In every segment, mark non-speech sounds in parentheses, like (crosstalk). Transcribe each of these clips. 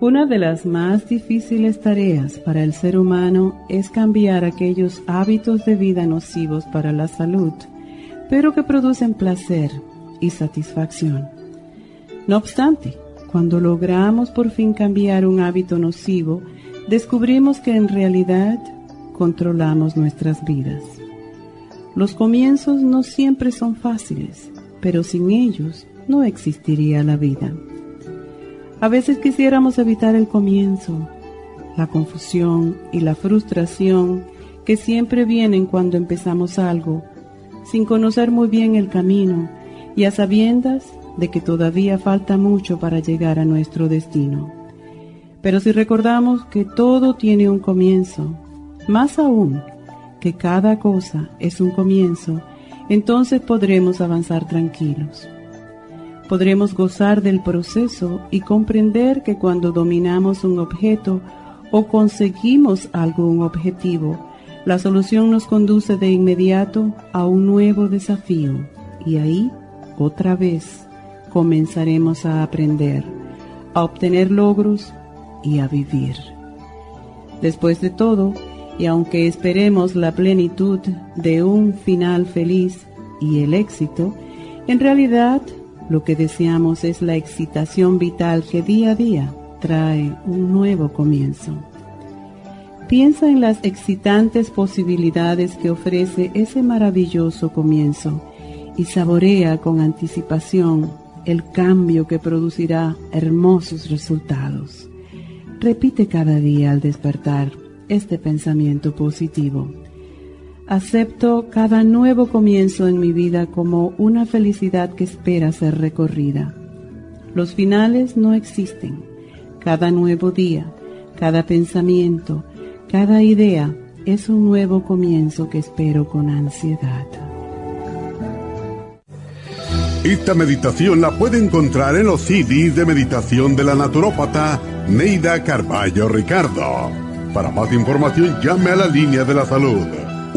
Una de las más difíciles tareas para el ser humano es cambiar aquellos hábitos de vida nocivos para la salud, pero que producen placer y satisfacción. No obstante, cuando logramos por fin cambiar un hábito nocivo, descubrimos que en realidad controlamos nuestras vidas. Los comienzos no siempre son fáciles, pero sin ellos no existiría la vida. A veces quisiéramos evitar el comienzo, la confusión y la frustración que siempre vienen cuando empezamos algo, sin conocer muy bien el camino y a sabiendas de que todavía falta mucho para llegar a nuestro destino. Pero si recordamos que todo tiene un comienzo, más aún que cada cosa es un comienzo, entonces podremos avanzar tranquilos podremos gozar del proceso y comprender que cuando dominamos un objeto o conseguimos algún objetivo, la solución nos conduce de inmediato a un nuevo desafío y ahí, otra vez, comenzaremos a aprender, a obtener logros y a vivir. Después de todo, y aunque esperemos la plenitud de un final feliz y el éxito, en realidad lo que deseamos es la excitación vital que día a día trae un nuevo comienzo. Piensa en las excitantes posibilidades que ofrece ese maravilloso comienzo y saborea con anticipación el cambio que producirá hermosos resultados. Repite cada día al despertar este pensamiento positivo Acepto cada nuevo comienzo en mi vida como una felicidad que espera ser recorrida. Los finales no existen. Cada nuevo día, cada pensamiento, cada idea es un nuevo comienzo que espero con ansiedad. Esta meditación la puede encontrar en los CDs de meditación de la naturópata Neida Carballo Ricardo. Para más información llame a la línea de la salud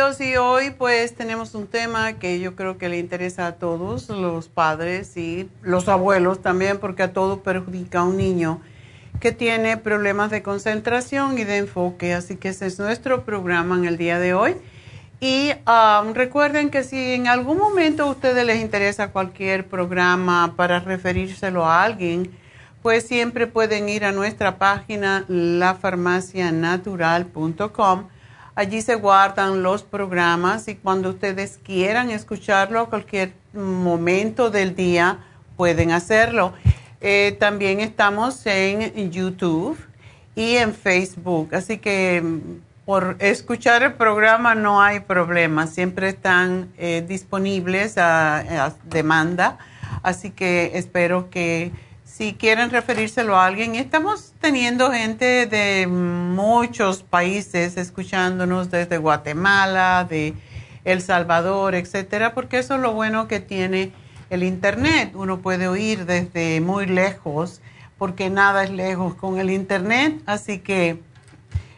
Bienvenidos y hoy pues tenemos un tema que yo creo que le interesa a todos, los padres y los abuelos también, porque a todo perjudica a un niño que tiene problemas de concentración y de enfoque, así que ese es nuestro programa en el día de hoy. Y um, recuerden que si en algún momento a ustedes les interesa cualquier programa para referírselo a alguien, pues siempre pueden ir a nuestra página lafarmacianatural.com Allí se guardan los programas y cuando ustedes quieran escucharlo a cualquier momento del día, pueden hacerlo. Eh, también estamos en YouTube y en Facebook, así que mm, por escuchar el programa no hay problema, siempre están eh, disponibles a, demanda, así que espero que si quieren referírselo a alguien, estamos teniendo gente de muchos países escuchándonos desde Guatemala, de El Salvador, etcétera, porque eso es lo bueno que tiene el Internet. Uno puede oír desde muy lejos, porque nada es lejos con el Internet. Así que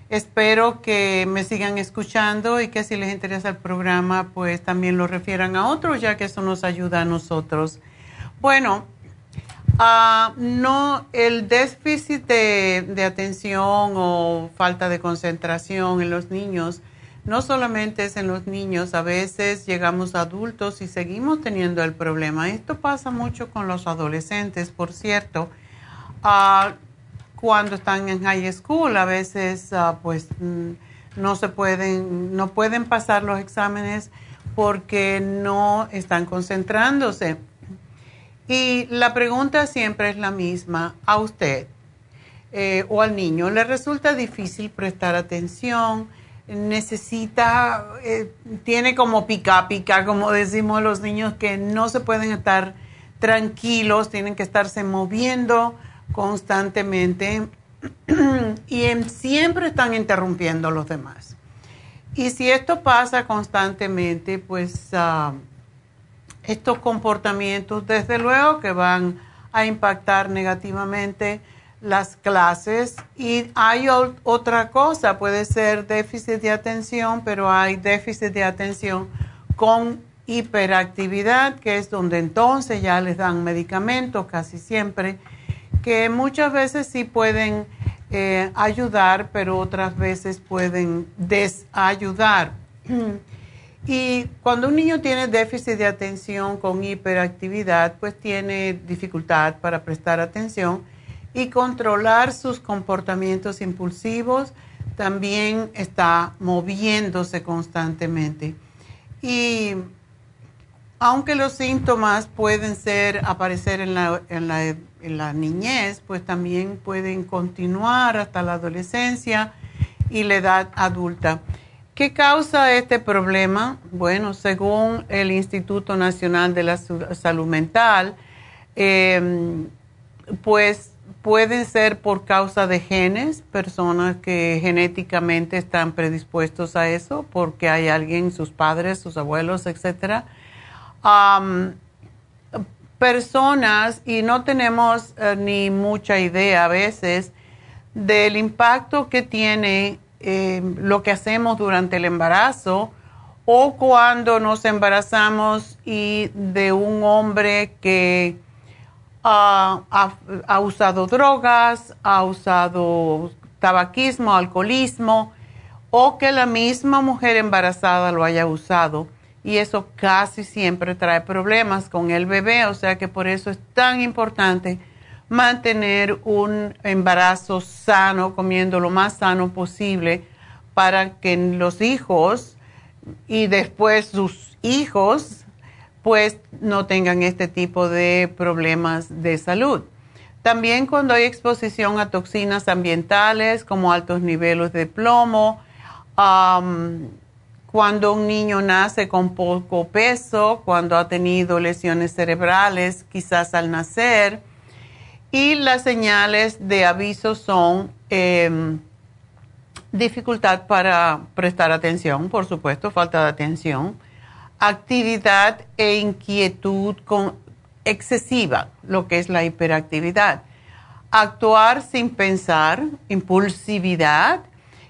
espero que me sigan escuchando y que si les interesa el programa, pues también lo refieran a otros, ya que eso nos ayuda a nosotros. Bueno, uh, no, el déficit de, atención o falta de concentración en los niños no solamente es en los niños, a veces llegamos a adultos y seguimos teniendo el problema. Esto pasa mucho con los adolescentes, por cierto. Ah, cuando están en high school, a veces ah, pues mm, no se pueden, no pueden pasar los exámenes porque no están concentrándose. Y la pregunta siempre es la misma a usted eh, o al niño. ¿Le resulta difícil prestar atención? necesita, eh, tiene como pica pica, como decimos los niños, que no se pueden estar tranquilos, tienen que estarse moviendo constantemente y siempre están interrumpiendo a los demás. Y si esto pasa constantemente, pues ah, estos comportamientos desde luego que van a impactar negativamente las clases y hay otra cosa, puede ser déficit de atención, pero hay déficit de atención con hiperactividad, que es donde entonces ya les dan medicamentos casi siempre, que muchas veces sí pueden eh, ayudar, pero otras veces pueden desayudar. (clears throat) Y cuando un niño tiene déficit de atención con hiperactividad, pues tiene dificultad para prestar atención y controlar sus comportamientos impulsivos. También está moviéndose constantemente. Y aunque los síntomas pueden ser aparecer en la, en la, niñez, pues también pueden continuar hasta la adolescencia y la edad adulta. ¿Qué causa este problema? Bueno, según el Instituto Nacional de la Salud Mental, eh, pues pueden ser por causa de genes, personas que genéticamente están predispuestos a eso, porque hay alguien, sus padres, sus abuelos, etcétera. personas, y no tenemos eh, ni mucha idea a veces del impacto que tiene em, lo que hacemos durante el embarazo o cuando nos embarazamos y de un hombre que ha, usado drogas, ha usado tabaquismo, alcoholismo, o que la misma mujer embarazada lo haya usado. Y eso casi siempre trae problemas con el bebé, o sea que por eso es tan importante mantener un embarazo sano, comiendo lo más sano posible, para que los hijos y después sus hijos pues no tengan este tipo de problemas de salud. También cuando hay exposición a toxinas ambientales como altos niveles de plomo, cuando un niño nace con poco peso, cuando ha tenido lesiones cerebrales quizás al nacer, y las señales de aviso son em, dificultad para prestar atención, por supuesto, falta de atención actividad e inquietud excesiva, lo que es la hiperactividad. Actuar sin pensar, impulsividad,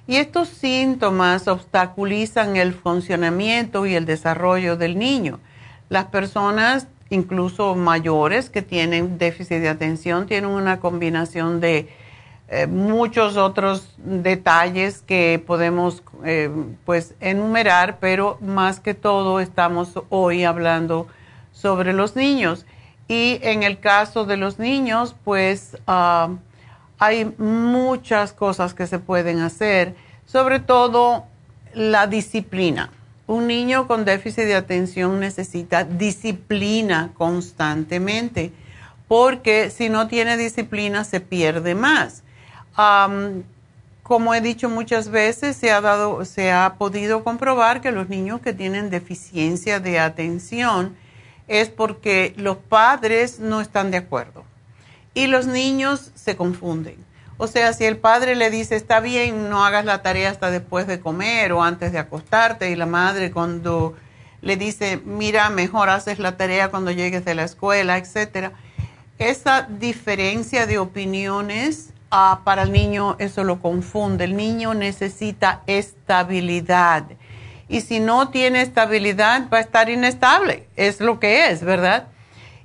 y estos síntomas obstaculizan el funcionamiento y el desarrollo del niño. Las personas, incluso mayores, que tienen déficit de atención, tienen una combinación de eh, muchos otros detalles que podemos eh, pues enumerar, pero más que todo estamos hoy hablando sobre los niños. Y en el caso de los niños, pues ah, hay muchas cosas que se pueden hacer, sobre todo la disciplina. Un niño con déficit de atención necesita disciplina constantemente porque si no tiene disciplina se pierde más. como he dicho muchas veces, se ha, dado, se ha podido comprobar que los niños que tienen deficiencia de atención es porque los padres no están de acuerdo y los niños se confunden. O sea, si el padre le dice, está bien, no hagas la tarea hasta después de comer o antes de acostarte, y la madre cuando le dice, mira, mejor haces la tarea cuando llegues de la escuela, etcétera. Esa diferencia de opiniones ah, para el niño, eso lo confunde. El niño necesita estabilidad. Y si no tiene estabilidad, va a estar inestable. Es lo que es, ¿verdad?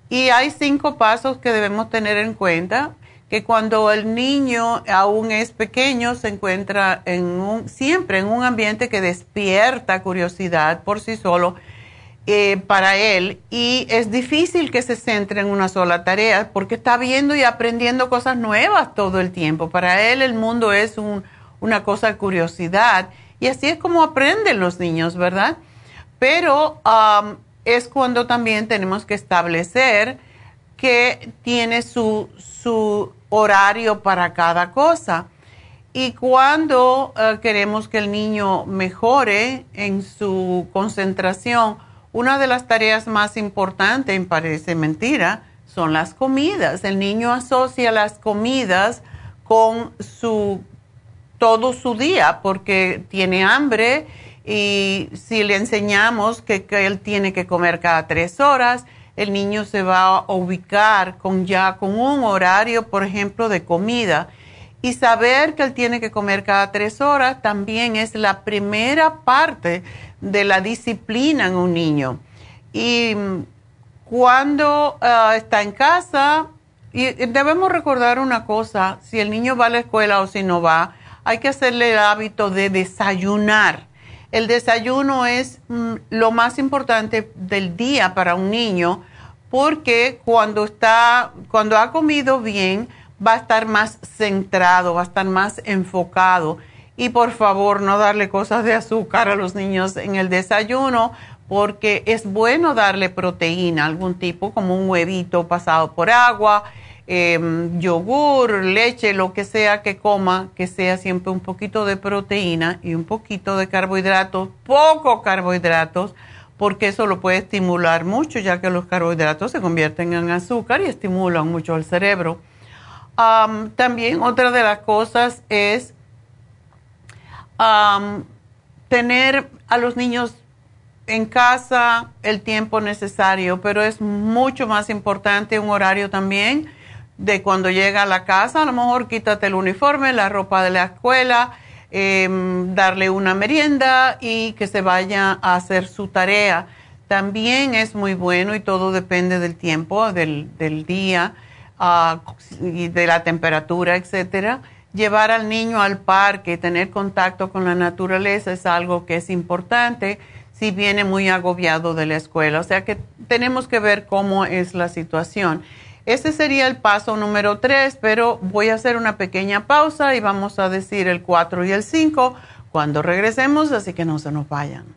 Y hay cinco pasos que debemos tener en cuenta que cuando el niño aún es pequeño se encuentra en un, siempre en un ambiente que despierta curiosidad por sí solo eh, para él y es difícil que se centre en una sola tarea porque está viendo y aprendiendo cosas nuevas todo el tiempo. Para él el mundo es una cosa curiosidad y así es como aprenden los niños, ¿verdad? Pero es cuando también tenemos que establecer que tiene su, su horario para cada cosa. Y cuando eh, queremos que el niño mejore en su concentración, una de las tareas más importantes, parece mentira, son las comidas. El niño asocia las comidas con su todo su día porque tiene hambre y si le enseñamos que, que él tiene que comer cada tres horas, el niño se va a ubicar con ya con un horario, por ejemplo, de comida. Y saber que él tiene que comer cada tres horas también es la primera parte de la disciplina en un niño. Y cuando ah, está en casa, y debemos recordar una cosa, si el niño va a la escuela o si no va, hay que hacerle el hábito de desayunar el desayuno es mm, lo más importante del día para un niño porque cuando está, cuando ha comido bien, va a estar más centrado, va a estar más enfocado. Y por favor, no darle cosas de azúcar a los niños en el desayuno, porque es bueno darle proteína, algún tipo, como un huevito pasado por agua, Em, yogur, leche, lo que sea que coma, que sea siempre un poquito de proteína y un poquito de carbohidratos, poco carbohidratos, porque eso lo puede estimular mucho, ya que los carbohidratos se convierten en azúcar y estimulan mucho el cerebro. también otra de las cosas es tener a los niños en casa el tiempo necesario, pero es mucho más importante un horario también de cuando llega a la casa, a lo mejor quítate el uniforme, la ropa de la escuela, em, darle una merienda y que se vaya a hacer su tarea. También es muy bueno y todo depende del tiempo, del, día ah, y de la temperatura, etcétera. Llevar al niño al parque, tener contacto con la naturaleza es algo que es importante si viene muy agobiado de la escuela. O sea que tenemos que ver cómo es la situación. Ese sería el paso número 3, pero voy a hacer una pequeña pausa y vamos a decir el 4 y el 5 cuando regresemos, así que no se nos vayan.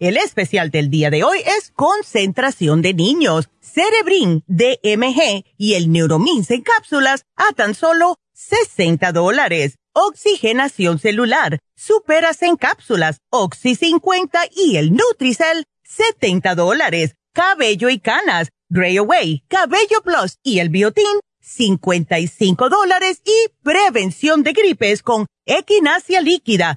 El especial del día de hoy es concentración de niños, Cerebrin, DMG y el Neuromins en cápsulas a tan solo 60 dólares oxigenación celular, superas en cápsulas, Oxy 50 y el Nutricel, 70 dólares. Cabello y canas, Gray Away, Cabello Plus y el Biotin, 55 dólares. Y prevención de gripes con equinacia líquida,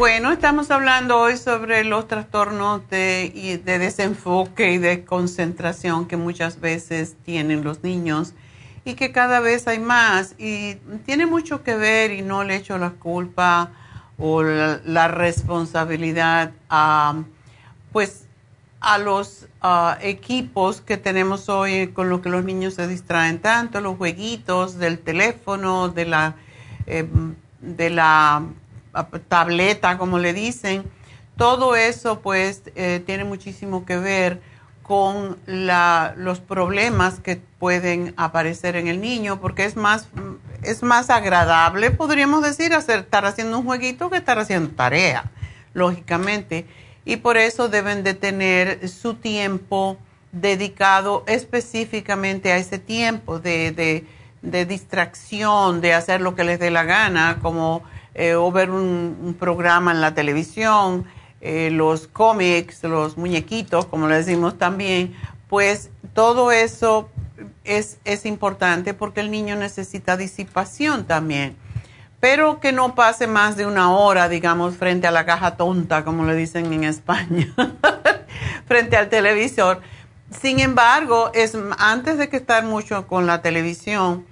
Bueno, estamos hablando hoy sobre los trastornos de, de, desenfoque y de concentración que muchas veces tienen los niños y que cada vez hay más. Y tiene mucho que ver y no le echo la culpa o la, responsabilidad a pues a los equipos que tenemos hoy con los que los niños se distraen tanto, los jueguitos del teléfono, de la, em, de la tableta, como le dicen, todo eso pues eh, tiene muchísimo que ver con los problemas que pueden aparecer en el niño, porque es más, es más agradable, podríamos decir, hacer, estar haciendo un jueguito que estar haciendo tarea, lógicamente. Y por eso deben de tener su tiempo dedicado específicamente a ese tiempo de distracción, de hacer lo que les dé la gana, como eh, o ver un, programa en la televisión, eh, los cómics, los muñequitos, como le decimos también, pues todo eso es, es importante porque el niño necesita disipación también. Pero que no pase más de una hora, digamos, frente a la caja tonta, como le dicen en España, (laughs) frente al televisor. Sin embargo, es antes de que estar mucho con la televisión,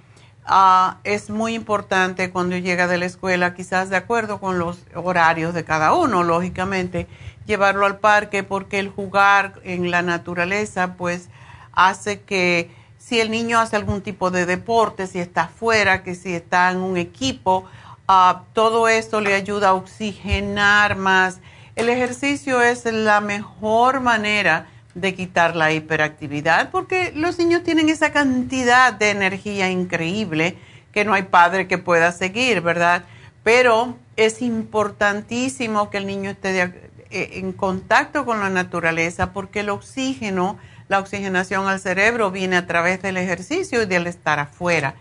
Ah, es muy importante cuando llega de la escuela, quizás de acuerdo con los horarios de cada uno, lógicamente, llevarlo al parque porque el jugar en la naturaleza pues hace que si el niño hace algún tipo de deporte, si está afuera, que si está en un equipo, ah, todo esto le ayuda a oxigenar más. El ejercicio es la mejor manera de quitar la hiperactividad, porque los niños tienen esa cantidad de energía increíble que no hay padre que pueda seguir, ¿verdad? Pero es importantísimo que el niño esté eh, en contacto con la naturaleza porque el oxígeno, la oxigenación al cerebro viene a través del ejercicio y del estar afuera.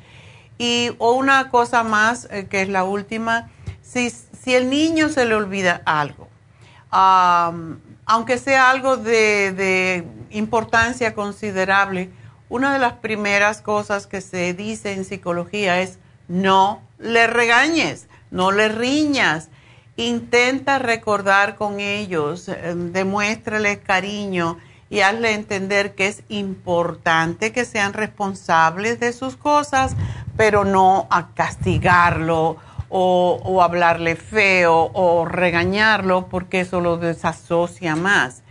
Y una cosa más, eh, que es la última, si, si el niño se le olvida algo, aunque sea algo de, importancia considerable, una de las primeras cosas que se dice en psicología es no le regañes, no le riñas, intenta recordar con ellos, eh, demuéstrale cariño y hazle entender que es importante que sean responsables de sus cosas, pero no a castigarlo o, hablarle feo o regañarlo porque eso lo desasocia más.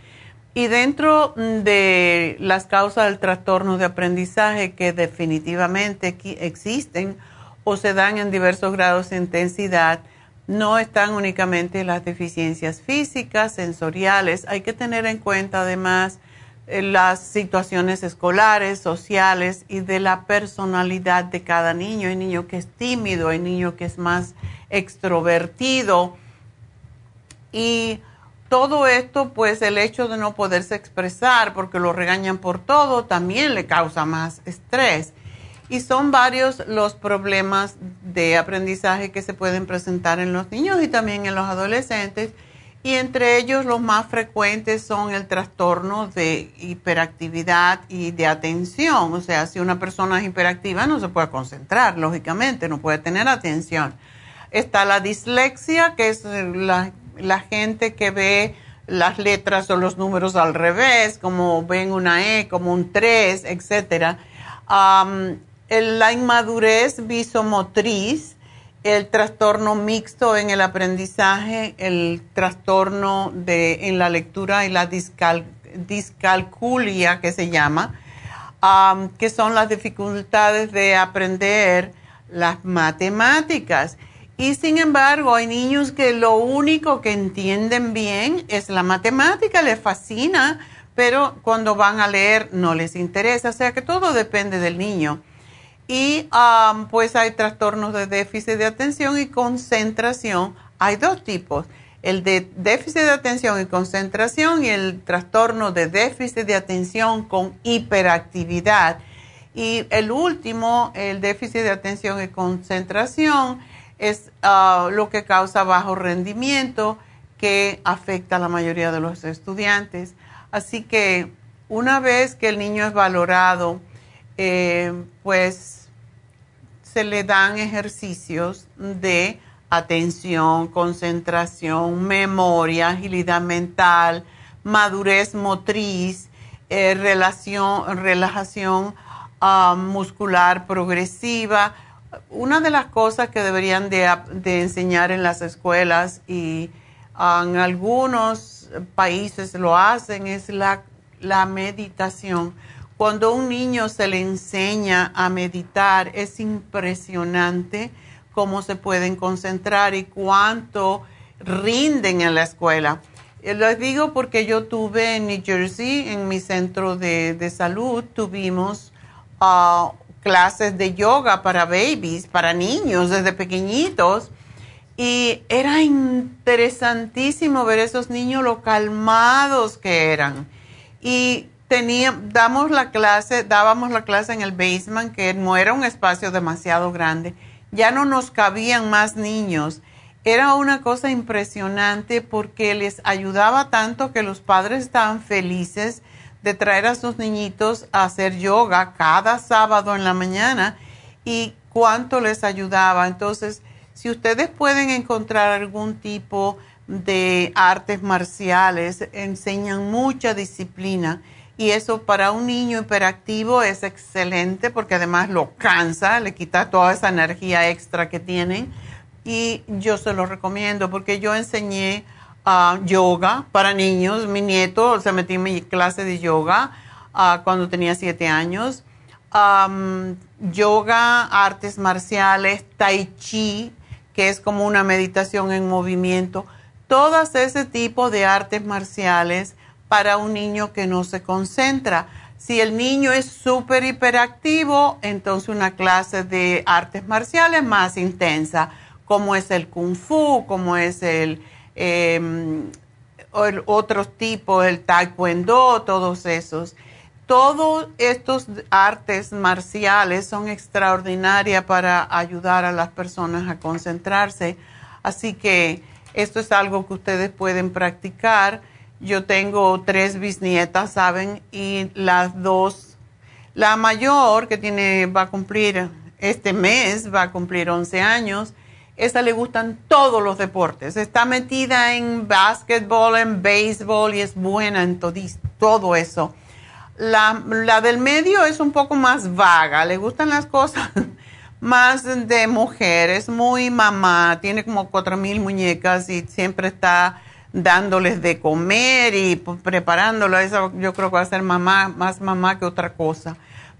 Y dentro de las causas del trastorno de aprendizaje que definitivamente existen o se dan en diversos grados de intensidad, no están únicamente las deficiencias físicas, sensoriales, hay que tener en cuenta además las situaciones escolares, sociales y de la personalidad de cada niño. Hay niño que es tímido, hay niño que es más extrovertido Y todo esto, pues el hecho de no poderse expresar porque lo regañan por todo, también le causa más estrés. Y son varios los problemas de aprendizaje que se pueden presentar en los niños y también en los adolescentes. Y entre ellos los más frecuentes son el trastorno de hiperactividad y de atención. O sea, si una persona es hiperactiva no se puede concentrar, lógicamente, no puede tener atención. Está la dislexia, que es la gente que ve las letras o los números al revés, como ven una E, como un 3, etc. la inmadurez visomotriz, el trastorno mixto en el aprendizaje, el trastorno de, en la lectura y la discalculia que se llama, que son las dificultades de aprender las matemáticas. Y sin embargo, hay niños que lo único que entienden bien es la matemática, les fascina, pero cuando van a leer no les interesa. O sea que todo depende del niño. Y um, pues hay trastornos de déficit de atención y concentración. Hay dos tipos, el de déficit de atención y concentración y el trastorno de déficit de atención con hiperactividad. Y el último, el déficit de atención y concentración, es ah, lo que causa bajo rendimiento que afecta a la mayoría de los estudiantes. Así que una vez que el niño es valorado, eh, pues se le dan ejercicios de atención, concentración, memoria, agilidad mental, madurez motriz, eh, relación, relajación ah, muscular progresiva, una de las cosas que deberían de, enseñar en las escuelas y en algunos países lo hacen es la meditación. Cuando un niño se le enseña a meditar, es impresionante cómo se pueden concentrar y cuánto rinden en la escuela. Eh, Les digo porque yo tuve en New Jersey, en mi centro de, salud, tuvimos uh, clases de yoga para babies, para niños desde pequeñitos. Y era interesantísimo ver esos niños lo calmados que eran. Y damos la clase, dábamos la clase en el basement, que no era un espacio demasiado grande. Ya no nos cabían más niños. Era una cosa impresionante porque les ayudaba tanto que los padres estaban felices de traer a sus niñitos a hacer yoga cada sábado en la mañana y cuánto les ayudaba. Entonces, si ustedes pueden encontrar algún tipo de artes marciales, enseñan mucha disciplina y eso para un niño hiperactivo es excelente porque además lo cansa, le quita toda esa energía extra que tienen y yo se lo recomiendo porque yo enseñé yoga para niños. Mi nieto se metió en mi clase de yoga ah, cuando tenía siete años. yoga, artes marciales, tai chi, que es como una meditación en movimiento. Todas ese tipo de artes marciales para un niño que no se concentra. Si el niño es súper hiperactivo, entonces una clase de artes marciales más intensa, como es el kung fu, como es el, eh, otros tipos, el taekwondo, todos esos. Todos estos artes marciales son extraordinarias para ayudar a las personas a concentrarse. Así que esto es algo que ustedes pueden practicar. Yo tengo tres bisnietas, ¿saben? Y las dos, la mayor que tiene, va a cumplir este mes, va a cumplir 11 años, esa le gustan todos los deportes. Está metida en básquetbol, en béisbol y es buena en todo eso. La, la, del medio es un poco más vaga, le gustan las cosas (laughs) más de mujer, es muy mamá, tiene como cuatro mil muñecas y siempre está dándoles de comer y pues. Eso yo creo que va a ser mamá, más mamá que otra cosa.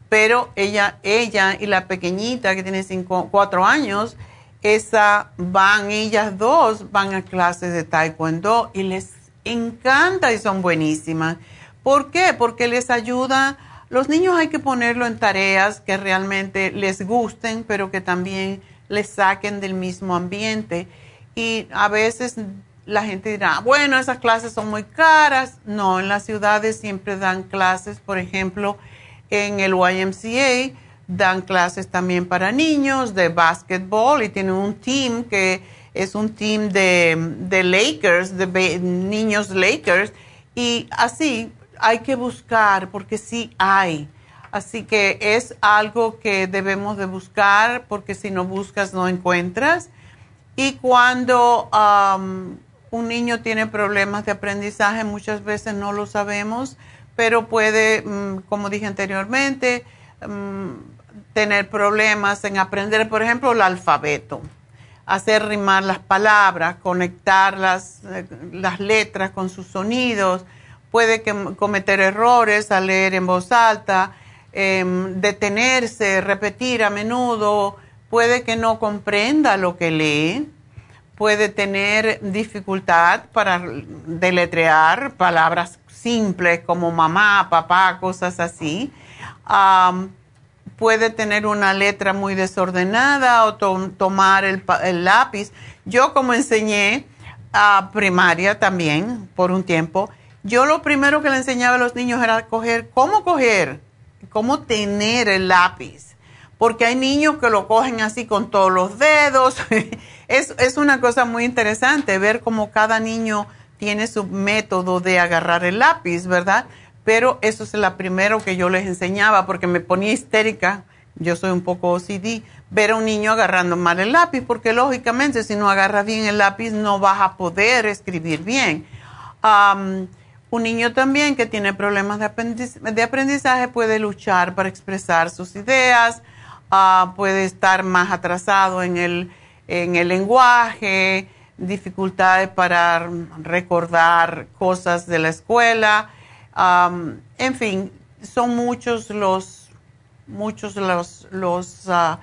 Pero ella, ella y la pequeñita que tiene cinco, cuatro años, esa van, ellas dos van a clases de taekwondo y les encanta y son buenísimas. ¿Por qué? Porque les ayuda, los niños hay que ponerlo en tareas que realmente les gusten, pero que también les saquen del mismo ambiente. Y a veces la gente dirá, bueno, esas clases son muy caras. No, en las ciudades siempre dan clases, por ejemplo, en el YMCA dan clases también para niños de básquetbol y tienen un team que es un team de, Lakers, de niños Lakers. Y así hay que buscar porque sí hay. Así que es algo que debemos de buscar porque si no buscas no encuentras. Y cuando un niño tiene problemas de aprendizaje, muchas veces no lo sabemos, pero puede, mm, como dije anteriormente, mm, tener problemas en aprender, por ejemplo, el alfabeto, hacer rimar las palabras, conectar las, eh, las letras con sus sonidos, puede cometer errores al leer en voz alta, em, detenerse, repetir a menudo, puede que no comprenda lo que lee puede tener dificultad para deletrear palabras simples como mamá, papá, cosas así. puede tener una letra muy desordenada o tomar el, el, lápiz. Yo como enseñé a primaria también por un tiempo, yo lo primero que le enseñaba a los niños era coger, cómo coger, cómo tener el lápiz. Porque hay niños que lo cogen así con todos los dedos (laughs) Es, es una cosa muy interesante ver cómo cada niño tiene su método de agarrar el lápiz, ¿verdad? Pero eso es lo primero que yo les enseñaba porque me ponía histérica, yo soy un poco OCD, ver a un niño agarrando mal el lápiz, porque lógicamente si no agarra bien el lápiz no vas a poder escribir bien. un niño también que tiene problemas de, aprendizaje puede luchar para expresar sus ideas, ah, puede estar más atrasado en el en el lenguaje, dificultades para recordar cosas de la escuela, en fin, son muchos los, muchos los, los ah,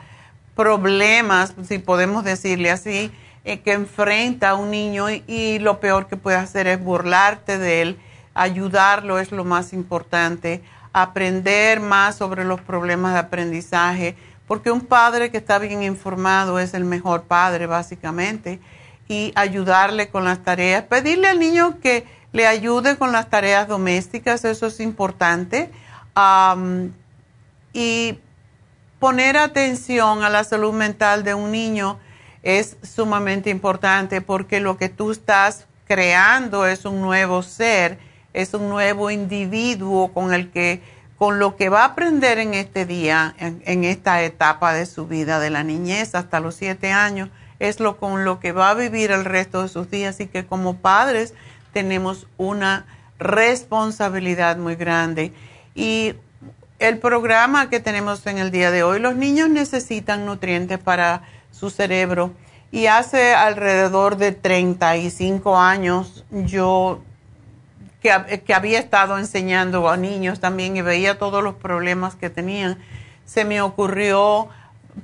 problemas, si podemos decirle así, eh, que enfrenta un niño y, lo peor que puede hacer es burlarte de él, ayudarlo es lo más importante, aprender más sobre los problemas de aprendizaje, porque un padre que está bien informado es el mejor padre, básicamente, y ayudarle con las tareas, pedirle al niño que le ayude con las tareas domésticas, eso es importante, y poner atención a la salud mental de un niño es sumamente importante porque lo que tú estás creando es un nuevo ser, es un nuevo individuo con el que con lo que va a aprender en este día, en, esta etapa de su vida, de la niñez hasta los siete años, es lo con lo que va a vivir el resto de sus días y que como padres tenemos una responsabilidad muy grande. Y el programa que tenemos en el día de hoy, los niños necesitan nutrientes para su cerebro y hace alrededor de 35 años yo que, había estado enseñando a niños también y veía todos los problemas que tenían, se me ocurrió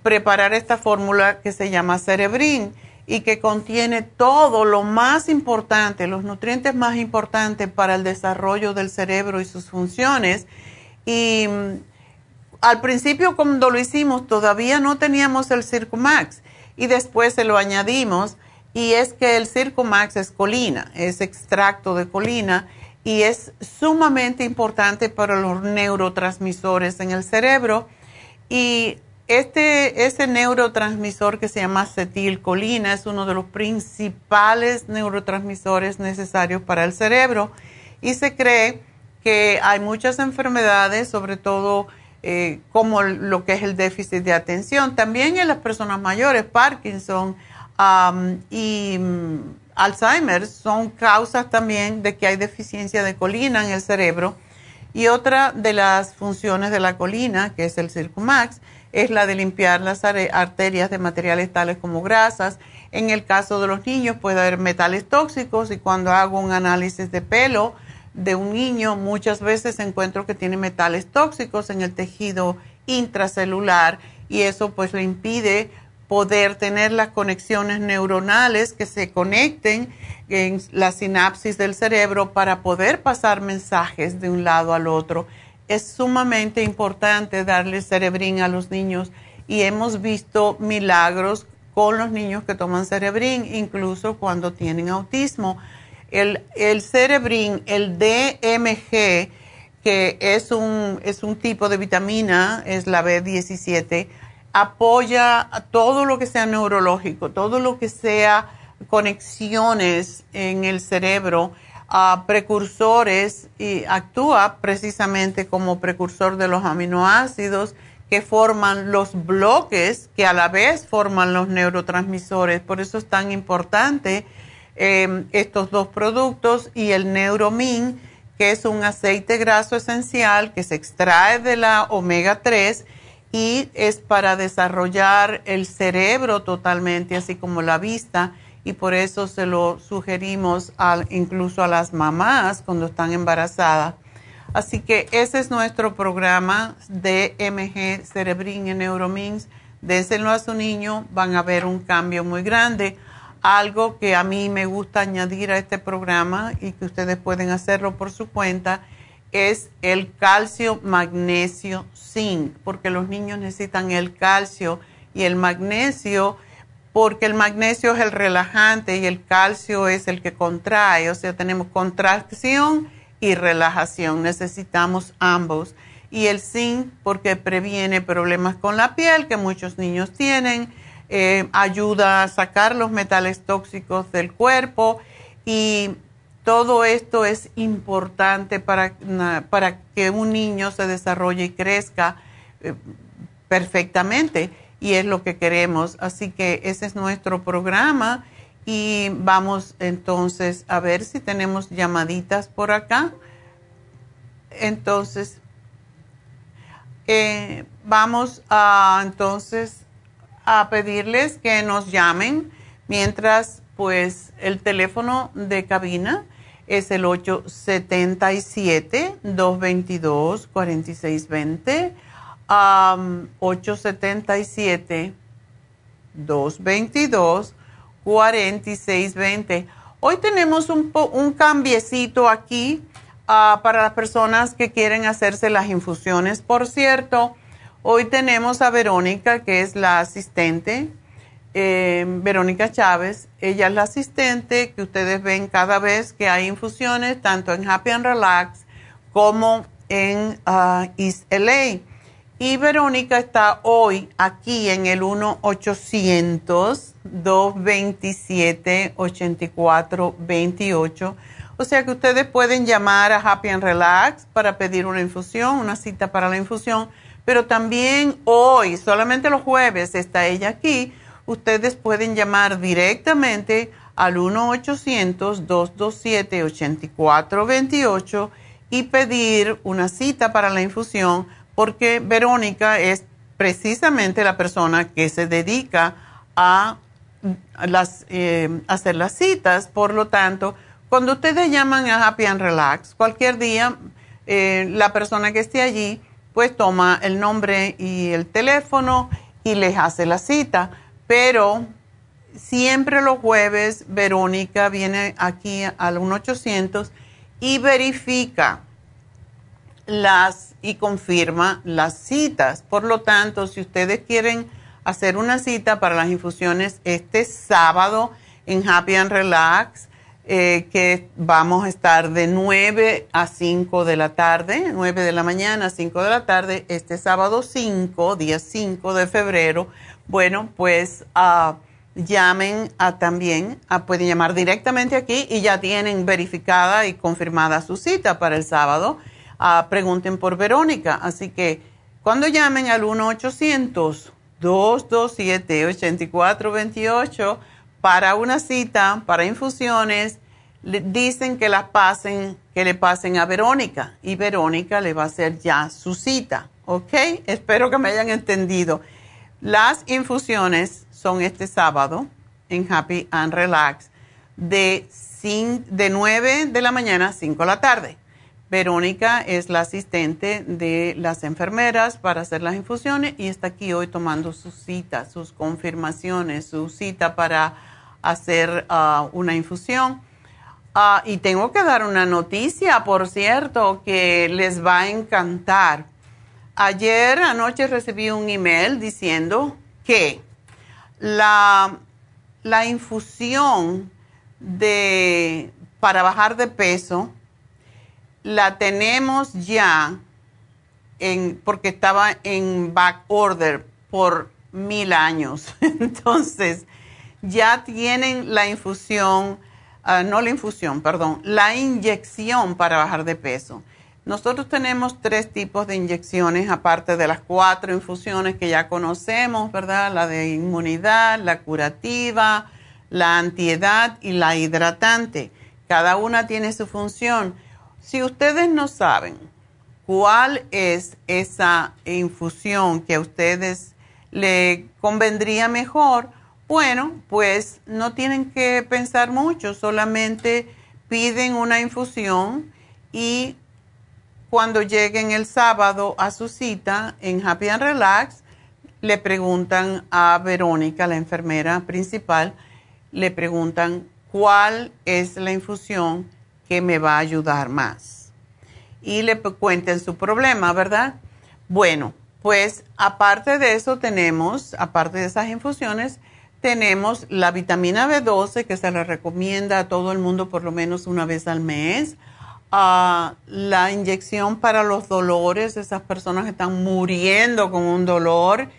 preparar esta fórmula que se llama Cerebrin y que contiene todo lo más importante, los nutrientes más importantes para el desarrollo del cerebro y sus funciones. Y mm, al principio cuando lo hicimos todavía no teníamos el Circumax y después se lo añadimos y es que el Circumax es colina, es extracto de colina y es sumamente importante para los neurotransmisores en el cerebro. Y este, ese neurotransmisor que se llama acetilcolina es uno de los principales neurotransmisores necesarios para el cerebro y se cree que hay muchas enfermedades, sobre todo eh, como lo que es el déficit de atención, también en las personas mayores, Parkinson y Alzheimer son causas también de que hay deficiencia de colina en el cerebro. Y otra de las funciones de la colina, que es el Circumax, es la de limpiar las arterias de materiales tales como grasas. En el caso de los niños puede haber metales tóxicos y cuando hago un análisis de pelo de un niño, muchas veces encuentro que tiene metales tóxicos en el tejido intracelular y eso pues le impide poder tener las conexiones neuronales que se conecten en la sinapsis del cerebro para poder pasar mensajes de un lado al otro. Es sumamente importante darle cerebrín a los niños y hemos visto milagros con los niños que toman cerebrín, incluso cuando tienen autismo. El, el el DMG, que es un, es un tipo de vitamina, es la B17, apoya todo lo que sea neurológico, todo lo que sea conexiones en el cerebro, a precursores y actúa precisamente como precursor de los aminoácidos que forman los bloques que a la vez forman los neurotransmisores. Por eso es tan importante eh, estos dos productos y el Neuromin, que es un aceite graso esencial que se extrae de la omega 3 y es para desarrollar el cerebro totalmente, así como la vista. Y por eso se lo sugerimos incluso a las mamás cuando están embarazadas Así que ese es nuestro programa de MG Cerebrin y Neuromins. Déselo a su niño, van a ver un cambio muy grande. Algo que a mí me gusta añadir a este programa y que ustedes pueden hacerlo por su cuenta es el calcio, magnesio, zinc, porque los niños necesitan el calcio y el magnesio, porque el magnesio es el relajante y el calcio es el que contrae, o sea, tenemos contracción y relajación. Necesitamos ambos. Y el zinc porque previene problemas con la piel que muchos niños tienen, eh, ayuda a sacar los metales tóxicos del cuerpo y todo esto es importante para, para que un niño se desarrolle y crezca eh, perfectamente y es lo que queremos. Así que ese es nuestro programa y vamos entonces a ver si tenemos llamaditas por acá. Entonces, eh, vamos a entonces a pedirles que nos llamen mientras pues el teléfono de cabina es el 877-222-4620. 877 222 4620. Hoy tenemos un, un cambiecito aquí ah, para las personas que quieren hacerse las infusiones. Por cierto, hoy tenemos a Verónica, que es la asistente, eh, Verónica Chávez. Ella es la asistente que ustedes ven cada vez que hay infusiones, tanto en Happy and Relax como en uh, East LA. Y Verónica está hoy aquí en el 1-800-227-8428. O sea que ustedes pueden llamar a Happy and Relax para pedir una infusión, una cita para la infusión. Pero también hoy, solamente los jueves, está ella aquí. Ustedes pueden llamar directamente al 1-800-227-8428 y pedir una cita para la infusión porque Verónica es precisamente la persona que se dedica a las, eh, hacer las citas. Por lo tanto, cuando ustedes llaman a Happy and Relax, cualquier día, eh, la persona que esté allí, pues toma el nombre y el teléfono y les hace la cita. Pero siempre los jueves, Verónica viene aquí al 1-800 y verifica las y confirma las citas. Por lo tanto, si ustedes quieren hacer una cita para las infusiones este sábado en Happy and Relax, eh, que vamos a estar de 9 a 5 de la tarde, 9 de la mañana a 5 de la tarde, este sábado 5, día 5 de febrero. Bueno, pues uh, llamen a también, a, pueden llamar directamente aquí y ya tienen verificada y confirmada su cita para el sábado pregunten por Verónica. Así que cuando llamen al 1-800-227-8428 para una cita, para infusiones, le dicen que pasen, que le pasen a Verónica y Verónica le va a hacer ya su cita. ¿Ok? Espero que me hayan entendido. Las infusiones son este sábado en Happy and Relax de, de 9 de la mañana a 5 de la tarde. Verónica es la asistente de las enfermeras para hacer las infusiones y está aquí hoy tomando sus citas, sus confirmaciones, su cita para hacer ah, una infusión. Ah, y tengo que dar una noticia, por cierto, que les va a encantar. Ayer anoche recibí un email diciendo que la, la infusión de, para bajar de peso la tenemos ya en, porque estaba en back order por mil años. (laughs) Entonces, ya tienen la infusión, ah, no la infusión, perdón, la inyección para bajar de peso. Nosotros tenemos tres tipos de inyecciones, aparte de las cuatro infusiones que ya conocemos, ¿verdad? La de inmunidad, la curativa, la antiedad y la hidratante. Cada una tiene su función. Si ustedes no saben cuál es esa infusión que a ustedes le convendría mejor, bueno, pues no tienen que pensar mucho, solamente piden una infusión y cuando lleguen el sábado a su cita en Happy and Relax, le preguntan a Verónica, la enfermera principal, le preguntan cuál es la infusión que me va a ayudar más. Y le cuenten su problema, ¿verdad? Bueno, pues aparte de eso tenemos, aparte de esas infusiones, tenemos la vitamina B12 que se le recomienda a todo el mundo por lo menos una vez al mes. La inyección para los dolores, esas personas que están muriendo con un dolor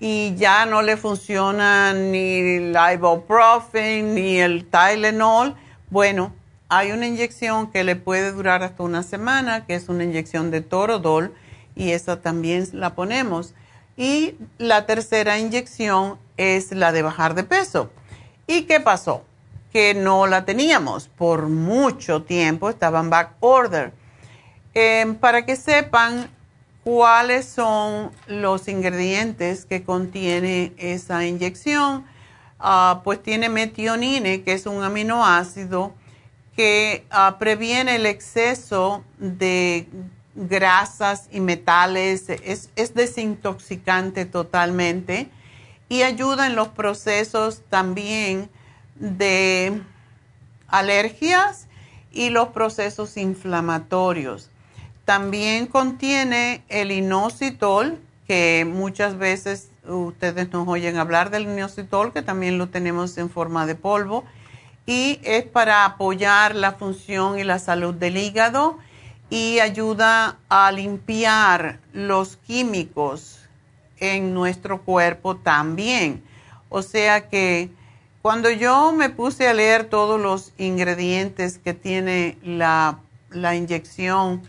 y ya no le funciona ni el ibuprofen ni el Tylenol. Bueno, hay una inyección que le puede durar hasta una semana, que es una inyección de Torodol y esa también la ponemos. Y la tercera inyección es la de bajar de peso. ¿Y qué pasó? Que no la teníamos por mucho tiempo, estaba en back order. Em, para que sepan cuáles son los ingredientes que contiene esa inyección, ah, pues tiene metionine, que es un aminoácido que ah, previene el exceso de grasas y metales, es, desintoxicante totalmente y ayuda en los procesos también de alergias y los procesos inflamatorios. También contiene el inositol, que muchas veces ustedes nos oyen hablar del inositol, que también lo tenemos en forma de polvo, y es para apoyar la función y la salud del hígado y ayuda a limpiar los químicos en nuestro cuerpo también. O sea que cuando yo me puse a leer todos los ingredientes que tiene la, inyección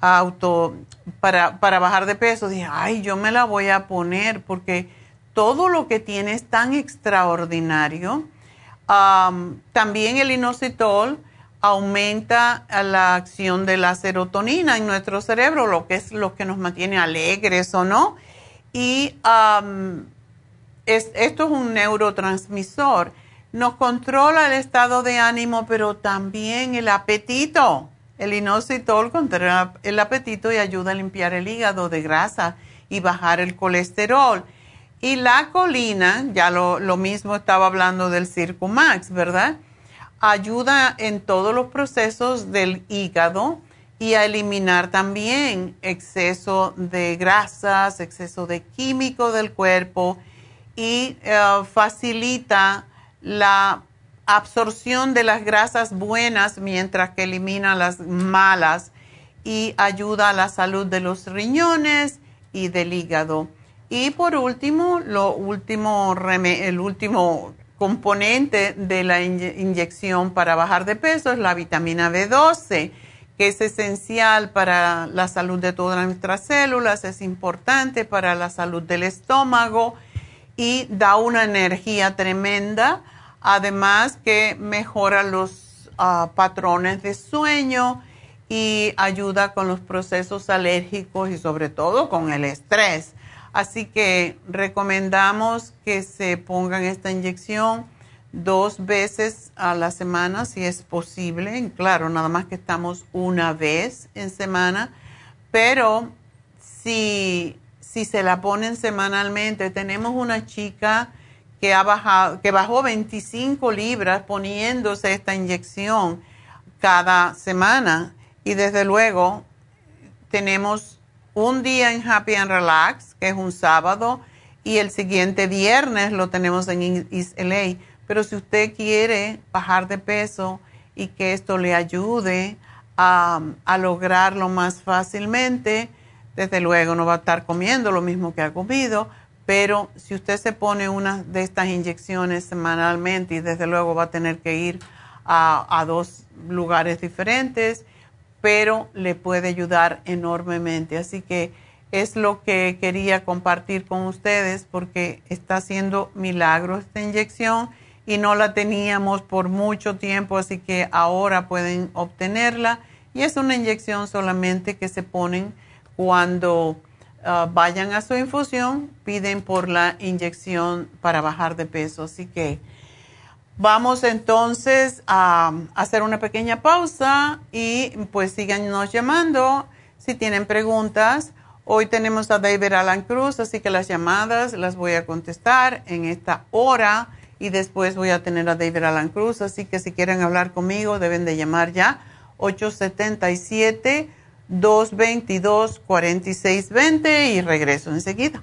auto para, bajar de peso, dije, ay, yo me la voy a poner porque todo lo que tiene es tan extraordinario. también el inositol aumenta la acción de la serotonina en nuestro cerebro, lo que es lo que nos mantiene alegres o no. Y esto es un neurotransmisor. Nos controla el estado de ánimo, pero también el apetito. El inositol controla el apetito y ayuda a limpiar el hígado de grasa y bajar el colesterol. Y la colina, ya lo, lo mismo estaba hablando del Circumax, ¿verdad? ayuda en todos los procesos del hígado y a eliminar también exceso de grasas, exceso de químico del cuerpo y eh, facilita la absorción de las grasas buenas mientras que elimina las malas y ayuda a la salud de los riñones y del hígado. Y por último, lo último, el último componente de la inyección para bajar de peso es la vitamina B12, que es esencial para la salud de todas nuestras células, es importante para la salud del estómago y da una energía tremenda, además que mejora los ah, patrones de sueño y ayuda con los procesos alérgicos y sobre todo con el estrés. Así que recomendamos que se pongan esta inyección dos veces a la semana si es posible. Claro, nada más que estamos una vez en semana, pero si, si se la ponen semanalmente, tenemos una chica que ha bajado, que bajó 25 libras poniéndose esta inyección cada semana y desde luego tenemos un día en Happy and Relax, que es un sábado, y el siguiente viernes lo tenemos en East LA. Pero si usted quiere bajar de peso y que esto le ayude a, a lograrlo más fácilmente, desde luego no va a estar comiendo lo mismo que ha comido, pero si usted se pone una de estas inyecciones semanalmente y desde luego va a tener que ir a, dos lugares diferentes, pero le puede ayudar enormemente. Así que es lo que quería compartir con ustedes porque está haciendo milagro esta inyección y no la teníamos por mucho tiempo, así que ahora pueden obtenerla. Y es una inyección solamente que se ponen cuando ah, vayan a su infusión, piden por la inyección para bajar de peso. Así que vamos entonces a hacer una pequeña pausa y pues síganos llamando si tienen preguntas Hoy tenemos a David Alan Cruz, así que las llamadas las voy a contestar en esta hora y después voy a tener a David Alan Cruz, así que si quieren hablar conmigo deben de llamar ya 877 222 4620 y regreso enseguida.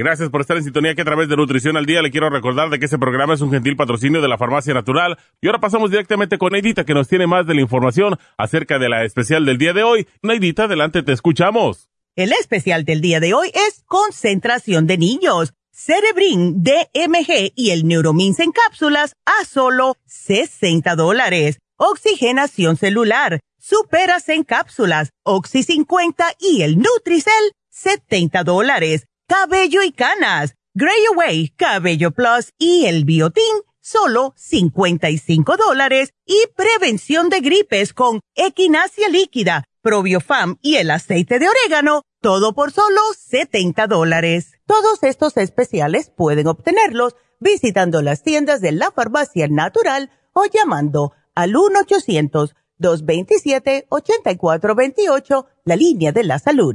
Gracias por estar en sintonía que a través de Nutrición al Día le quiero recordar de que este programa es un gentil patrocinio de la Farmacia Natural. Y ahora pasamos directamente con Neidita que nos tiene más de la información acerca de la especial del día de hoy. Neidita, adelante, te escuchamos. El especial del día de hoy es concentración de niños, Cerebrin, DMG y el Neuromins en cápsulas a solo 60 dólares. Oxigenación celular, Superas en cápsulas, Oxy 50 y el Nutricel, 70 dólares. Cabello y canas, Gray Away, Cabello Plus y el Biotin, solo 55 dólares. Y prevención de gripes con equinacia líquida Probiofam y el aceite de orégano, todo por solo 70 dólares. Todos estos especiales pueden obtenerlos visitando las tiendas de la farmacia natural o llamando al 1-800-227-8428, la línea de la salud.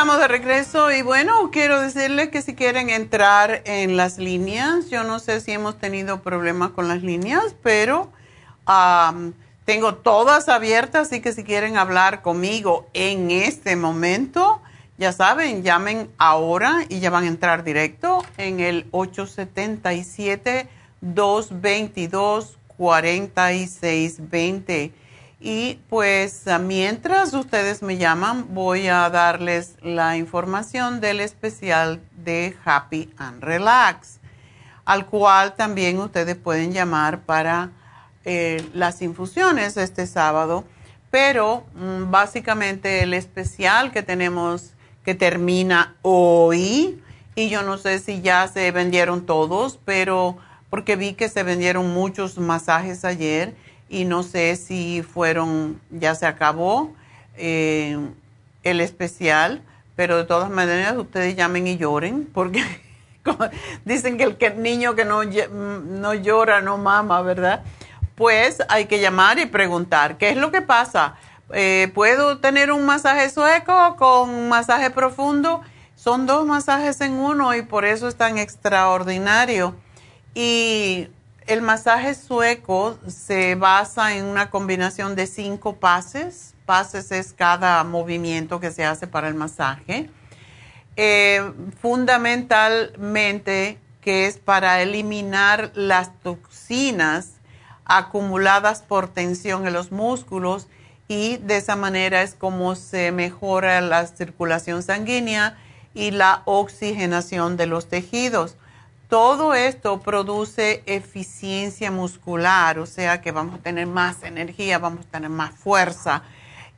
Estamos de regreso y bueno, quiero decirles que si quieren entrar en las líneas, yo no sé si hemos tenido problemas con las líneas, pero tengo todas abiertas, así que si quieren hablar conmigo en este momento, ya saben, llamen ahora y ya van a entrar directo en el 877 222 4620 y pues mientras ustedes me llaman, voy a darles la información del especial de Happy and Relax, al cual también ustedes pueden llamar para eh, las infusiones este sábado. Pero mm, básicamente el especial que tenemos que termina hoy y yo no sé si ya se vendieron todos, pero porque vi que se vendieron muchos masajes ayer y no sé si fueron, ya se acabó eh, el especial, pero de todas maneras ustedes llamen y lloren porque (laughs) dicen que el, niño que no, no llora no mama, ¿verdad? Pues hay que llamar y preguntar, ¿qué es lo que pasa? Eh, ¿Puedo tener un masaje sueco con un masaje profundo? Son dos masajes en uno y por eso es tan extraordinario. Y el masaje sueco se basa en una combinación de cinco pases. Pases es cada movimiento que se hace para el masaje. Eh, fundamentalmente que es para eliminar las toxinas acumuladas por tensión en los músculos y de esa manera es como se mejora la circulación sanguínea y la oxigenación de los tejidos. Todo esto produce eficiencia muscular, o sea que vamos a tener más energía, vamos a tener más fuerza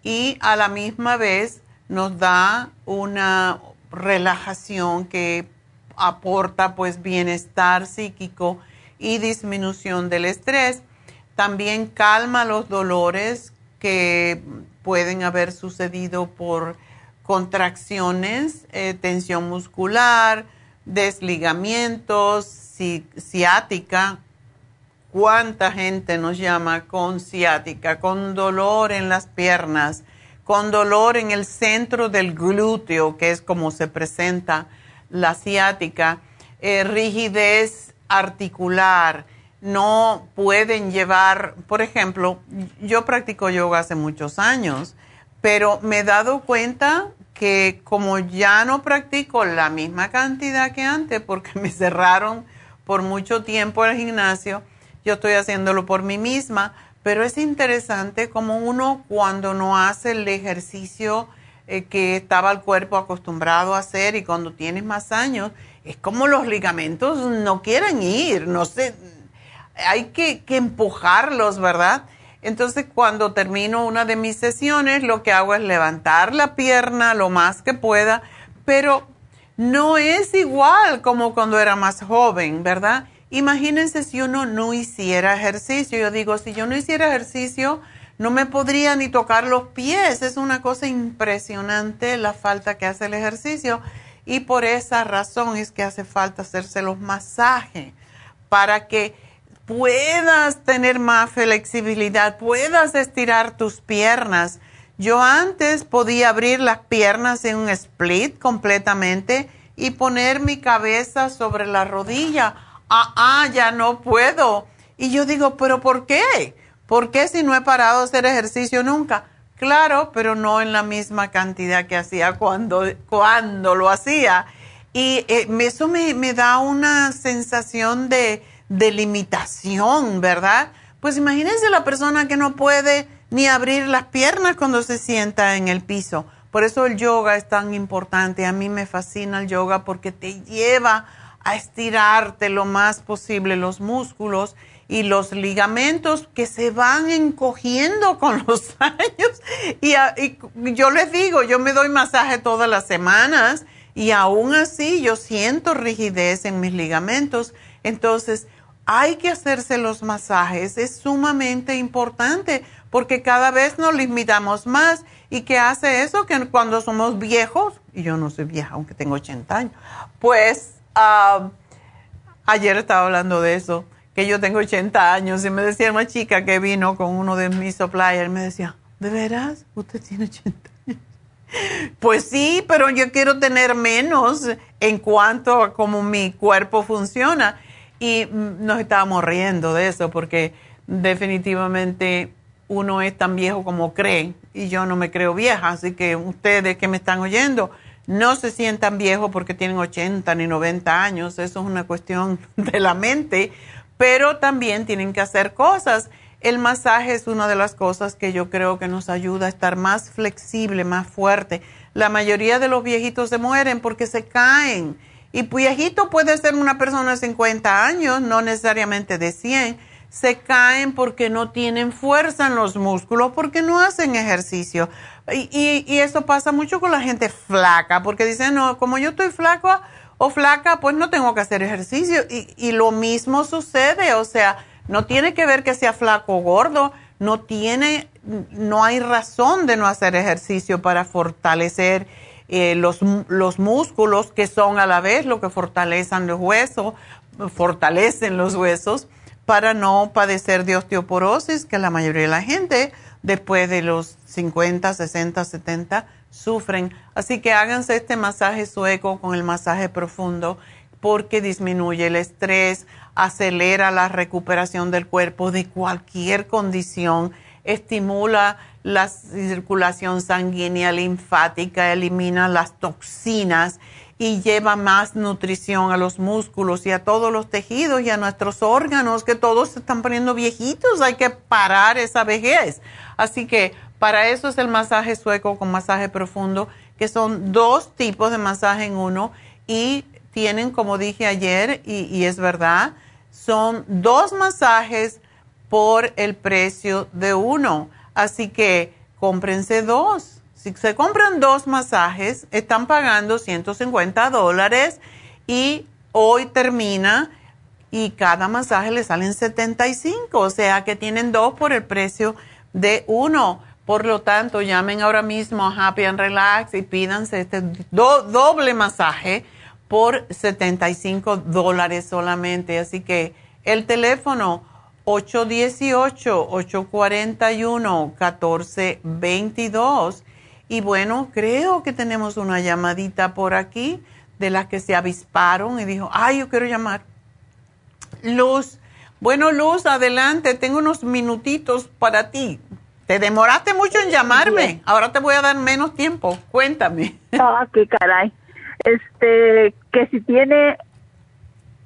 y a la misma vez nos da una relajación que aporta pues bienestar psíquico y disminución del estrés. También calma los dolores que pueden haber sucedido por contracciones, eh, tensión muscular, desligamientos, ciática. ¿Cuánta gente nos llama con ciática, con dolor en las piernas, con dolor en el centro del glúteo, que es como se presenta la ciática, eh, rigidez articular? No pueden llevar, por ejemplo, yo practico yoga hace muchos años, pero me he dado cuenta que como ya no practico la misma cantidad que antes porque (laughs) me cerraron por mucho tiempo el gimnasio, yo estoy haciéndolo por mí misma, pero es interesante como uno cuando no hace el ejercicio eh, que estaba el cuerpo acostumbrado a hacer y cuando tienes más años, es como los ligamentos no quieren ir, no sé, hay que, que empujarlos, ¿verdad? Entonces, cuando termino una de mis sesiones, lo que hago es levantar la pierna lo más que pueda, pero no es igual como cuando era más joven, ¿verdad? Imagínense si uno no hiciera ejercicio. Yo digo, si yo no hiciera ejercicio, no me podría ni tocar los pies. Es una cosa impresionante la falta que hace el ejercicio. Y por esa razón es que hace falta hacerse los masajes para que puedas tener más flexibilidad, puedas estirar tus piernas. Yo antes podía abrir las piernas en un split completamente y poner mi cabeza sobre la rodilla. Ah, ah, ya no puedo. Y yo digo, pero ¿por qué? ¿Por qué si no he parado de hacer ejercicio nunca? Claro, pero no en la misma cantidad que hacía cuando, cuando lo hacía. Y eh, eso me, me da una sensación de, de limitación, ¿verdad? Pues imagínense la persona que no puede ni abrir las piernas cuando se sienta en el piso. Por eso el yoga es tan importante. A mí me fascina el yoga porque te lleva a estirarte lo más posible los músculos y los ligamentos que se van encogiendo con (laughs) los años. Y, y, yo les digo, yo me doy masaje todas las semanas y aún así yo siento rigidez en mis ligamentos. Entonces, hay que hacerse los masajes, es sumamente importante porque cada vez nos limitamos más. ¿Y qué hace eso? Que cuando somos viejos, y yo no soy vieja, aunque tengo 80 años, pues ah, ayer estaba hablando de eso, que yo tengo 80 años y me decía una chica que vino con uno de mis suppliers, me decía, ¿de veras? ¿Usted tiene 80 años? Pues sí, pero yo quiero tener menos en cuanto a cómo mi cuerpo funciona. Y nos estábamos riendo de eso porque definitivamente uno es tan viejo como cree y yo no me creo vieja, así que ustedes que me están oyendo no se sientan viejos porque tienen 80 ni 90 años, eso es una cuestión (laughs) de la mente, pero también tienen que hacer cosas. El masaje es una de las cosas que yo creo que nos ayuda a estar más flexible, más fuerte. La mayoría de los viejitos se mueren porque se caen y viejito puede ser una persona de 50 años, no necesariamente de 100. Se caen porque no tienen fuerza en los músculos, porque no hacen ejercicio. Y, eso pasa mucho con la gente flaca, porque dicen, no, como yo estoy flaco, o flaca, pues no tengo que hacer ejercicio. Y lo mismo sucede, o sea, no tiene que ver que sea flaco o gordo, no tiene, no hay razón de no hacer ejercicio para fortalecer eh, los, los músculos que son a la vez lo que fortalecen los huesos, fortalecen los huesos para no padecer de osteoporosis, que la mayoría de la gente después de los 50, 60, 70 sufren. Así que háganse este masaje sueco con el masaje profundo porque disminuye el estrés, acelera la recuperación del cuerpo de cualquier condición, estimula la circulación sanguínea linfática, elimina las toxinas y lleva más nutrición a los músculos y a todos los tejidos y a nuestros órganos que todos se están poniendo viejitos. Hay que parar esa vejez. Así que para eso es el masaje sueco con masaje profundo, que son dos tipos de masaje en uno y tienen, como dije ayer, y, es verdad, son dos masajes por el precio de uno. Así que cómprense dos. Si se compran dos masajes, están pagando 150 dólares y hoy termina y cada masaje le salen 75, o sea que tienen dos por el precio de uno. Por lo tanto, llamen ahora mismo a Happy and Relax y pídanse este doble masaje por 75 dólares solamente. Así que el teléfono 818-841-1422. Y bueno, creo que tenemos una llamadita por aquí de las que se avisparon y dijo, ay, yo quiero llamar. Luz, bueno, Luz, adelante, tengo unos minutitos para ti. Te demoraste mucho en llamarme, ahora te voy a dar menos tiempo. Cuéntame. Ah, qué caray este que si tiene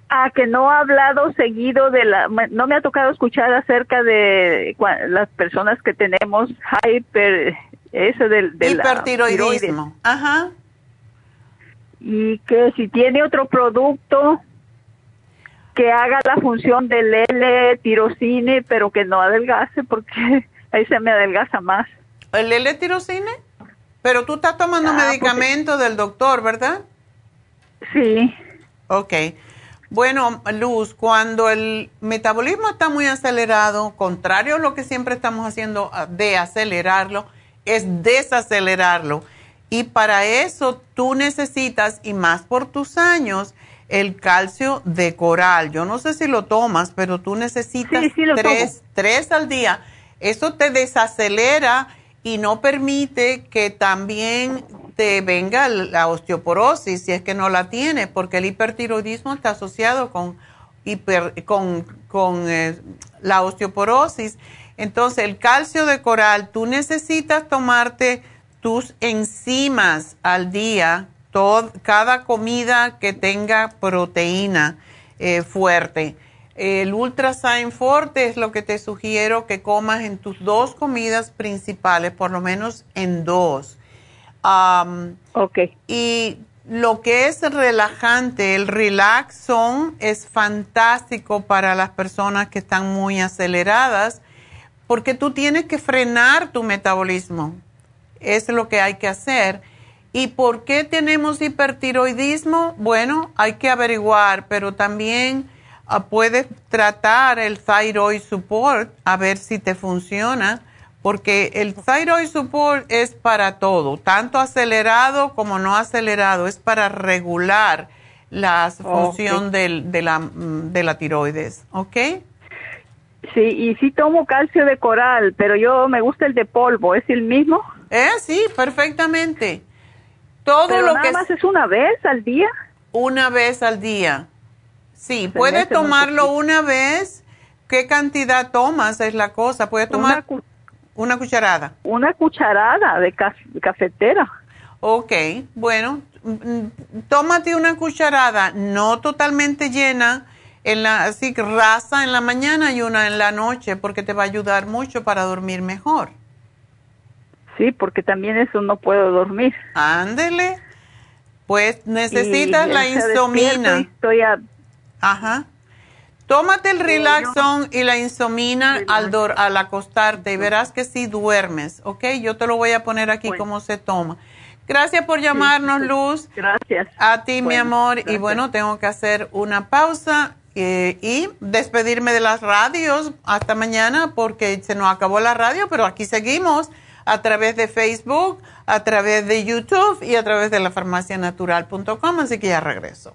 a que no ha hablado seguido de la no me ha tocado escuchar acerca de las personas que tenemos hyper eso del de hipertiroidismo ajá y que si tiene otro producto que haga la función del L-tirocine pero que no adelgace porque (laughs) ahí se me adelgaza más el L-tirocine pero tú estás tomando ah, medicamento del doctor, ¿verdad? Sí. Ok. Bueno, Luz, cuando el metabolismo está muy acelerado, contrario a lo que siempre estamos haciendo ah, de acelerarlo, es desacelerarlo. Y para eso tú necesitas, y más por tus años, el calcio de coral. Yo no sé si lo tomas, pero tú necesitas tres, tres al día. Eso te desacelera y no permite que también te venga la osteoporosis si es que no la tiene, porque el hipertiroidismo está asociado con, con, eh, la osteoporosis. Entonces, el calcio de coral, tú necesitas tomarte tus enzimas al día, cada comida que tenga proteína eh, fuerte. El Ultrasign Forte es lo que te sugiero que comas en tus dos comidas principales, por lo menos en dos. Ok. Y lo que es relajante, el Relaxon es fantástico para las personas que están muy aceleradas porque tú tienes que frenar tu metabolismo. Es lo que hay que hacer. ¿Y por qué tenemos hipertiroidismo? Bueno, hay que averiguar, pero también Ah, puedes tratar el thyroid support a ver si te funciona, porque el thyroid support es para todo, tanto acelerado como no acelerado, es para regular la función de, la, de la tiroides, ¿ok? Sí, y sí tomo calcio de coral, pero yo me gusta el de polvo, ¿es el mismo? Eh, sí, perfectamente. Todo pero lo nada que más es una vez al día. Una vez al día. Sí, puede tomarlo una vez. ¿Qué cantidad tomas? Es la cosa. Puede tomar una, cucharada. Una cucharada de cafetera. Ok, bueno, mm, tómate una cucharada, no totalmente llena, en la, así rasa en la mañana y una en la noche, porque te va a ayudar mucho para dormir mejor. Sí, porque también eso no puedo dormir. Ándele. Pues necesitas la insomina. Estoy a Ajá. Tómate el Relaxon y la insomina al, al acostarte y verás que sí duermes, ¿ok? Yo te lo voy a poner aquí cómo se toma. Gracias por llamarnos, Luz. Gracias. A ti, mi amor. Y bueno, tengo que hacer una pausa eh, y despedirme de las radios hasta mañana porque se nos acabó la radio, pero aquí seguimos a través de Facebook, a través de YouTube y a través de la farmacianatural.com, así que ya regreso.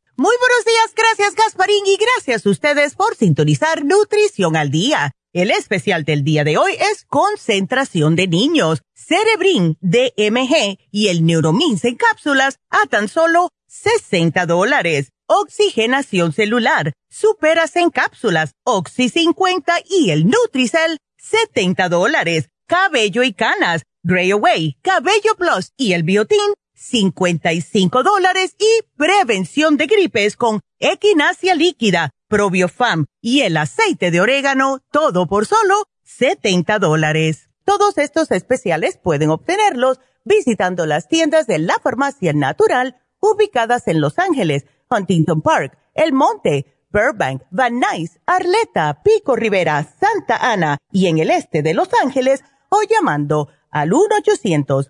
Muy buenos días, gracias Gasparín y gracias a ustedes por sintonizar Nutrición al Día. El especial del día de hoy es concentración de niños, Cerebrin, DMG y el Neuromins en cápsulas a tan solo 60 dólares. Oxigenación celular, superas en cápsulas, Oxy 50 y el Nutricel, 70 dólares. Cabello y canas, Gray Away, Cabello Plus y el Biotin, 55 dólares y prevención de gripes con equinacia líquida, probiofam y el aceite de orégano, todo por solo 70 dólares. Todos estos especiales pueden obtenerlos visitando las tiendas de la farmacia natural ubicadas en Los Ángeles, Huntington Park, El Monte, Burbank, Van Nuys, Arleta, Pico Rivera, Santa Ana y en el este de Los Ángeles o llamando al 1 800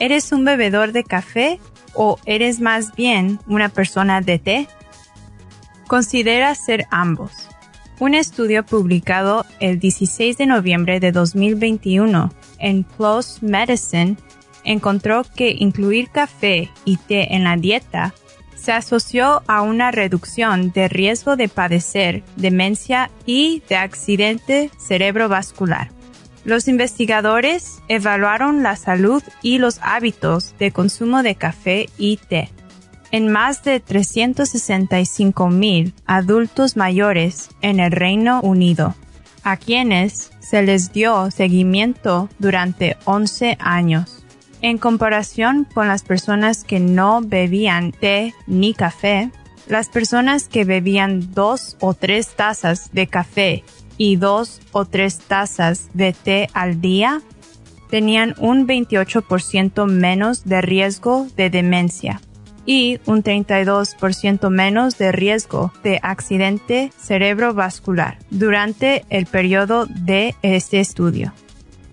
¿Eres un bebedor de café o eres más bien una persona de té? Considera ser ambos. Un estudio publicado el 16 de noviembre de 2021 en PLOS Medicine encontró que incluir café y té en la dieta se asoció a una reducción de riesgo de padecer demencia y de accidente cerebrovascular. Los investigadores evaluaron la salud y los hábitos de consumo de café y té en más de 365 mil adultos mayores en el Reino Unido, a quienes se les dio seguimiento durante 11 años. En comparación con las personas que no bebían té ni café, las personas que bebían dos o tres tazas de café y dos o tres tazas de té al día tenían un 28% menos de riesgo de demencia y un 32% menos de riesgo de accidente cerebrovascular durante el periodo de este estudio.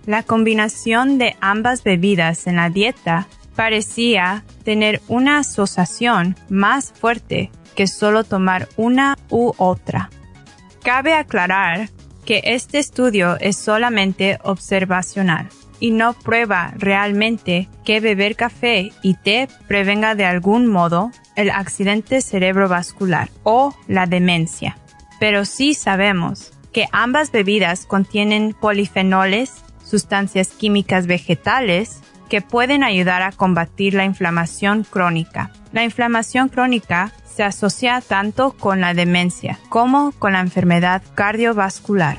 La combinación de ambas bebidas en la dieta parecía tener una asociación más fuerte que solo tomar una u otra. Cabe aclarar que este estudio es solamente observacional y no prueba realmente que beber café y té prevenga de algún modo el accidente cerebrovascular o la demencia. Pero sí sabemos que ambas bebidas contienen polifenoles, sustancias químicas vegetales, que pueden ayudar a combatir la inflamación crónica. La inflamación crónica se asocia tanto con la demencia como con la enfermedad cardiovascular.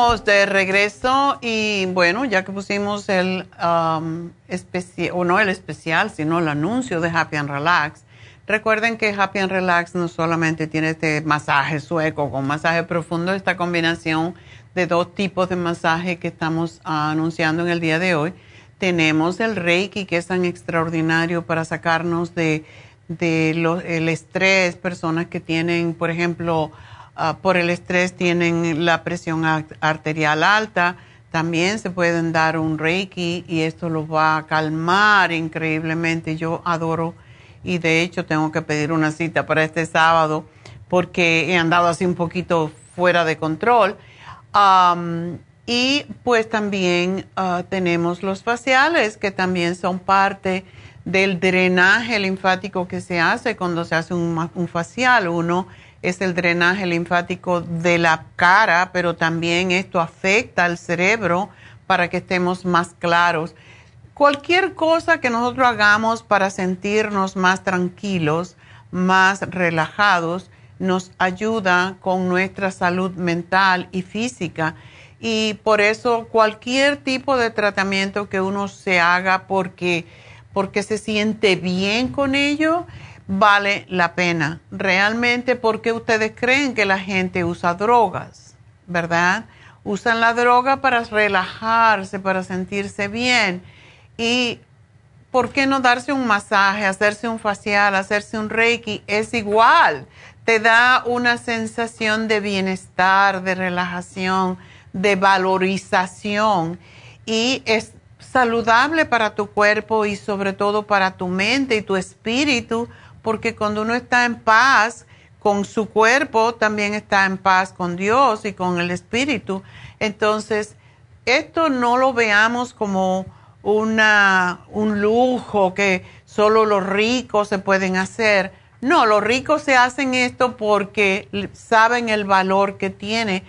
818-841-1422. de regreso y bueno, ya que pusimos el um, especial, o no el especial, sino el anuncio de Happy and Relax, recuerden que Happy and Relax no solamente tiene este masaje sueco con masaje profundo, esta combinación de dos tipos de masaje que estamos anunciando en el día de hoy. Tenemos el Reiki, que es tan extraordinario para sacarnos de, de el estrés, personas que tienen, por ejemplo, Ah, por el estrés tienen la presión arterial alta, también se pueden dar un reiki y esto los va a calmar increíblemente. Yo adoro y de hecho tengo que pedir una cita para este sábado porque he andado así un poquito fuera de control. y pues también ah, tenemos los faciales que también son parte del drenaje linfático que se hace cuando se hace un, un facial. Uno es el drenaje linfático de la cara, pero también esto afecta al cerebro para que estemos más claros. Cualquier cosa que nosotros hagamos para sentirnos más tranquilos, más relajados, nos ayuda con nuestra salud mental y física. Y por eso cualquier tipo de tratamiento que uno se haga porque, porque se siente bien con ello, vale la pena. Realmente, porque ustedes creen que la gente usa drogas? ¿Verdad? Usan la droga para relajarse, para sentirse bien. ¿Y por qué no darse un masaje, hacerse un facial, hacerse un reiki? Es igual. Te da una sensación de bienestar, de relajación, de valorización. Y es saludable para tu cuerpo y sobre todo para tu mente y tu espíritu porque cuando uno está en paz con su cuerpo, también está en paz con Dios y con el Espíritu. Entonces, esto no lo veamos como una, un lujo que solo los ricos se pueden hacer. No, los ricos se hacen esto porque saben el valor que tiene.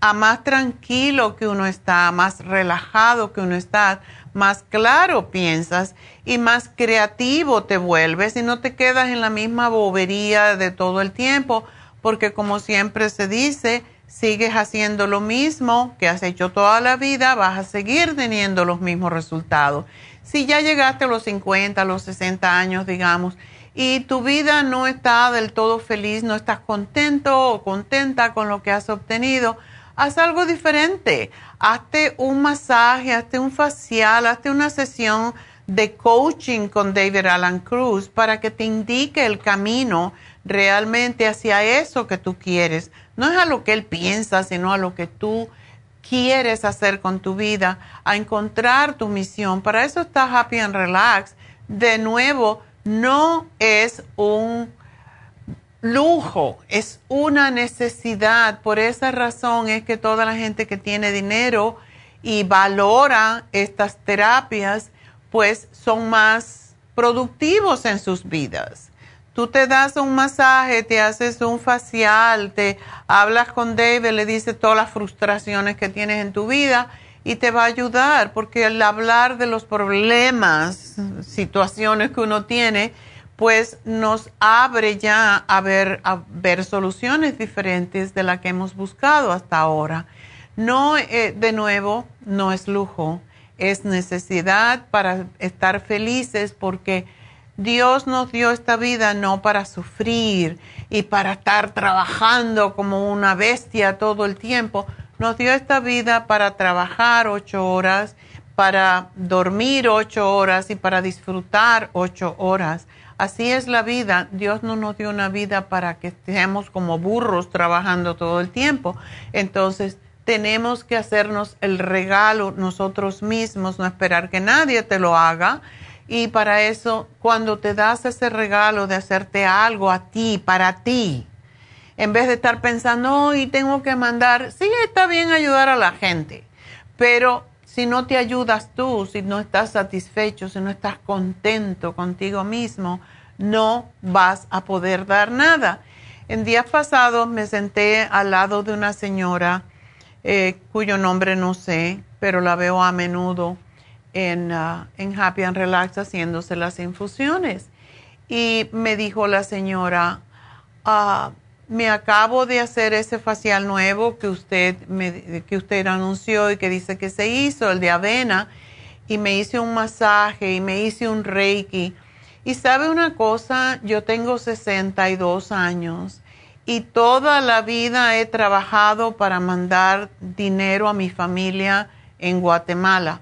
A más tranquilo que uno está, más relajado que uno está, más claro piensas y más creativo te vuelves y no te quedas en la misma bobería de todo el tiempo, porque como siempre se dice, sigues haciendo lo mismo que has hecho toda la vida, vas a seguir teniendo los mismos resultados. si ya llegaste a los 50, a los 60 años, digamos, y tu vida no está del todo feliz, no estás contento o contenta con lo que has obtenido, haz algo diferente. Hazte un masaje, hazte un facial, hazte una sesión de coaching con David Alan Cruz para que te indique el camino realmente hacia eso que tú quieres. No es a lo que él piensa, sino a lo que tú quieres hacer con tu vida, a encontrar tu misión. Para eso está Happy and Relax. De nuevo, no es un lujo, es una necesidad. Por esa razón es que toda la gente que tiene dinero y valora estas terapias, pues son más productivos en sus vidas. Tú te das un masaje, te haces un facial, te hablas con David, le dices todas las frustraciones que tienes en tu vida y te va a ayudar, porque al hablar de los problemas, situaciones que uno tiene, pues nos abre ya a ver, a ver soluciones diferentes de las que hemos buscado hasta ahora. No, eh, de nuevo, no es lujo, es necesidad para estar felices porque Dios nos dio esta vida no para sufrir y para estar trabajando como una bestia todo el tiempo. Nos dio esta vida para trabajar ocho horas, para dormir ocho horas y para disfrutar ocho horas. Así es la vida. Dios no nos dio una vida para que estemos como burros trabajando todo el tiempo. Entonces, tenemos que hacernos el regalo nosotros mismos, no esperar que nadie te lo haga y para eso, cuando te das ese regalo de hacerte algo a ti, para ti, en vez de estar pensando, y tengo que mandar, sí, está bien ayudar a la gente, pero si no te ayudas tú, si no estás satisfecho, si no estás contento contigo mismo, no vas a poder dar nada. En días pasados me senté al lado de una señora eh, cuyo nombre no sé, pero la veo a menudo Uh, en, Happy and Relax haciéndose las infusiones. Y me dijo la señora, ah, me acabo de hacer ese facial nuevo que usted, me, que usted anunció y que dice que se hizo, el de avena, y me hice un masaje y me hice un reiki. Y sabe una cosa, yo tengo 62 años y toda la vida he trabajado para mandar dinero a mi familia en Guatemala.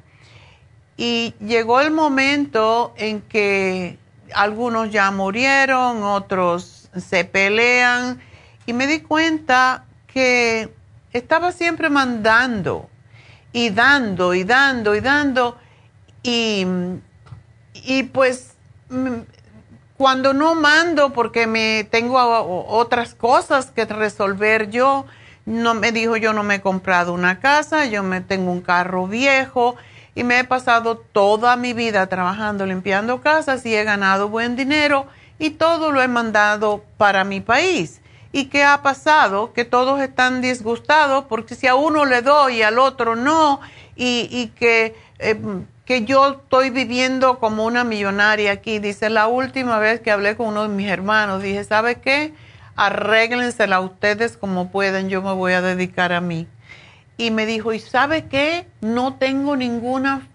Y llegó el momento en que algunos ya murieron, otros se pelean, y me di cuenta que estaba siempre mandando y dando y dando y dando, y, pues mm, cuando no mando porque me tengo otras cosas que resolver yo, no me dijo yo no me he comprado una casa, yo me tengo un carro viejo, y me he pasado toda mi vida trabajando, limpiando casas y he ganado buen dinero y todo lo he mandado para mi país. ¿Y qué ha pasado? Que todos están disgustados porque si a uno le doy y al otro no, y, que, eh, que yo estoy viviendo como una millonaria aquí. Dice, la última vez que hablé con uno de mis hermanos, dije, ¿sabe qué? Arréglensela ustedes como pueden, yo me voy a dedicar a mí y me dijo, ¿y sabe qué? No tengo ninguna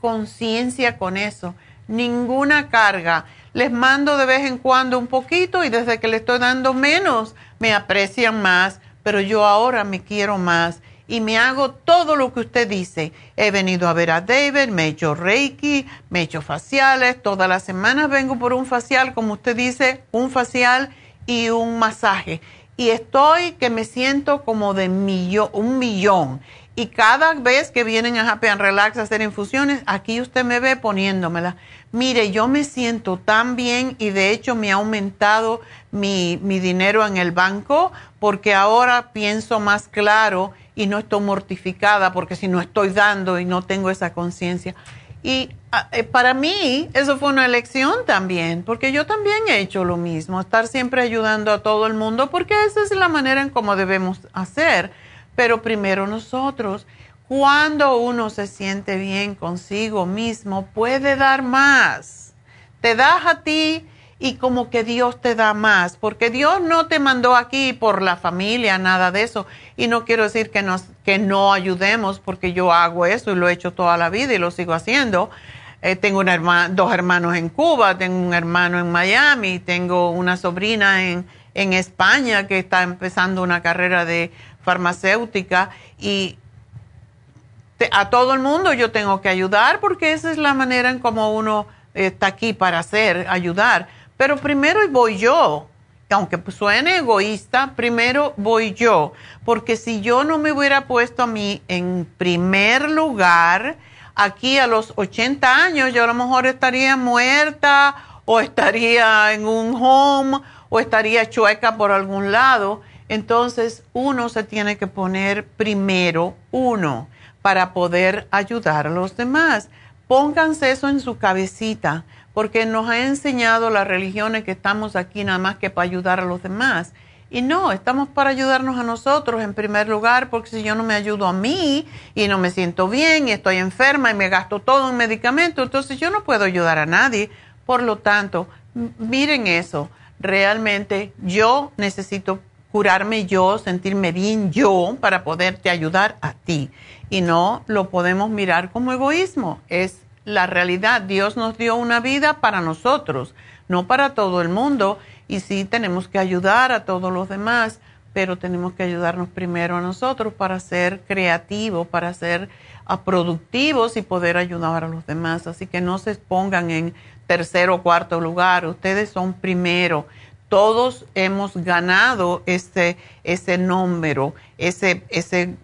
conciencia con eso, ninguna carga. Les mando de vez en cuando un poquito y desde que le estoy dando menos, me aprecian más, pero yo ahora me quiero más y me hago todo lo que usted dice. He venido a ver a David, me he hecho reiki, me he hecho faciales, todas las semanas vengo por un facial, como usted dice, un facial y un masaje y estoy que me siento como de millón, un millón. Y cada vez que vienen a Happy and Relax a hacer infusiones, aquí usted me ve poniéndomela. Mire, yo me siento tan bien y de hecho me ha aumentado mi, mi dinero en el banco porque ahora pienso más claro y no estoy mortificada porque si no estoy dando y no tengo esa conciencia. Y ah, eh, para mí eso fue una elección también, porque yo también he hecho lo mismo, estar siempre ayudando a todo el mundo, porque esa es la manera en cómo debemos hacer. Pero primero nosotros, cuando uno se siente bien consigo mismo, puede dar más. Te das a ti y como que Dios te da más, porque Dios no te mandó aquí por la familia, nada de eso. Y no quiero decir que, que no ayudemos, porque yo hago eso y lo he hecho toda la vida y lo sigo haciendo. eh, tengo una dos hermanos en Cuba, tengo un hermano en Miami, tengo una sobrina en, en España que está empezando una carrera de farmacéutica y a todo el mundo yo tengo que ayudar porque esa es la manera en cómo uno está aquí para hacer, ayudar. Pero primero voy yo, aunque suene egoísta, primero voy yo, porque si yo no me hubiera puesto a mí en primer lugar, aquí a los 80 años yo a lo mejor estaría muerta o estaría en un home o estaría chueca por algún lado. Entonces uno se tiene que poner primero uno para poder ayudar a los demás. Pónganse eso en su cabecita, porque nos ha enseñado las religiones que estamos aquí nada más que para ayudar a los demás. Y no, estamos para ayudarnos a nosotros en primer lugar, porque si yo no me ayudo a mí y no me siento bien y estoy enferma y me gasto todo en medicamentos, entonces yo no puedo ayudar a nadie. Por lo tanto, miren eso, realmente yo necesito curarme yo, sentirme bien yo para poderte ayudar a ti. Y no lo podemos mirar como egoísmo, es la realidad. Dios nos dio una vida para nosotros, no para todo el mundo. Y sí tenemos que ayudar a todos los demás, pero tenemos que ayudarnos primero a nosotros para ser creativos, para ser ah, productivos y poder ayudar a los demás. Así que no se pongan en tercer o cuarto lugar, ustedes son primero todos hemos ganado ese, ese número, ese, ese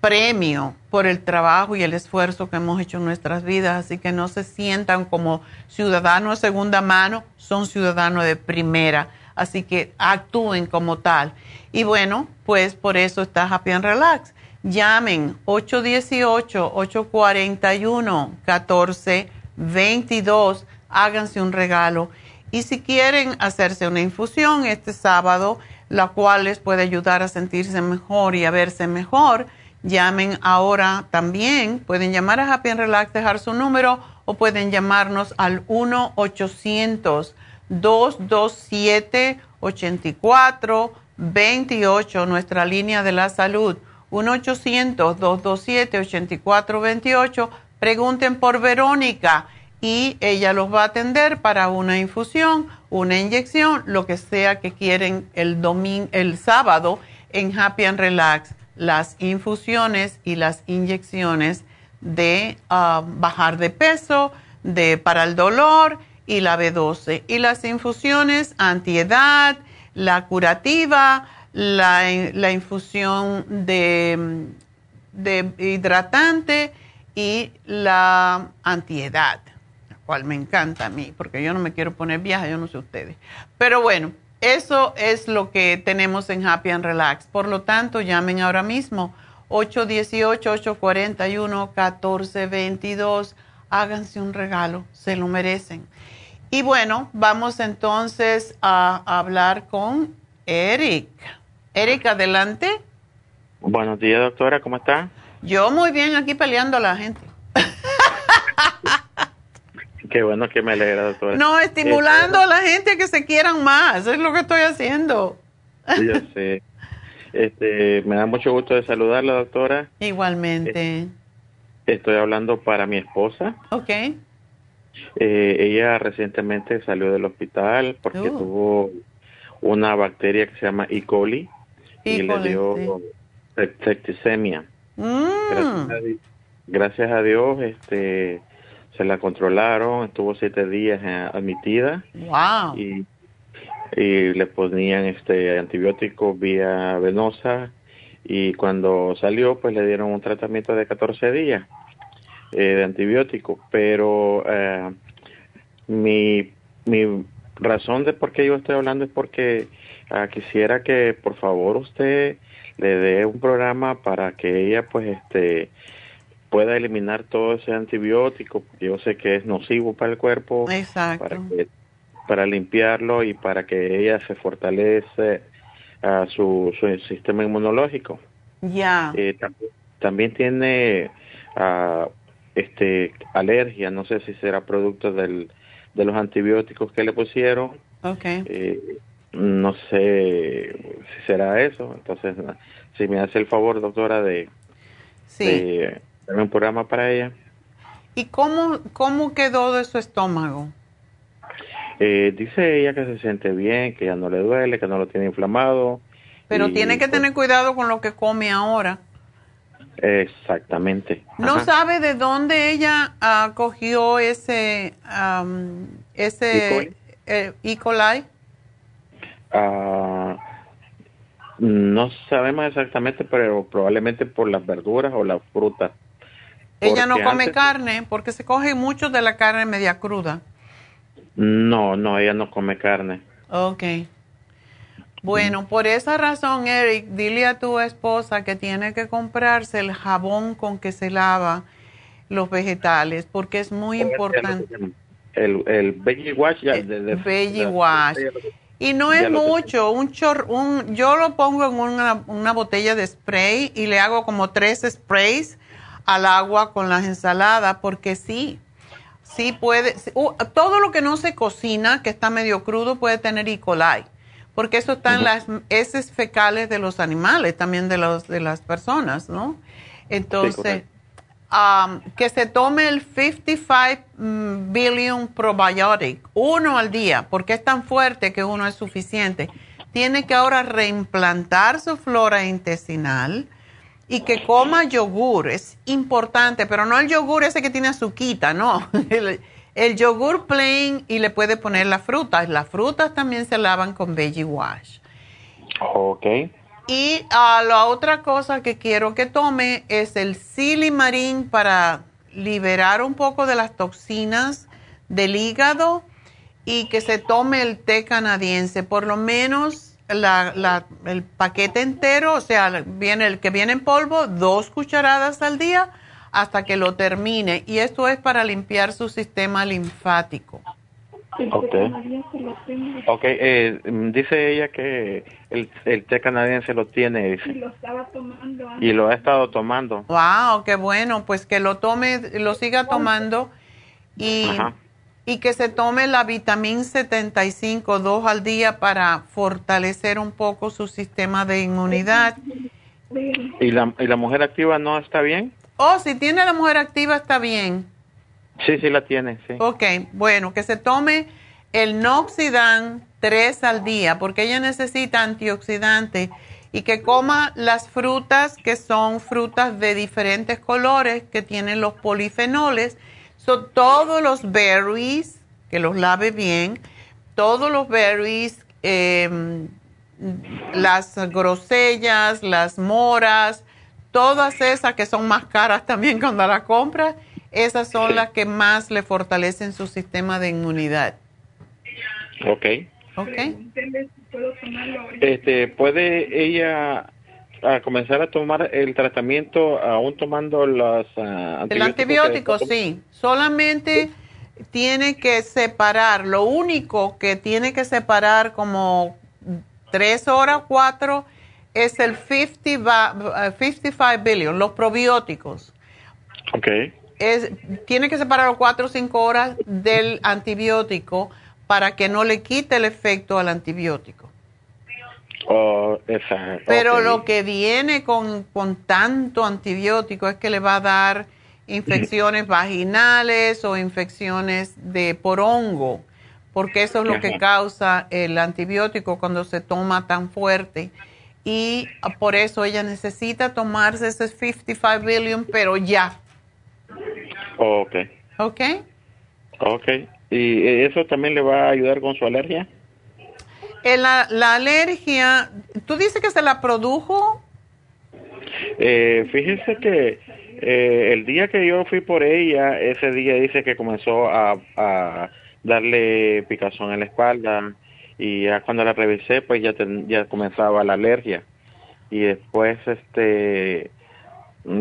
premio por el trabajo y el esfuerzo que hemos hecho en nuestras vidas, así que no se sientan como ciudadanos de segunda mano, son ciudadanos de primera, así que actúen como tal. Y bueno, pues por eso está Happy and Relax. Llamen 818-841-1422, háganse un regalo y si quieren hacerse una infusión este sábado, la cual les puede ayudar a sentirse mejor y a verse mejor, llamen ahora también. Pueden llamar a Happy and Relax, dejar su número o pueden llamarnos al 1-800-227-8428, nuestra línea de la salud. 1-800-227-8428. Pregunten por Verónica y ella los va a atender para una infusión, una inyección, lo que sea que quieren el domingo, el sábado en Happy and Relax, las infusiones y las inyecciones de ah, bajar de peso, de para el dolor y la B12 y las infusiones antiedad, la curativa, la, infusión de hidratante y la antiedad cual me encanta a mí, porque yo no me quiero poner vieja, yo no sé ustedes. Pero bueno, eso es lo que tenemos en Happy and Relax. Por lo tanto, llamen ahora mismo 818-841-1422. Háganse un regalo, se lo merecen. Y bueno, vamos entonces a hablar con Eric. Eric, adelante. Buenos días, doctora, ¿cómo está? Yo muy bien, aquí peleando a la gente. (laughs) Qué bueno que me alegra, doctora. No, estimulando este, a la gente a que se quieran más, es lo que estoy haciendo. Yo sé. Este, me da mucho gusto de saludarla, doctora. Igualmente. Estoy hablando para mi esposa. Ok. Eh, ella recientemente salió del hospital porque oh. tuvo una bacteria que se llama E. coli y le dio septicemia. Mm. Gracias, gracias a Dios, este se la controlaron, estuvo siete días eh, admitida. Wow. Y, y le ponían este antibiótico vía venosa y cuando salió pues le dieron un tratamiento de 14 días eh, de antibiótico, pero eh, mi, mi razón de por qué yo estoy hablando es porque ah, quisiera que por favor usted le dé un programa para que ella pues este pueda eliminar todo ese antibiótico, porque yo sé que es nocivo para el cuerpo, Exacto. Para, limpiarlo y para que ella se fortalece a su, su sistema inmunológico. Ya. Eh, también tiene uh, este alergia, no sé si será producto del, de los antibióticos que le pusieron. Okay. Eh, no sé si será eso. Entonces, si me hace el favor, doctora, de, sí un programa para ella. ¿Y cómo, cómo quedó de su estómago? Eh, dice ella que se siente bien, que ya no le duele, que no lo tiene inflamado. Pero y, tiene que pues, tener cuidado con lo que come ahora. Exactamente. ¿No Ajá. sabe de dónde ella ah, cogió ese, am, ese E. coli. eh, E. coli? Ah, no sabemos exactamente, pero probablemente por las verduras o las frutas. Ella no come antes- carne porque se coge mucho de la carne media cruda. No, no, ella no come carne. Ok. Bueno, por esa razón, Eric, dile a tu esposa que tiene que comprarse el jabón con que se lava los vegetales porque es muy importante. El, el Veggie Wash ya. de- de- Veggie de- Wash. Y no es mucho, un chor, un, yo lo pongo en una, una botella de spray y le hago como tres sprays al agua con las ensaladas porque sí, sí puede, uh, todo lo que no se cocina, que está medio crudo, puede tener E. coli, porque eso está en las heces fecales de los animales, también de, los, de las personas, ¿no? Entonces, um, que se tome el 55 mm, billion probiotic, uno al día, porque es tan fuerte que uno es suficiente. Tiene que ahora reimplantar su flora intestinal y que coma yogur, es importante, pero no el yogur ese que tiene azuquita, no. (laughs) El, el yogur plain y le puede poner las frutas. Las frutas también se lavan con veggie wash. Ok. Y ah, la otra cosa que quiero que tome es el silimarín para liberar un poco de las toxinas del hígado y que se tome el té canadiense, por lo menos la- la- el paquete entero, o sea, viene el que viene en polvo, dos cucharadas al día hasta que lo termine. Y esto es para limpiar su sistema linfático. Ok. Ok, eh, dice ella que el, el té canadiense lo tiene, dice. Y lo ha estado tomando. Wow, qué bueno, pues que lo tome, lo siga tomando y, Ajá. Y que se tome la vitamina 75 dos al día para fortalecer un poco su sistema de inmunidad. ¿Y la, ¿Y la mujer activa no está bien? Oh, si tiene la mujer activa está bien. Sí, sí la tiene, sí. Ok, bueno, que se tome el Noxidan tres al día porque ella necesita antioxidante y que coma las frutas que son frutas de diferentes colores que tienen los polifenoles. Son todos los berries, que los lave bien, todos los berries, em, las grosellas, las moras, todas esas que son más caras también cuando las compras, esas son las que más le fortalecen su sistema de inmunidad. Ok. ¿Ok? Este, ¿Puede ella ah, comenzar a tomar el tratamiento aún tomando los ah, antibióticos? El antibiótico, sí. Solamente tiene que separar. Lo único que tiene que separar como tres horas, cuatro, es el 50 ba- eh, 55 billion, los probióticos. Ok. Es, tiene que separar cuatro o cinco horas del antibiótico para que no le quite el efecto al antibiótico. Oh, esa, Pero lo que viene con, con tanto antibiótico es que le va a dar infecciones vaginales o infecciones de por hongo, porque eso es lo que causa el antibiótico cuando se toma tan fuerte. Y por eso ella necesita tomarse ese 55 billion, pero ya, Ok. ¿ok? Ok. ¿Y eso también le va a ayudar con su alergia? Eh, La, la alergia, ¿tú dices que se la produjo? Eh, fíjese que eh, el día que yo fui por ella, ese día dice que comenzó a, a darle picazón en la espalda y ya cuando la revisé pues ya ten- ya comenzaba la alergia y después este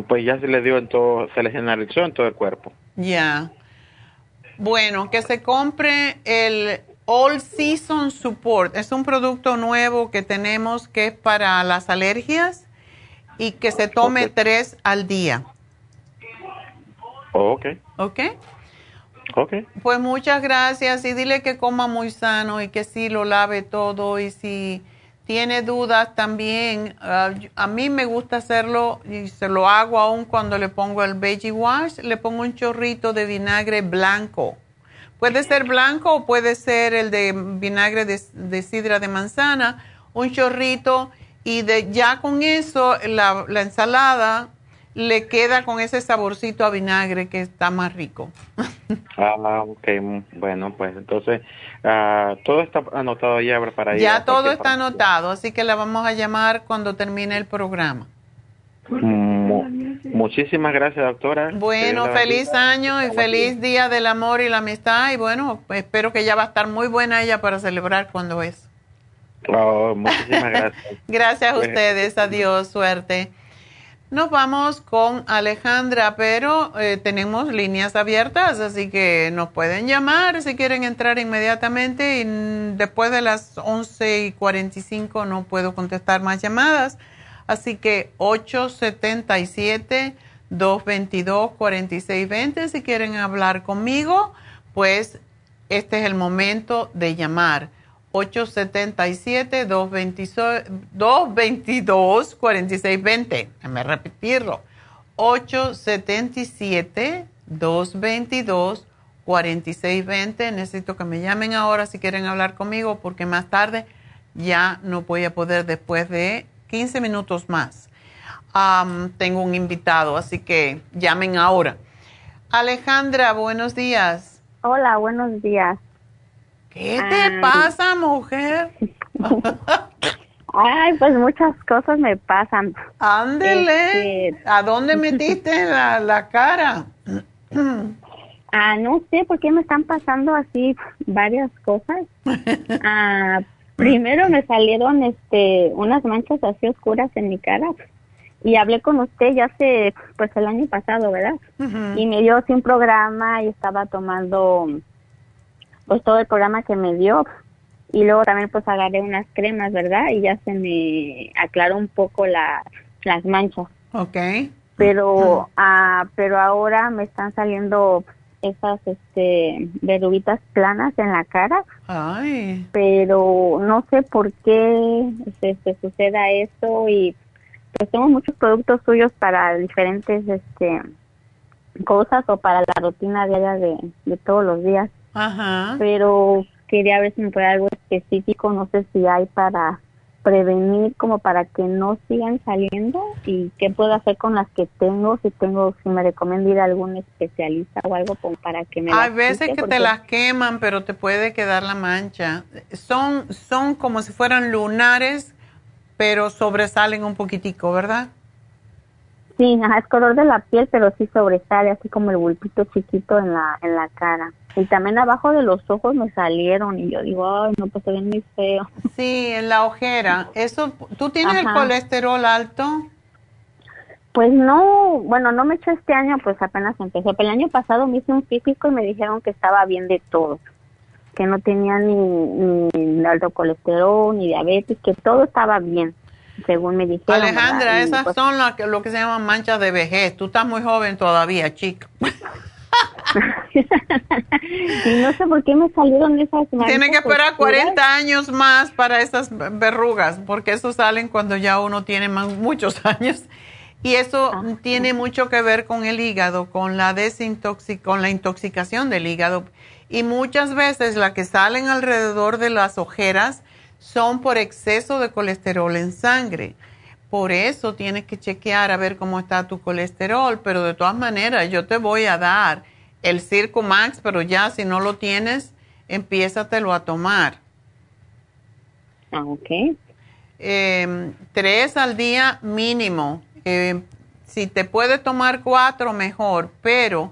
pues ya se le dio en todo, se le generalizó en todo el cuerpo. Ya. Bueno, que se compre el All Season Support. Es un producto nuevo que tenemos que es para las alergias y que se tome tres al día. Oh, ok, ¿Ok? ok. Pues muchas gracias y dile que coma muy sano y que sí lo lave todo y si tiene dudas también, ah, a mí me gusta hacerlo y se lo hago aún cuando le pongo el veggie wash, le pongo un chorrito de vinagre blanco. Puede ser blanco o puede ser el de vinagre de, sidra de manzana, un chorrito y de, ya con eso la, la ensalada le queda con ese saborcito a vinagre que está más rico. ah, ok, bueno, pues entonces ah, todo está anotado ya para. Ya todo está anotado, así que la vamos a llamar cuando termine el programa. Muchísimas gracias, doctora. Bueno, feliz año y feliz día del amor y la amistad y bueno, espero que ya va a estar muy buena ella para celebrar cuando es. Oh, muchísimas (laughs) gracias. gracias a pues, ustedes, adiós, suerte. Nos vamos con Alejandra, pero eh, tenemos líneas abiertas, así que nos pueden llamar si quieren entrar inmediatamente y después de las 11 y 45 no puedo contestar más llamadas. Así que 877-222-4620, si quieren hablar conmigo, pues este es el momento de llamar. 877-222-4620. Déjame repetirlo. 877-222-4620. Necesito que me llamen ahora si quieren hablar conmigo porque más tarde ya no voy a poder después de 15 minutos más. tengo un invitado, así que llamen ahora. Alejandra, buenos días. Hola, buenos días. ¿Qué te pasa, mujer? (laughs) Ay, pues muchas cosas me pasan. Ándele. Este, ¿A dónde metiste (laughs) la, la cara? ah, no sé por qué me están pasando así varias cosas. (laughs) ah, primero me salieron este unas manchas así oscuras en mi cara y hablé con usted ya hace pues el año pasado, ¿verdad? Y me dio sin programa y estaba tomando pues todo el programa que me dio y luego también pues agarré unas cremas, ¿verdad? Y ya se me aclaró un poco la, las manchas. Ok. Pero, ah, pero ahora me están saliendo esas este verruguitas planas en la cara. Ay. Pero no sé por qué se, se suceda eso y pues tengo muchos productos suyos para diferentes este cosas o para la rutina diaria de, de todos los días. Ajá. Pero quería ver si me puede algo específico, no sé si hay para prevenir como para que no sigan saliendo y qué puedo hacer con las que tengo, si tengo, si me recomiendo ir a algún especialista o algo como para que me Hay veces que te las queman, pero te puede quedar la mancha. Son, son como si fueran lunares, pero sobresalen un poquitico, ¿verdad? Sí, es color de la piel, pero sí sobresale, así como el bultito chiquito en la, en la cara. Y también abajo de los ojos me salieron y yo digo, ay, no, pues se ven muy feo. Sí, en la ojera. Eso, ¿Tú tienes el colesterol alto? Pues no, bueno, no me he hecho este año, pues apenas empezó. Pero el año pasado me hice un físico y me dijeron que estaba bien de todo. Que no tenía ni, ni alto colesterol, ni diabetes, que todo estaba bien según me dijeron. Alejandra, esas pues son que, lo que se llaman manchas de vejez. Tú estás muy joven todavía, chica. (laughs) (laughs) y no sé por qué me salieron esas. Tiene que esperar 40 años más para esas verrugas, porque eso salen cuando ya uno tiene muchos (laughs) años. Y eso tiene mucho que ver con el hígado, con la desintoxic con la intoxicación del hígado. Y muchas veces la que salen alrededor de las ojeras son por exceso de colesterol en sangre. Por eso tienes que chequear a ver cómo está tu colesterol, pero de todas maneras yo te voy a dar el Circo Max, pero ya si no lo tienes, empiézatelo a tomar. Ah, ok. Em, tres al día mínimo. Em, si te puedes tomar cuatro, mejor, pero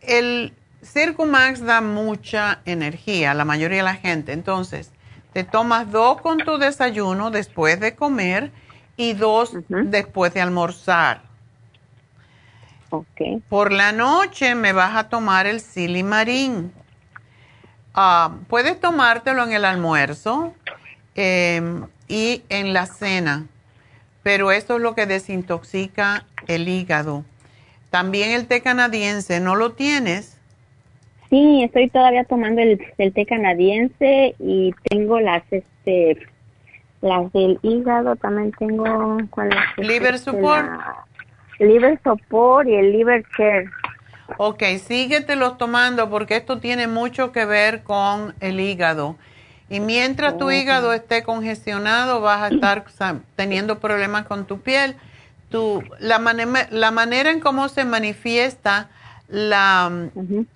el Circo Max da mucha energía a la mayoría de la gente. Entonces, te tomas dos con tu desayuno después de comer y dos después de almorzar. Okay. Por la noche me vas a tomar el silimarín. Ah, puedes tomártelo en el almuerzo em, y en la cena, pero eso es lo que desintoxica el hígado. También el té canadiense, ¿no lo tienes? Sí, estoy todavía tomando el, té canadiense y tengo las, este, Las del hígado también tengo. ¿cuál es? Liver Este, support. la- Liver support y el liver care. Ok, síguetelos tomando porque esto tiene mucho que ver con el hígado. Y mientras tu hígado esté congestionado, vas a (clears throat) estar teniendo problemas con tu piel. Tu, la, mane- la manera en cómo se manifiesta la,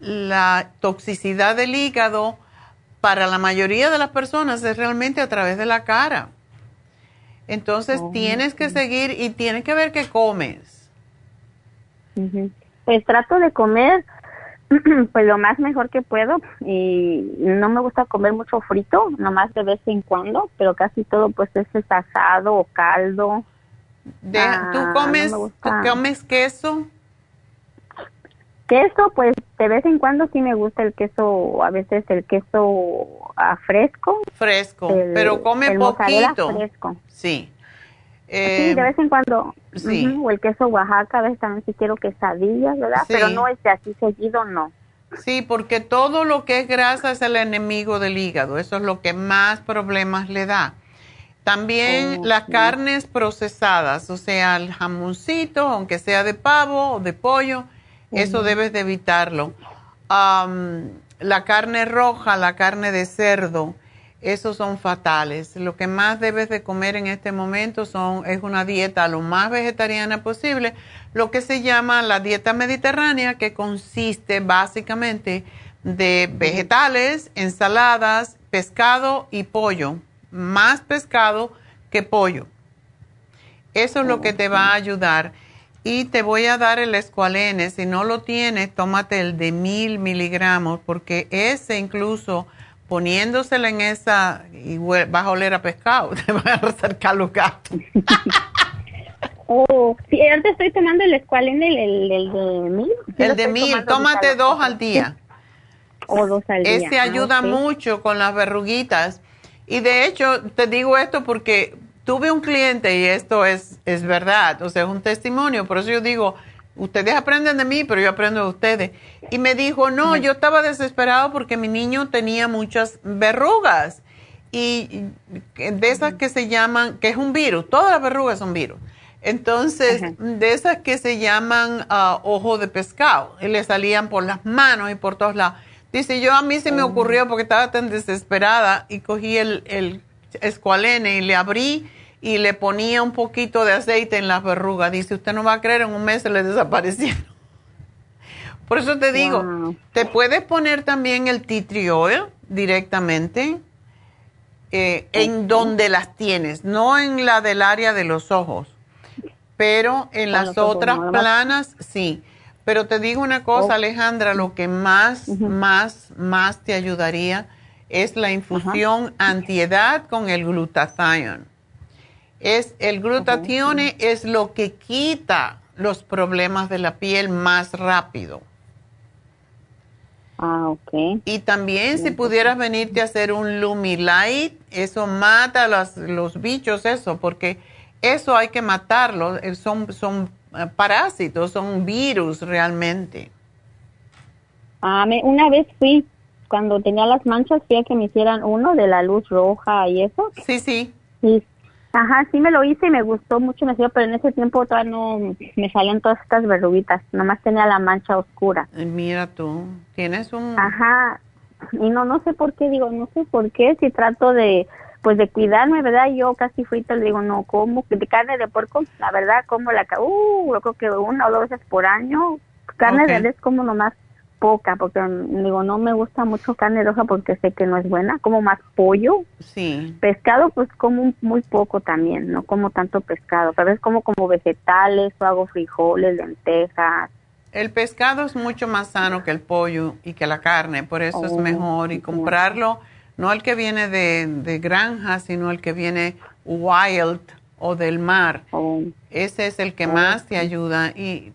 la toxicidad del hígado para la mayoría de las personas es realmente a través de la cara. Entonces Oh, tienes que seguir y tienes que ver qué comes. Pues trato de comer (clears throat) pues lo más mejor que puedo y no me gusta comer mucho frito, nomás de vez en cuando, pero casi todo pues es asado o caldo. De- Ah, ¿Tú no comes, me tú gusta. comes queso? Queso, pues de vez en cuando sí me gusta el queso, a veces el queso ah, fresco. Fresco, el- pero come el poquito. fresco. Sí. sí, Eh, de vez en cuando. sí. O el queso Oaxaca, a veces también sí quiero quesadillas, ¿verdad? Sí. Pero no es de así seguido, no. Sí, porque todo lo que es grasa es el enemigo del hígado. Eso es lo que más problemas le da. También Oh, las sí. carnes procesadas, o sea, el jamoncito, aunque sea de pavo o de pollo, eso debes de evitarlo. La carne roja, la carne de cerdo, esos son fatales. Lo que más debes de comer en este momento son, es una dieta lo más vegetariana posible, lo que se llama la dieta mediterránea, que consiste básicamente de vegetales, ensaladas, pescado y pollo. Más pescado que pollo. Eso es lo que te va a ayudar. Y te voy a dar el escualene. Si no lo tienes, tómate el de mil miligramos, porque ese incluso poniéndoselo en esa, y vas a oler a pescado, (laughs) te van a acercar los gatos. (laughs) Oh, sí, ahorita estoy tomando el escualene, el, el, el de mil. El de mil, tómate dos al día. (laughs) O dos al día. Ese Ah, ayuda mucho con las verruguitas. Y de hecho, te digo esto porque tuve un cliente y esto es, es verdad, o sea, es un testimonio. Por eso yo digo, ustedes aprenden de mí, pero yo aprendo de ustedes. Y me dijo, no, yo estaba desesperado porque mi niño tenía muchas verrugas. Y de esas que se llaman, que es un virus, todas las verrugas son virus. Entonces, de esas que se llaman ah, ojo de pescado, y le salían por las manos y por todos lados. Dice, yo a mí se me ocurrió porque estaba tan desesperada y cogí el, el escualene y le abrí y le ponía un poquito de aceite en las verrugas. Dice, usted no va a creer, en un mes se le desaparecieron. (laughs) Por eso te digo, Wow. te puedes poner también el tea tree oil directamente eh, en donde las tienes, no en la del área de los ojos, pero en las ojos, otras planas sí. Pero te digo una cosa, Oh. Alejandra, lo que más, más, más te ayudaría es la infusión antiedad con el glutathione. Es, el glutatión es lo que quita los problemas de la piel más rápido. Ah, ok. Y también si pudieras venirte a hacer un Lumilight, eso mata los, los bichos, eso, porque eso hay que matarlo. eh, Son, son eh, parásitos, son virus realmente. Ah, me, una vez fui, cuando tenía las manchas, fui a que me hicieran uno de la luz roja y eso. Sí, sí. Y, ajá, sí me lo hice y me gustó mucho, me sirvió, pero en ese tiempo todavía no me salían todas estas verruguitas, nomás tenía la mancha oscura. Mira tú, tienes un... Ajá, y no, no sé por qué, digo, no sé por qué, si trato de, pues de cuidarme, ¿verdad? Yo casi frito, le digo, no como, de carne de puerco, la verdad, como la, uh, yo creo que una o dos veces por año, carne Ok. de res como nomás poca, porque digo, no me gusta mucho carne roja porque sé que no es buena, como más pollo, Sí, pescado pues como muy poco también, no como tanto pescado, veces como como vegetales, o hago frijoles, lentejas, el pescado es mucho más sano que el pollo y que la carne, por eso es Oh, mejor. Y comprarlo, no el que viene de, de granja, sino el que viene wild o del mar. o Ese es el que Oh, más te ayuda y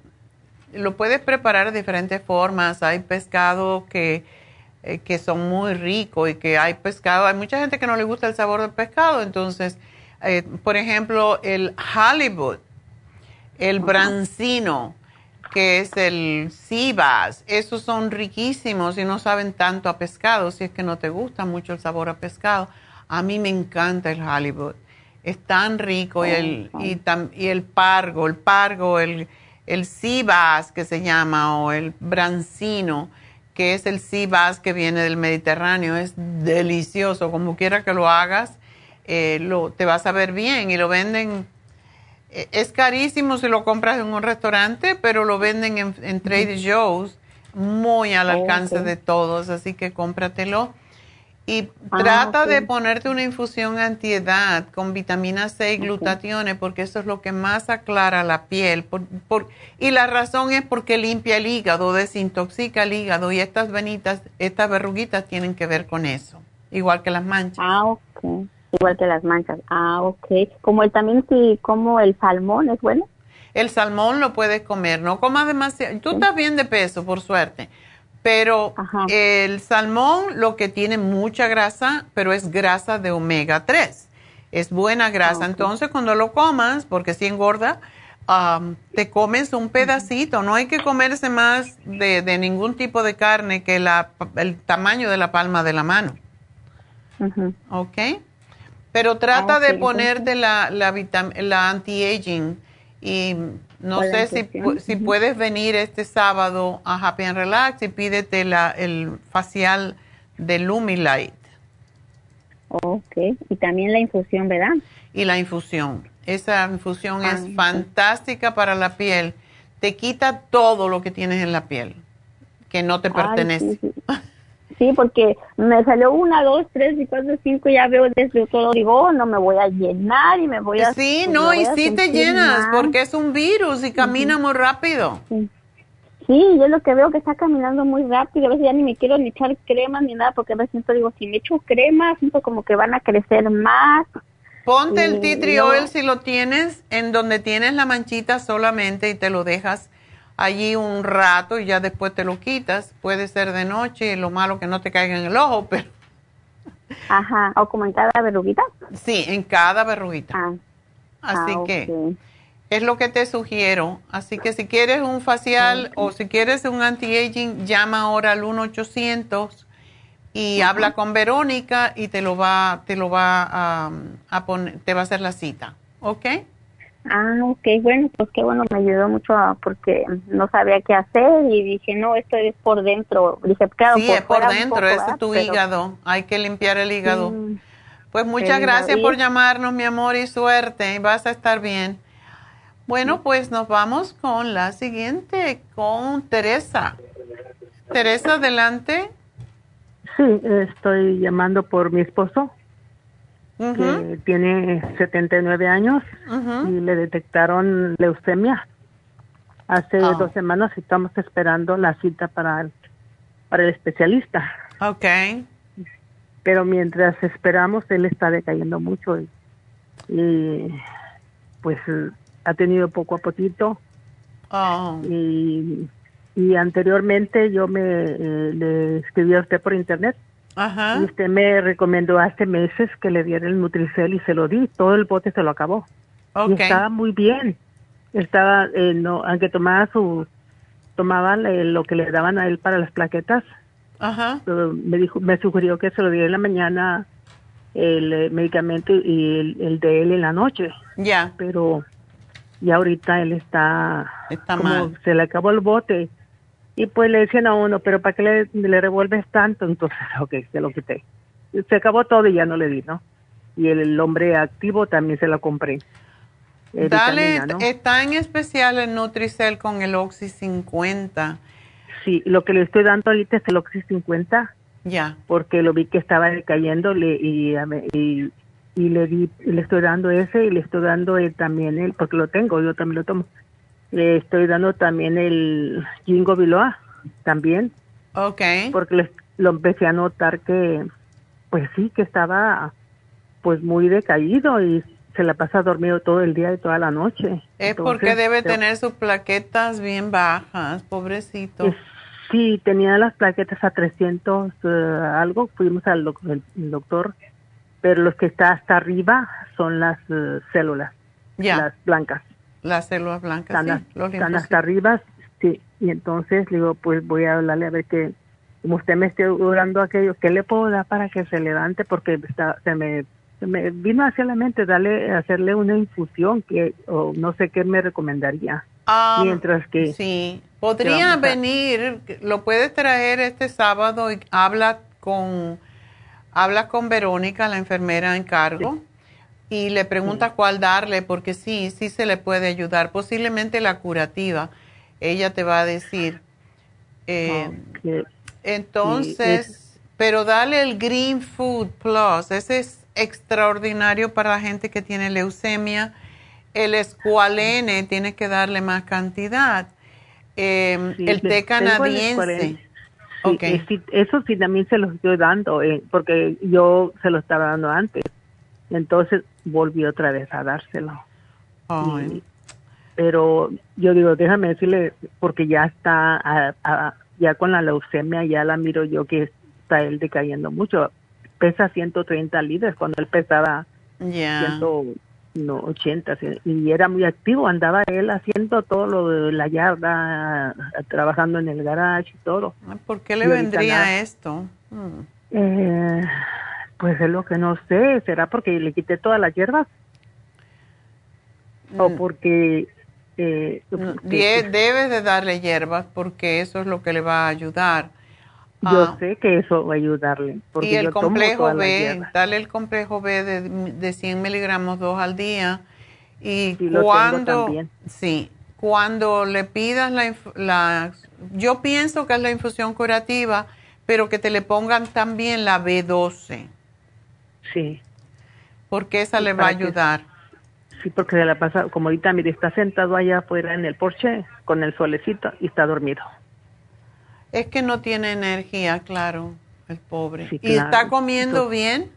lo puedes preparar de diferentes formas. Hay pescado que, eh, que son muy ricos y que hay pescado. Hay mucha gente que no le gusta el sabor del pescado. Entonces, eh, por ejemplo, el halibut, el brancino, que es el bass, esos son riquísimos y no saben tanto a pescado. Si es que no te gusta mucho el sabor a pescado. A mí me encanta el halibut. Es tan rico y el, y, tam- y el pargo, el pargo, el, el sea bass que se llama o el brancino, que es el sea bass que viene del Mediterráneo, es delicioso. Como quiera que lo hagas, eh, lo, te vas a ver bien y lo venden. eh, Es carísimo si lo compras en un restaurante, pero lo venden en, en Trader Joe's muy al Oh, alcance de todos, así que cómpratelo. Y Ah, trata de ponerte una infusión antiedad con vitamina C y glutatione, porque eso es lo que más aclara la piel. Por- por- y la razón es porque limpia el hígado, desintoxica el hígado, y estas venitas, estas verruguitas tienen que ver con eso, igual que las manchas. Ah, ok. Igual que las manchas. Ah, ok. Como el también, sí, como el salmón es bueno. El salmón lo puedes comer, no comas demasiado. Tú estás bien de peso, por suerte. Pero el salmón lo que tiene mucha grasa, pero es grasa de omega 3. Es buena grasa. Entonces, cuando lo comas, porque si engorda, am, te comes un pedacito. No hay que comerse más de, de ningún tipo de carne que la, el tamaño de la palma de la mano. ¿Ok? Pero trata Ah, de ok, ponerte la, la, la anti-aging y no sé si, si puedes venir este sábado a Happy and Relax y pídete la, el facial de Lumilight. Ok. Y también la infusión, ¿verdad? Y la infusión. Esa infusión Ah, es ok. fantástica para la piel. Te quita todo lo que tienes en la piel que no te Ay, pertenece. sí, sí. (laughs) Sí, porque me salió una, dos, tres y cuatro, cinco, ya veo desde todo, digo, oh, no me voy a llenar y me voy a... Sí, no, me y sí te llenas mal. porque es un virus y camina muy rápido. Sí, yo lo que veo que está caminando muy rápido, a veces ya ni me quiero ni echar crema ni nada, porque a veces siento, digo, si me echo crema, siento como que van a crecer más. Ponte el tea tree luego- oil si lo tienes en donde tienes la manchita solamente y te lo dejas allí un rato y ya después te lo quitas. Puede ser de noche lo malo que no te caiga en el ojo, (laughs) pero Ajá, o como en cada verruguita. sí, en cada verruguita. Así ah, que es lo que te sugiero. Así que si quieres un facial o si quieres un anti-aging, llama ahora al 1-800 y habla con Verónica y te lo va, te lo va a, a poner, te va a hacer la cita. ¿Ok? Ah, ok, bueno, pues qué bueno, me ayudó mucho a- porque no sabía qué hacer y dije, no, esto es por dentro. Dije, claro, Sí, es por fuera un dentro, ¿verdad? es tu Pero- hígado. Hay que limpiar el hígado. Sí. Pues muchas gracias por llamarnos, mi amor, y suerte. Vas a estar bien. Bueno, pues nos vamos con la siguiente, con Teresa. Teresa, adelante. Sí, estoy llamando por mi esposo, Que tiene 79 años ujú. y le detectaron leucemia. Hace Ah. dos semanas estamos esperando la cita para el, para el especialista. Ok. Pero mientras esperamos, él está decayendo mucho y, y, pues ha tenido poco a poquito. Oh, Y, y anteriormente yo me eh, le escribí a usted por internet ajá. Y usted me recomendó hace meses que le diera el Nutricel y se lo di. Todo el bote se lo acabó. Ok. Y estaba muy bien. Estaba, eh, no, aunque tomaba su, tomaba lo que le daban a él para las plaquetas, Ajá. me dijo, me sugirió que se lo diera en la mañana el eh, medicamento y el, el de él en la noche. Ya. Pero ya ahorita él está, Está como mal. se le acabó el bote. Y pues le decían a uno, pero ¿para qué le, le revuelves tanto? Entonces, (laughs) ok, se lo quité. Se acabó todo y ya no le di, ¿no? Y el, el hombre activo también se lo compré. Eh, Dale, vitamina, ¿no? está en especial el Nutricel con el Oxy 50. Sí, lo que le estoy dando ahorita es el Oxy 50, Ya. porque lo vi que estaba decayendo y, y, y le di, le estoy dando ese y le estoy dando eh, también el, porque lo tengo, yo también lo tomo. Le estoy dando también el Jingo Biloa, también, Ok. porque le- lo empecé a notar que, pues sí, que estaba pues muy decaído y se la pasa dormido todo el día y toda la noche. Es porque debe tener sus plaquetas bien bajas, pobrecito. Es- Sí, tenía las plaquetas a 300 eh, algo, fuimos al doc- el- el doctor, pero los que está hasta arriba son las eh, células, Ya. las blancas. Las células blancas, Están, sí, los están hasta arriba, sí, y entonces le digo, pues voy a hablarle a ver qué, como usted me esté orando aquello, ¿qué le puedo dar para que se levante? Porque está, se me me vino hacia la mente darle, hacerle una infusión que, o no sé qué me recomendaría. Ah, Mientras que. Sí, podría venir, lo puedes traer este sábado y habla con, habla con Verónica, la enfermera en cargo, y le pregunta cuál darle, porque sí, sí se le puede ayudar, posiblemente la curativa. Ella te va a decir. Eh, entonces, pero dale el Green Food Plus, ese es extraordinario para la gente que tiene leucemia. El escualene tiene que darle más cantidad. Eh, el té canadiense. Sí, eso sí también se los estoy dando, eh, porque yo se lo estaba dando antes. Entonces volví otra vez a dárselo. pero yo digo, déjame decirle, porque ya está, ya con la leucemia, ya la miro yo que está él decayendo mucho pesa 130 libras cuando él pesaba 180 y era muy activo, andaba él haciendo todo lo de la yarda, trabajando en el garage y todo. Ah, ¿Por qué le vendría esto? Hmm. Eh, pues es lo que no sé, ¿será porque le quité todas las hierbas? ¿O mm. porque... Eh, debes de darle hierbas porque eso es lo que le va a ayudar. Yo ah. sé que eso va a ayudarle. y el complejo B, dale el complejo B de, de 100 miligramos dos al día. Y cuando, sí, cuando le pidas la, la, yo pienso que es la infusión curativa, pero que te le pongan también la B12. Sí. Porque esa le va a ayudar. sí, porque se la pasa, como ahorita, mire, está sentado allá afuera en el porche con el solecito y está dormido. Es que no tiene energía, claro, el pobre. ¿Y está comiendo bien?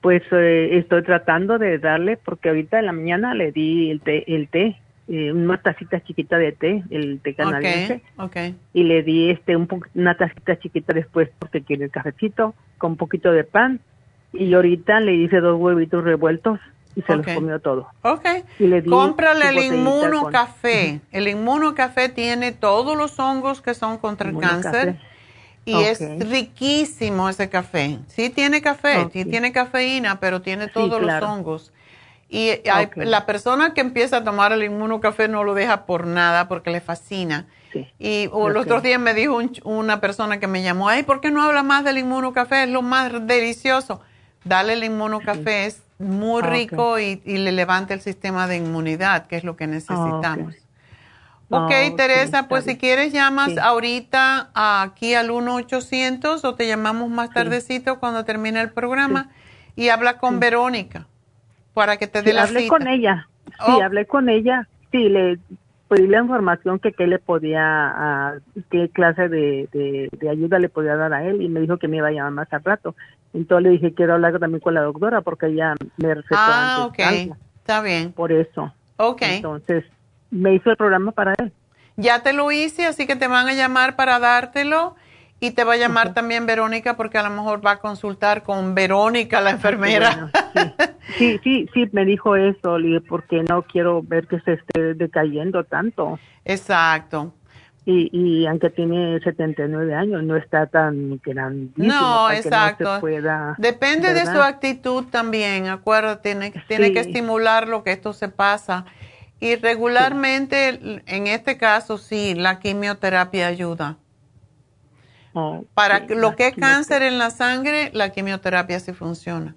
Pues eh, estoy tratando de darle, porque ahorita en la mañana le di el té, el té eh, una tacita chiquita de té, el té canadiense. Okay, Y le di este un una tacita chiquita después porque quiere el cafecito con un poquito de pan. Y ahorita le hice dos huevitos revueltos y se los comió todo. Ok. Cómprale el inmunocafé. El inmunocafé tiene todos los hongos que son contra el cáncer. Y es riquísimo ese café. Sí tiene café, sí tiene cafeína, pero tiene todos los hongos. Y la persona que empieza a tomar el inmunocafé no lo deja por nada porque le fascina. Y los otros días me dijo una persona que me llamó, ay, ¿por qué no habla más del inmunocafé? Es lo más delicioso. Dale el inmunocafé, es muy ah, rico y, le levanta el sistema de inmunidad, que es lo que necesitamos. ok, ah, Teresa, pues si quieres llamas ahorita aquí al 1-800 o te llamamos más tardecito cuando termine el programa y habla con Verónica para que te dé la hablé con ella, sí, oh. hablé con ella, sí, le pedí la información que qué le podía, qué clase de, de, ayuda le podía dar a él y me dijo que me iba a llamar más al rato. Entonces le dije, quiero hablar también con la doctora porque ella me recetó Ah, ok. Está bien. Por eso. Ok. Entonces, me hizo el programa para él. Ya te lo hice, así que te van a llamar para dártelo. Y te va a llamar también Verónica porque a lo mejor va a consultar con Verónica, la enfermera. sí. sí, sí, me dijo eso, porque no quiero ver que se esté decayendo tanto. Exacto. Y, y aunque tiene 79 años, no está tan grandísimo. No, exacto. Depende de su actitud también, acuérdate, tiene, tiene que estimularlo que esto se pasa. Y regularmente, en este caso, sí, la quimioterapia ayuda. Oh, Para lo que es cáncer en la sangre, la quimioterapia sí funciona.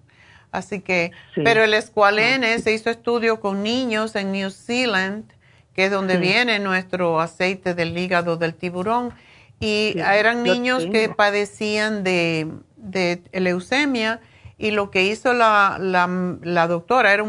Así que, pero el escualene ah, se hizo estudio con niños en New Zealand que es donde viene nuestro aceite del hígado del tiburón. Y eran niños que padecían de, de, leucemia y lo que hizo la, la, doctora, era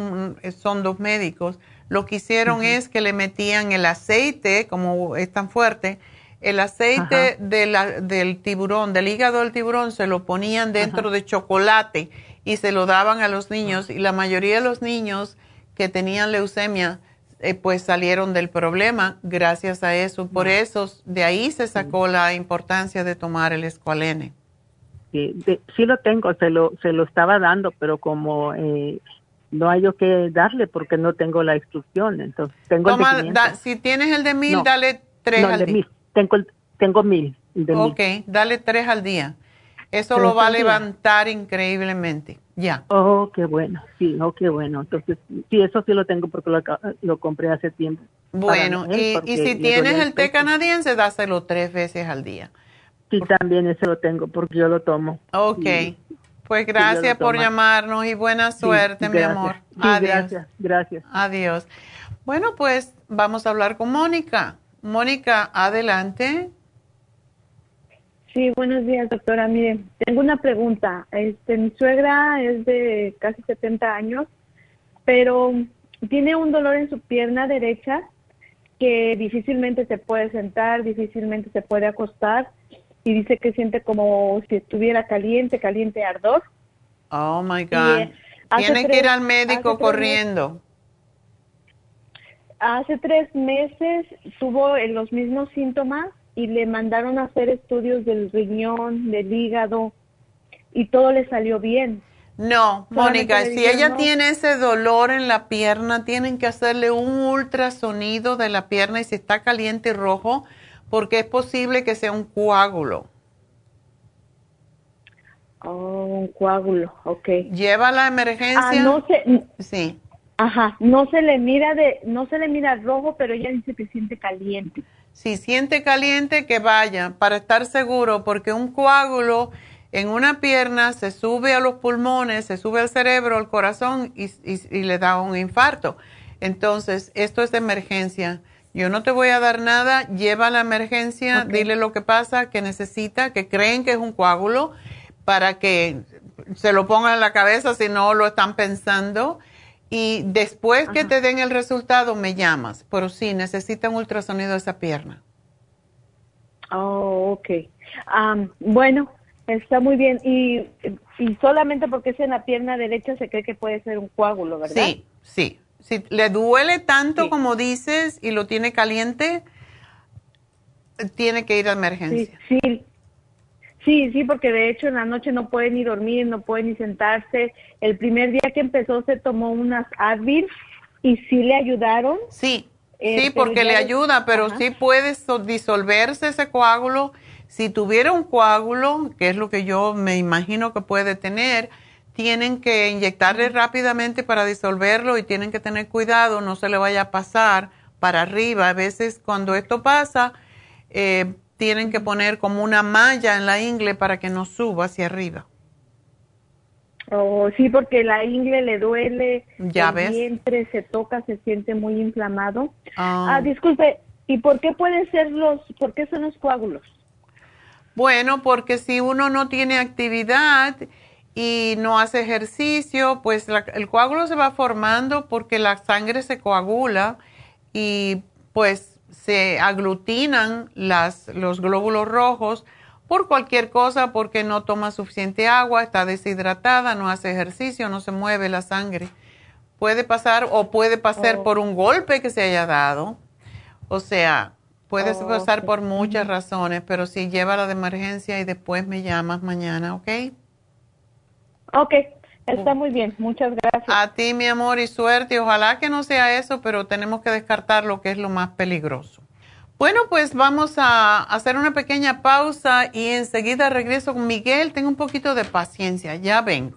son dos médicos, lo que hicieron es que le metían el aceite, como es tan fuerte, el aceite del tiburón, del hígado del tiburón, se lo ponían dentro de chocolate y se lo daban a los niños. Y la mayoría de los niños que tenían leucemia eh, pues salieron del problema gracias a eso. Por eso, de ahí se sacó la importancia de tomar el escualene. Sí, sí lo tengo, se lo, se lo estaba dando, pero como eh, no hay yo que darle porque no tengo la instrucción. Entonces, tengo si tienes el de mil, dale tres al día. Tengo, tengo mil. ok, dale tres al día. Eso lo va a levantar increíblemente. Ya. Oh, qué bueno. Sí, oh, qué bueno. Entonces, sí, eso sí lo tengo porque lo, lo compré hace tiempo. Bueno, y, y, si tienes el té canadiense, dáselo tres veces al día. Sí, también ese lo tengo porque yo lo tomo. Ok. Pues gracias por llamarnos y buena suerte, mi amor. Adiós. Gracias, gracias. Adiós. Bueno, pues vamos a hablar con Mónica. Mónica, adelante. Sí, buenos días, doctora. Mire, tengo una pregunta. Este, mi suegra es de casi 70 años, pero tiene un dolor en su pierna derecha que difícilmente se puede sentar, difícilmente se puede acostar y dice que siente como si estuviera caliente, caliente ardor. Oh my God. Tiene que ir al médico corriendo. hace tres meses tuvo los mismos síntomas y le mandaron a hacer estudios del riñón, del hígado y todo le salió bien. No, Mónica, si ella tiene ese dolor en la pierna, tienen que hacerle un ultrasonido de la pierna y si está caliente y rojo, porque es posible que sea un coágulo. Oh, un coágulo, ok. Lleva la emergencia. Ah, no se, sí. Ajá, no se le mira de, no se le mira rojo, pero ella dice que siente caliente. Si siente caliente, que vaya para estar seguro, porque un coágulo en una pierna se sube a los pulmones, se sube al cerebro, al corazón y, le da un infarto. Entonces, esto es de emergencia. Yo no te voy a dar nada, lleva a la emergencia, dile lo que pasa, que necesita, que creen que es un coágulo, para que se lo pongan en la cabeza si no lo están pensando y después que te den el resultado me llamas, pero sí, necesita un ultrasonido de esa pierna. Oh, ok. bueno, está muy bien. Y, y solamente porque es en la pierna derecha se cree que puede ser un coágulo, ¿verdad? Sí, sí. Si le duele tanto como dices y lo tiene caliente, tiene que ir a emergencia. Sí, sí, Sí, sí, porque de hecho en la noche no puede ni dormir, no puede ni sentarse. El primer día que empezó se tomó unas Advil y sí le ayudaron. Sí, sí, eh, porque le ayuda, pero sí puede disolverse ese coágulo. Si tuviera un coágulo, que es lo que yo me imagino que puede tener, tienen que inyectarle rápidamente para disolverlo y tienen que tener cuidado, no se le vaya a pasar para arriba. A veces cuando esto pasa, eh, tienen que poner como una malla en la ingle para que no suba hacia arriba. Oh, sí, porque la ingle le duele, ya el vientre se toca, se siente muy inflamado. Ah. ah. disculpe, ¿y por qué pueden ser los, por qué son los coágulos? Bueno, porque si uno no tiene actividad y no hace ejercicio, pues el coágulo se va formando porque la sangre se coagula y pues se aglutinan las, los glóbulos rojos por cualquier cosa, porque no toma suficiente agua, está deshidratada, no hace ejercicio, no se mueve la sangre. Puede pasar o puede pasar oh. por un golpe que se haya dado. O sea, puede oh, pasar por muchas razones, pero sí, llévala de emergencia y después me llamas mañana, ¿ok? Ok, Está muy bien, muchas gracias. A ti, mi amor, y suerte. Ojalá que no sea eso, pero tenemos que descartar lo que es lo más peligroso. Bueno, pues vamos a hacer una pequeña pausa y enseguida regreso con Miguel. Tengo un poquito de paciencia, ya vengo.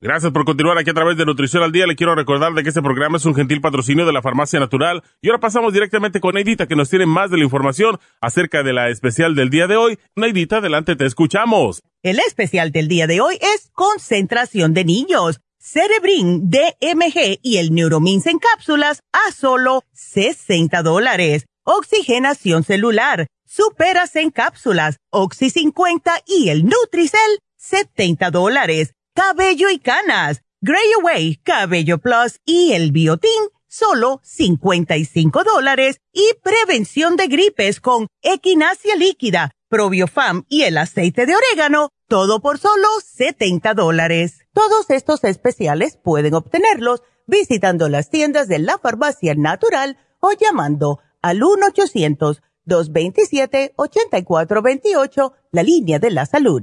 Gracias por continuar aquí a través de Nutrición al Día. Le quiero recordar de que este programa es un gentil patrocinio de la Farmacia Natural. Y ahora pasamos directamente con Neidita, que nos tiene más de la información acerca de la especial del día de hoy. Neidita, adelante, te escuchamos. El especial del día de hoy es concentración de niños. Cerebrin, DMG y el Neuromins en cápsulas a solo 60 dólares. Oxigenación celular, superas en cápsulas, Oxy 50 y el Nutricel, 70 dólares cabello y canas, Gray Away, Cabello Plus y el Biotin, solo 55 dólares. Y prevención de gripes con equinacia líquida, probiofam y el aceite de orégano, todo por solo 70 dólares. Todos estos especiales pueden obtenerlos visitando las tiendas de la farmacia natural o llamando al 1-800-227-8428, la línea de la salud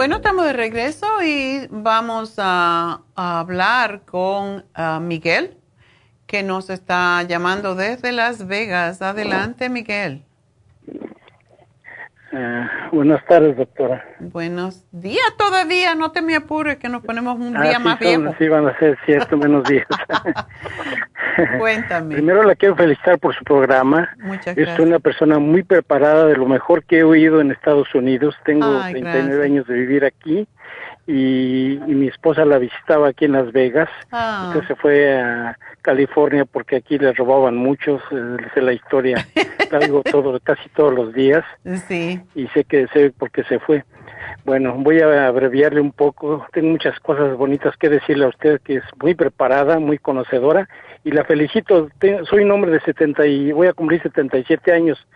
Bueno, estamos de regreso y vamos a, hablar con ah, Miguel, que nos está llamando desde Las Vegas. Adelante, Miguel. Ah, buenas tardes, doctora. Buenos días todavía, no te me apures que nos ponemos un día ah, más viejo. Sí, van a ser cierto, menos días. (laughs) Cuéntame. Primero la quiero felicitar por su programa. Muchas gracias. Es una persona muy preparada, de lo mejor que he oído en Estados Unidos. Tengo Ay, 39 gracias. años de vivir aquí y, y mi esposa la visitaba aquí en Las Vegas. Ah. Usted se fue a California porque aquí le robaban muchos, eh, sé la historia, (laughs) la digo todo, casi todos los días Sí. y sé que sé por qué se fue. Bueno, voy a abreviarle un poco. Tengo muchas cosas bonitas que decirle a usted, que es muy preparada, muy conocedora, y la felicito. Soy un hombre de 70 y voy a cumplir 77 años.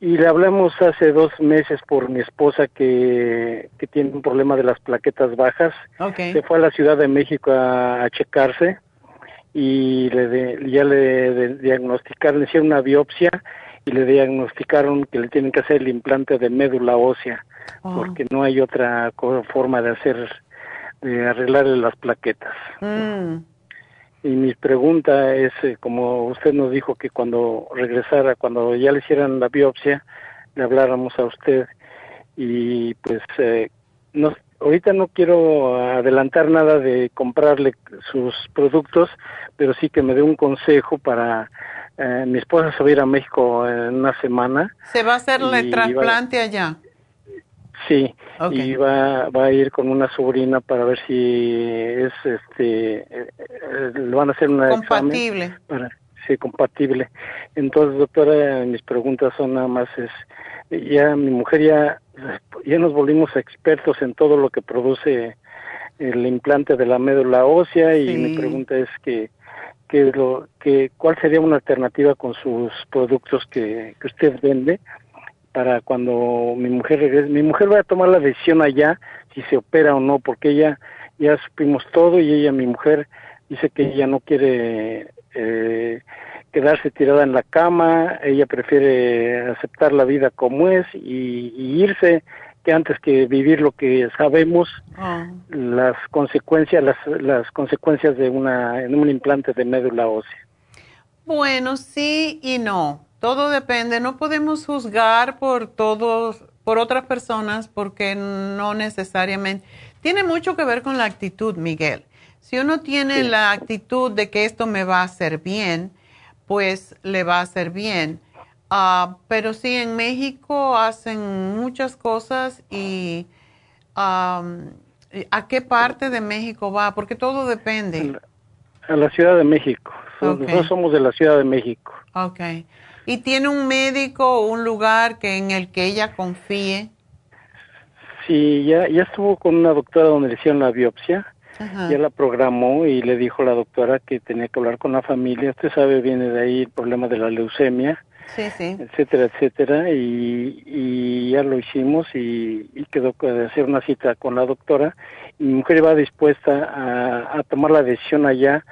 Y le hablamos hace dos meses por mi esposa que, que tiene un problema de las plaquetas bajas. Ok. Se fue a la Ciudad de México a, a checarse y le de- ya le de- diagnosticaron, le hicieron una biopsia y le diagnosticaron que le tienen que hacer el implante de médula ósea Oh. porque no hay otra forma de hacer, de arreglarle las plaquetas. Mm. Y mi pregunta es, eh, como usted nos dijo que cuando regresara, cuando ya le hicieran la biopsia, le habláramos a usted. Y pues, eh, no, ahorita no quiero adelantar nada de comprarle sus productos, pero sí que me dé un consejo para... eh, mi esposa se va a ir a México en una semana. Se va a hacerle Y trasplante allá. Sí, y va, va a ir con una sobrina para ver si es, este, eh, eh, le van a hacer una Compatible. para sí, compatible. Entonces, doctora, mis preguntas son nada más es, ya mi mujer ya, ya nos volvimos expertos en todo lo que produce el implante de la médula ósea y Sí. mi pregunta es que, que lo, que, ¿cuál sería una alternativa con sus productos que, que usted vende? para cuando mi mujer regrese. Mi mujer va a tomar la decisión allá si se opera o no, porque ella ya supimos todo y ella, mi mujer, dice que ella no quiere eh, quedarse tirada en la cama, ella prefiere aceptar la vida como es y, y irse que antes que vivir lo que sabemos Oh. las consecuencias las, las consecuencias de una en un implante de médula ósea. Bueno, sí y no. Todo depende. No podemos juzgar por todos, por otras personas, porque no necesariamente. Tiene mucho que ver con la actitud, Miguel. Si uno tiene la actitud de que esto me va a hacer bien, pues le va a hacer bien. Ah, pero sí, en México hacen muchas cosas y ¿a qué parte de México va? Porque todo depende. A la Ciudad de México. Nosotros somos de la Ciudad de México. Ok. ¿Y tiene un médico o un lugar que en el que ella confíe? Sí, ya, ya estuvo con una doctora donde le hicieron la biopsia. Ya la programó y le dijo la doctora que tenía que hablar con la familia. Usted sabe, viene de ahí el problema de la leucemia, sí, sí. etcétera, etcétera. Y, y ya lo hicimos y, y quedó de hacer una cita con la doctora. Y mi mujer iba dispuesta a, a tomar la decisión allá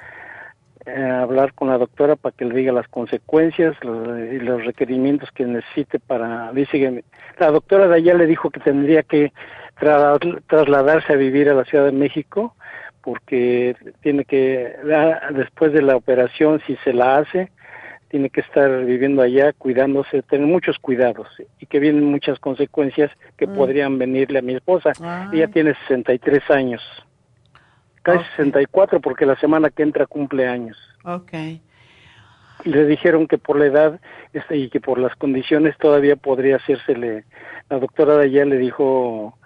hablar con la doctora para que le diga las consecuencias y los requerimientos que necesite para dice que la doctora de allá le dijo que tendría que trasladarse a vivir a la Ciudad de México porque tiene que después de la operación si se la hace tiene que estar viviendo allá cuidándose tener muchos cuidados y que vienen muchas consecuencias que mm. podrían venirle a mi esposa ella tiene 63 años casi 64 porque la semana que entra cumple años. Ok. Y le dijeron que por la edad este, y que por las condiciones todavía podría hacérsele. La doctora de allá le dijo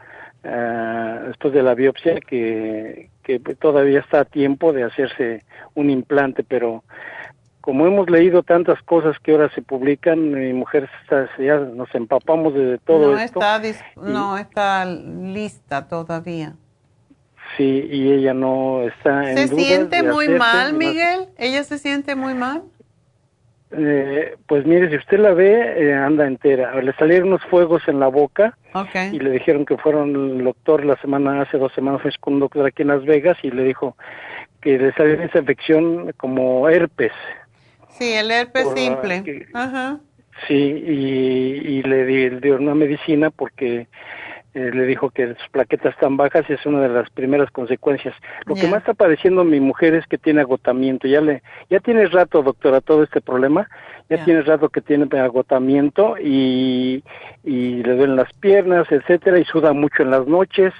uh, después de la biopsia que, que todavía está a tiempo de hacerse un implante, pero como hemos leído tantas cosas que ahora se publican, mi mujer está, ya nos empapamos de todo no esto. Está no está lista todavía. Sí, y ella no está en ¿Se siente muy mal, Miguel? ¿Ella se siente muy mal? Eh, pues mire, si usted la ve, eh, anda entera. Le salieron unos fuegos en la boca y le dijeron que fueron el doctor la semana, hace dos semanas fue con un doctor aquí en Las Vegas y le dijo que le salió esa infección como herpes. Sí, el herpes simple. Ajá. Sí, y, y le dio una medicina porque eh, le dijo que sus plaquetas están bajas y es una de las primeras consecuencias. Lo que más está padeciendo mi mujer es que tiene agotamiento. Ya le, ya tiene rato, doctora, todo este problema. Ya tiene rato que tiene agotamiento y, y le duelen las piernas, etcétera, y suda mucho en las noches.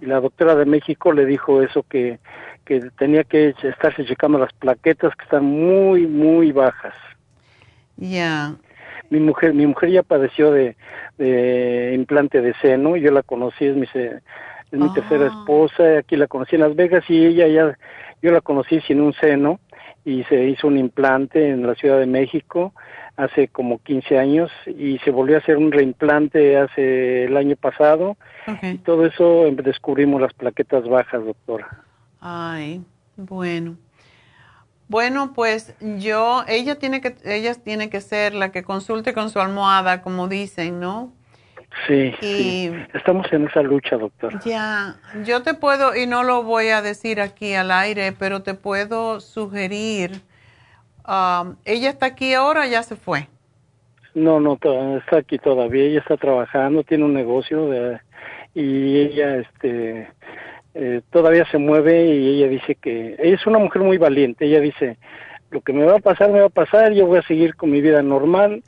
Y la doctora de México le dijo eso que, que tenía que estarse checando las plaquetas que están muy, muy bajas. Ya mi mujer mi mujer ya padeció de, de implante de seno yo la conocí es mi es mi tercera ah. esposa aquí la conocí en Las Vegas y ella ya yo la conocí sin un seno y se hizo un implante en la Ciudad de México hace como 15 años y se volvió a hacer un reimplante hace el año pasado. Y todo eso descubrimos las plaquetas bajas doctora. Ay bueno bueno, pues yo, ella tiene que, ella tiene que ser la que consulte con su almohada, como dicen, ¿no? Sí, sí. Estamos en esa lucha, doctora. Ya, yo te puedo, y no lo voy a decir aquí al aire, pero te puedo sugerir, um, ¿ella está aquí ahora o ya se fue? No, no, está aquí todavía, ella está trabajando, tiene un negocio de, y ella, este, eh, todavía se mueve y ella dice que es una mujer muy valiente. Ella dice, lo que me va a pasar, me va a pasar, yo voy a seguir con mi vida normal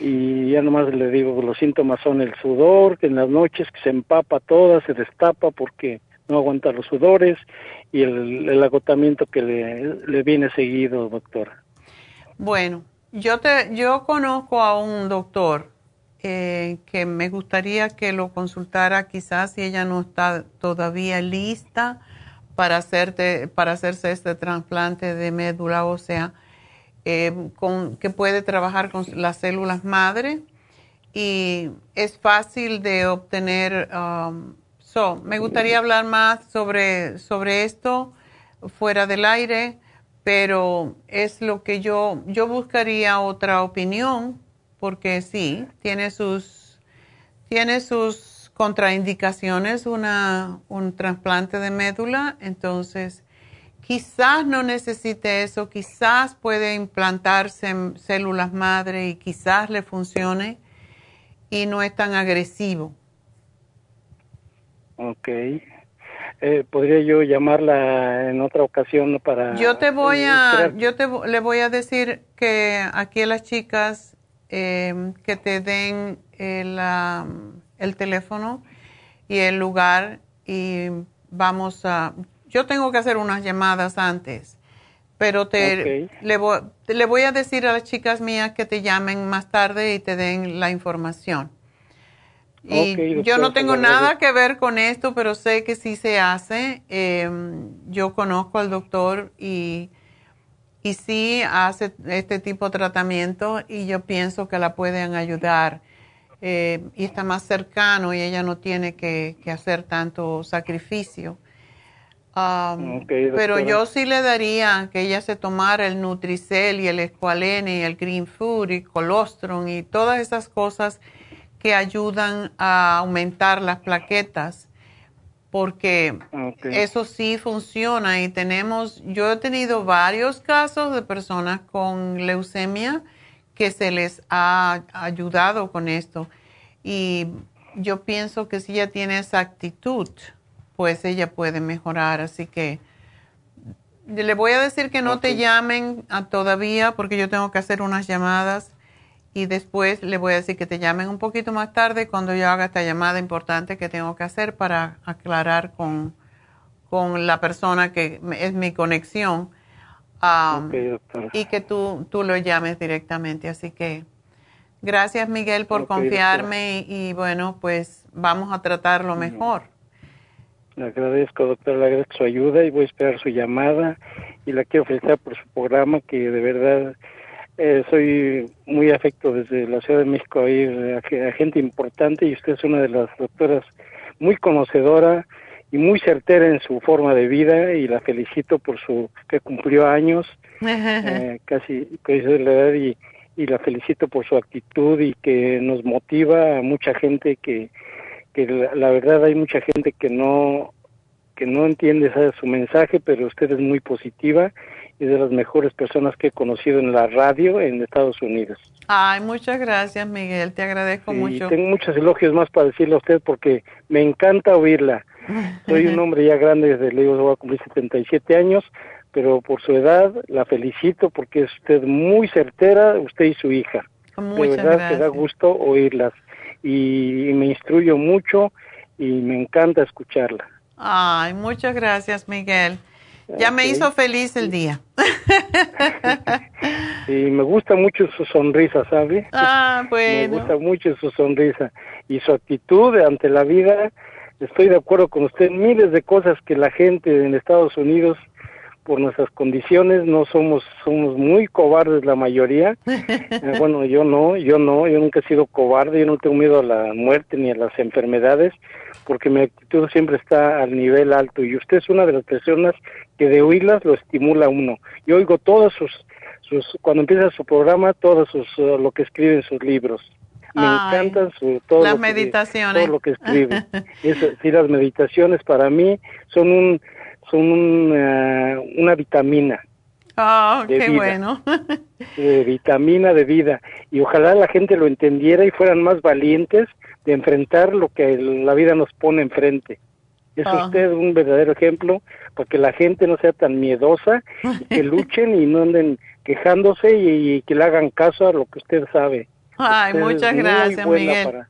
y ya nomás le digo, los síntomas son el sudor, que en las noches que se empapa toda, se destapa porque no aguanta los sudores y el, agotamiento que le, le viene seguido, doctora. Bueno, yo te, yo conozco a un doctor eh, que me gustaría que lo consultara quizás si ella no está todavía lista para, hacerte, para hacerse este trasplante de médula ósea, eh, con, que puede trabajar con las células madre y es fácil de obtener. Um, so, me gustaría hablar más sobre, sobre esto fuera del aire, pero es lo que yo, yo buscaría otra opinión porque sí, tiene sus, tiene sus contraindicaciones una, un trasplante de médula, entonces quizás no necesite eso, quizás puede implantarse en células madre y quizás le funcione y no es tan agresivo. Ok. eh, podría yo llamarla en otra ocasión para yo te voy a yo te le voy a decir que aquí a las chicas eh, que te den el, am, el teléfono y el lugar y vamos a yo tengo que hacer unas llamadas antes pero te le, voy, le voy a decir a las chicas mías que te llamen más tarde y te den la información y yo no tengo nada que ver con esto, pero sé que sí se hace. Eh, yo conozco al doctor y, y sí hace este tipo de tratamiento y yo pienso que la pueden ayudar. Eh, y está más cercano y ella no tiene que, que hacer tanto sacrificio. Um, pero yo sí le daría que ella se tomara el Nutricel y el Esqualene y el Green Food y Colostrum y todas esas cosas que ayudan a aumentar las plaquetas porque eso sí funciona. Y tenemos, yo he tenido varios casos de personas con leucemia que se les ha ayudado con esto. Y yo pienso que si ella tiene esa actitud, pues ella puede mejorar, así que le voy a decir que no te llamen a todavía porque yo tengo que hacer unas llamadas y después le voy a decir que te llamen un poquito más tarde cuando yo haga esta llamada importante que tengo que hacer para aclarar con, con la persona que es mi conexión um, Ok, doctora. y que tú, tú lo llames directamente. Así que gracias Miguel por confiarme y, y bueno, pues vamos a tratarlo mejor. Le agradezco, doctora, le agradezco su ayuda y voy a esperar su llamada y la quiero felicitar por su programa que de verdad eh, soy muy afecto desde la Ciudad de México a ir a, ge- a gente importante y usted es una de las doctoras muy conocedora y muy certera en su forma de vida y la felicito por su que cumplió años (laughs) eh, casi casi de la edad y, y la felicito por su actitud y que nos motiva a mucha gente que, que la, la verdad hay mucha gente que no que no entiende esa- su mensaje pero usted es muy positiva y de las mejores personas que he conocido en la radio en Estados Unidos Ay, muchas gracias Miguel, te agradezco y mucho. tengo muchos elogios más para decirle a usted porque me encanta oírla (laughs) soy un hombre ya grande, desde le digo, voy a cumplir 77 años, pero por su edad la felicito porque es usted muy certera, usted y su hija. Muchas de verdad que da gracias. gusto oírlas y, y me instruyo mucho y me encanta escucharla. Ay, muchas gracias Miguel. Ya me hizo feliz el día. (laughs) Y me gusta mucho su sonrisa, ¿sabe? Ah, (laughs) Me bueno. gusta mucho su sonrisa y su actitud ante la vida. Estoy de acuerdo con usted. Miles de cosas que la gente en Estados Unidos, por nuestras condiciones, no somos, somos muy cobardes la mayoría. (laughs) Eh, bueno, yo no, yo no, yo nunca he sido cobarde, yo no tengo miedo a la muerte ni a las enfermedades, porque mi actitud siempre está al nivel alto y usted es una de las personas que de oírlas lo estimula uno. Yo oigo todos sus, sus cuando empieza su programa, todos sus, eh, lo que escribe en sus libros. Me Ay, encantan su, todo, las lo que, meditaciones. todo lo que escribe. (laughs) Eso, sí, las meditaciones para mí son un son un, eh, una vitamina Oh, de qué vida. bueno. (laughs) de vitamina de vida y ojalá la gente lo entendiera y fueran más valientes de enfrentar lo que la vida nos pone enfrente. Es Ah. usted un verdadero ejemplo para que la gente no sea tan miedosa, y que (laughs) luchen y no anden quejándose y, y que le hagan caso a lo que usted sabe. Ay, Usted muchas gracias, Miguel. para-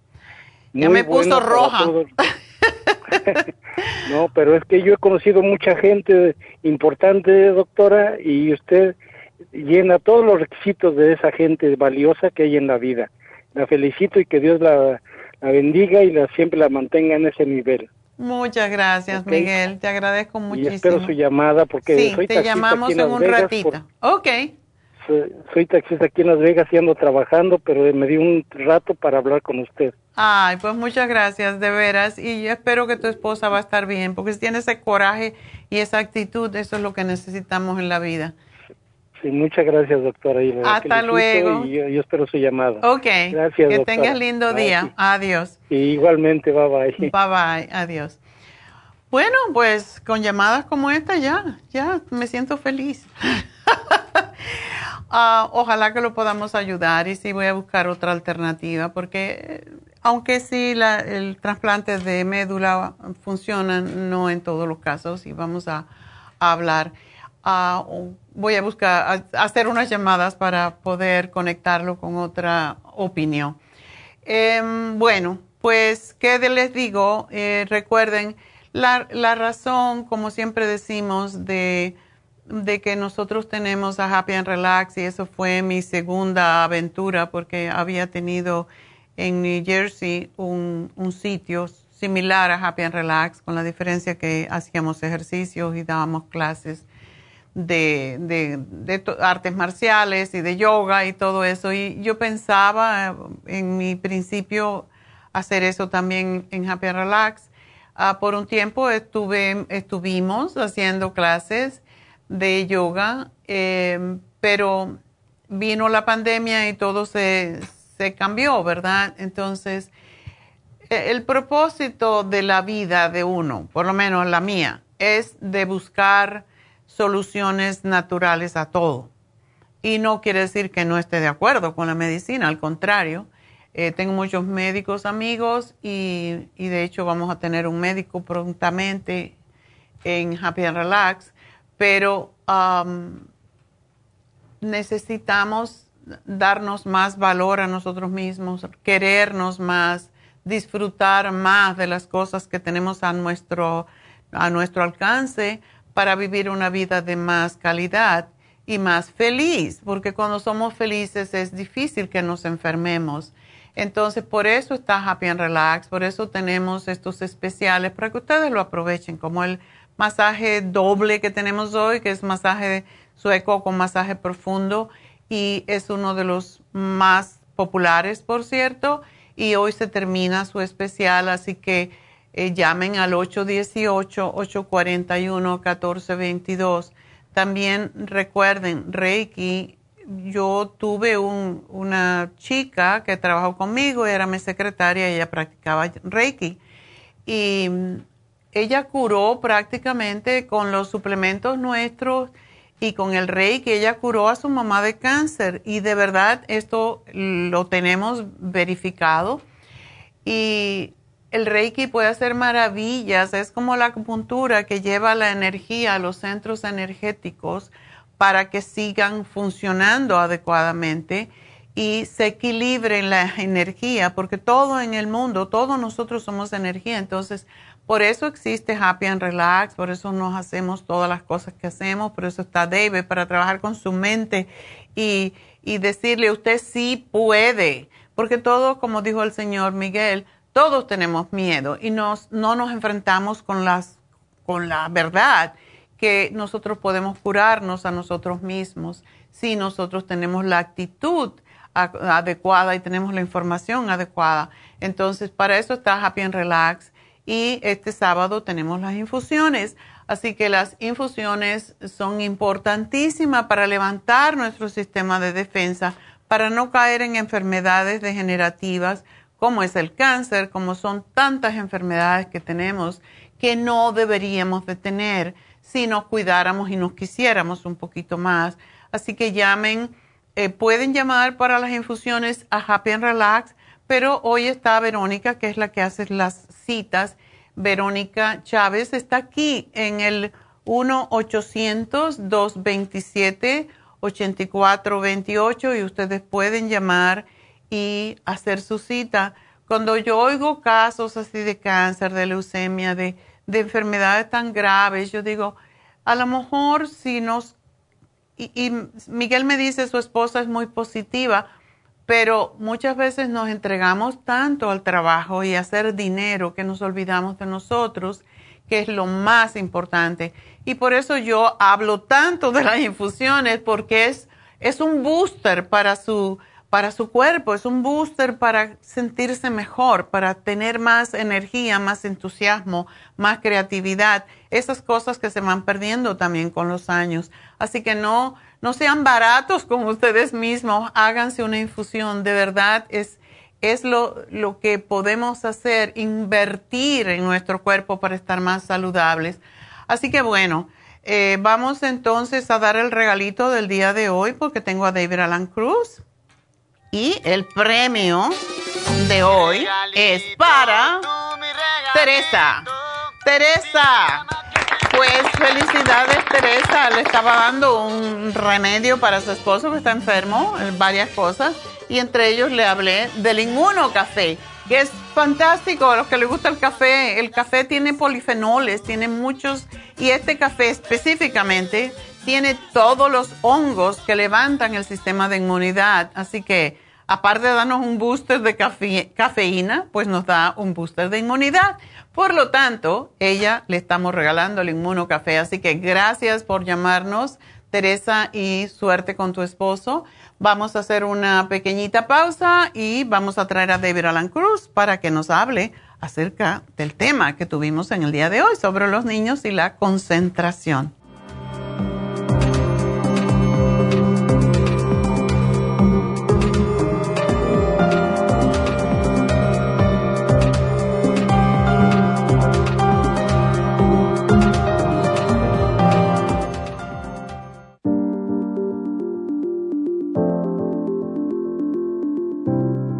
Ya me puso roja. (laughs) (laughs) no, pero es que yo he conocido mucha gente importante, doctora, y usted llena todos los requisitos de esa gente valiosa que hay en la vida. La felicito y que Dios la, la bendiga y la siempre la mantenga en ese nivel. Muchas gracias. Miguel. Te agradezco Y muchísimo. espero su llamada porque sí, soy te llamamos aquí en un ratito. por- Ok. Soy, soy taxista aquí en Las Vegas y ando trabajando, pero me di un rato para hablar con usted. Ay, pues muchas gracias, de veras. Y yo espero que tu esposa va a estar bien, porque si tiene ese coraje y esa actitud, eso es lo que necesitamos en la vida. Sí, muchas gracias, doctora. Hasta luego. Y yo, yo espero su llamada. Ok. Gracias, que doctora. tengas lindo Bye. día. Adiós. Y igualmente, bye bye. Bye bye. Adiós. Bueno, pues con llamadas como esta ya, ya me siento feliz. (laughs) Ah, ojalá que lo podamos ayudar y sí voy a buscar otra alternativa porque aunque sí el trasplante de médula funciona, no en todos los casos, y vamos a, hablar. Ah, voy a buscar, hacer unas llamadas para poder conectarlo con otra opinión. Em, bueno, pues, ¿qué les digo? Eh, recuerden, la, la, razón, como siempre decimos, de, de, que nosotros tenemos a Happy and Relax, y eso fue mi segunda aventura, porque había tenido en New Jersey un, un sitio similar a Happy and Relax, con la diferencia que hacíamos ejercicios y dábamos clases de, de, artes marciales y de yoga y todo eso. Y yo pensaba eh, en mi principio hacer eso también en Happy and Relax. Ah, por un tiempo estuve, estuvimos haciendo clases de yoga, eh, pero vino la pandemia y todo se, se cambió, ¿verdad? Entonces, e, el propósito de la vida de uno, por lo menos la mía, es de buscar soluciones naturales a todo. Y no quiere decir que no esté de acuerdo con la medicina, al contrario. Eh, tengo muchos médicos amigos y, de hecho vamos a tener un médico prontamente en Happy and Relax, pero um, necesitamos darnos más valor a nosotros mismos, querernos más, disfrutar más de las cosas que tenemos a nuestro, a nuestro alcance para vivir una vida de más calidad y más feliz, porque cuando somos felices es difícil que nos enfermemos. Entonces, por eso está Happy and Relax, por eso tenemos estos especiales para que ustedes lo aprovechen, como el masaje doble que tenemos hoy, que es masaje sueco con masaje profundo y es uno de los más populares, por cierto, y hoy se termina su especial, así que eh, llamen al 818-841-1422. También recuerden, Reiki, yo tuve una chica que trabajó conmigo, era mi secretaria, ella practicaba Reiki y ella curó prácticamente con los suplementos nuestros y con el Reiki, ella curó a su mamá de cáncer. Y de verdad esto lo tenemos verificado. Y el Reiki puede hacer maravillas, es como la acupuntura que lleva la energía a los centros energéticos para que sigan funcionando adecuadamente y se equilibren la energía, porque todo en el mundo, todos nosotros somos energía, entonces por eso existe Happy and Relax, por eso nos hacemos todas las cosas que hacemos, por eso está David para trabajar con su mente y, y decirle, usted sí puede, porque todo, como dijo el señor Miguel, todos tenemos miedo y nos, no nos enfrentamos con, las, con la verdad que nosotros podemos curarnos a nosotros mismos si nosotros tenemos la actitud adecuada y tenemos la información adecuada. Entonces, para eso está Happy and Relax y este sábado tenemos las infusiones. Así que las infusiones son importantísimas para levantar nuestro sistema de defensa, para no caer en enfermedades degenerativas como es el cáncer, como son tantas enfermedades que tenemos que no deberíamos de tener si nos cuidáramos y nos quisiéramos un poquito más. Así que llamen, eh, pueden llamar para las infusiones a Happy and Relax, pero hoy está Verónica, que es la que hace las citas. Verónica Chávez está aquí en el 1-800-227-8428 y ustedes pueden llamar y hacer su cita. Cuando yo oigo casos así de cáncer, de leucemia, de, de enfermedades tan graves, yo digo, a lo mejor si nos... Y Miguel me dice, su esposa es muy positiva, pero muchas veces nos entregamos tanto al trabajo y a hacer dinero que nos olvidamos de nosotros, que es lo más importante. Y por eso yo hablo tanto de las infusiones, porque es, es un booster para su para su cuerpo, es un booster para sentirse mejor, para tener más energía, más entusiasmo, más creatividad, esas cosas que se van perdiendo también con los años. Así que no, no sean baratos con ustedes mismos, háganse una infusión, de verdad es, es lo, lo que podemos hacer, invertir en nuestro cuerpo para estar más saludables. Así que bueno, eh, vamos entonces a dar el regalito del día de hoy porque tengo a David Alan Cruz y el premio de hoy es para Teresa. Teresa, pues felicidades Teresa, le estaba dando un remedio para su esposo que está enfermo, varias cosas, y entre ellos le hablé del inmuno café, que es fantástico a los que les gusta el café. El café tiene polifenoles, tiene muchos, y este café específicamente tiene todos los hongos que levantan el sistema de inmunidad, así que aparte de darnos un booster de cafeína, pues nos da un booster de inmunidad. Por lo tanto, ella le estamos regalando el inmuno café. Así que gracias por llamarnos, Teresa, y suerte con tu esposo. Vamos a hacer una pequeñita pausa y vamos a traer a David Alan Cruz para que nos hable acerca del tema que tuvimos en el día de hoy sobre los niños y la concentración.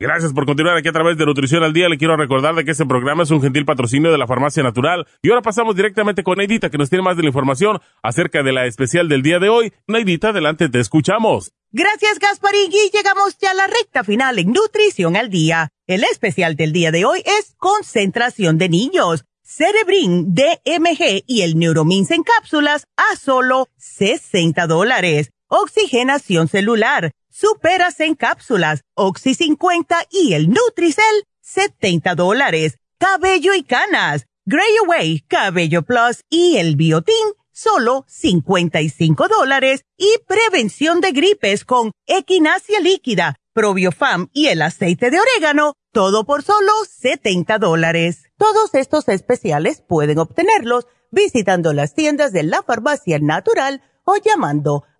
Gracias por continuar aquí a través de Nutrición al Día. Le quiero recordar de que este programa es un gentil patrocinio de la Farmacia Natural. Y ahora pasamos directamente con Neidita, que nos tiene más de la información acerca de la especial del día de hoy. Neidita, adelante, te escuchamos. Gracias, Gasparín. Y llegamos ya a la recta final en Nutrición al Día. El especial del día de hoy es concentración de niños. Cerebrin, DMG y el Neuromins en cápsulas a solo 60 dólares. Oxigenación celular Superas en cápsulas, Oxy 50 y el Nutricel, 70 dólares. Cabello y canas, Gray Away, Cabello Plus y el Biotin, solo 55 dólares. Y prevención de gripes con equinacia líquida, Probiofam y el aceite de orégano, todo por solo 70 dólares. Todos estos especiales pueden obtenerlos visitando las tiendas de la farmacia natural o llamando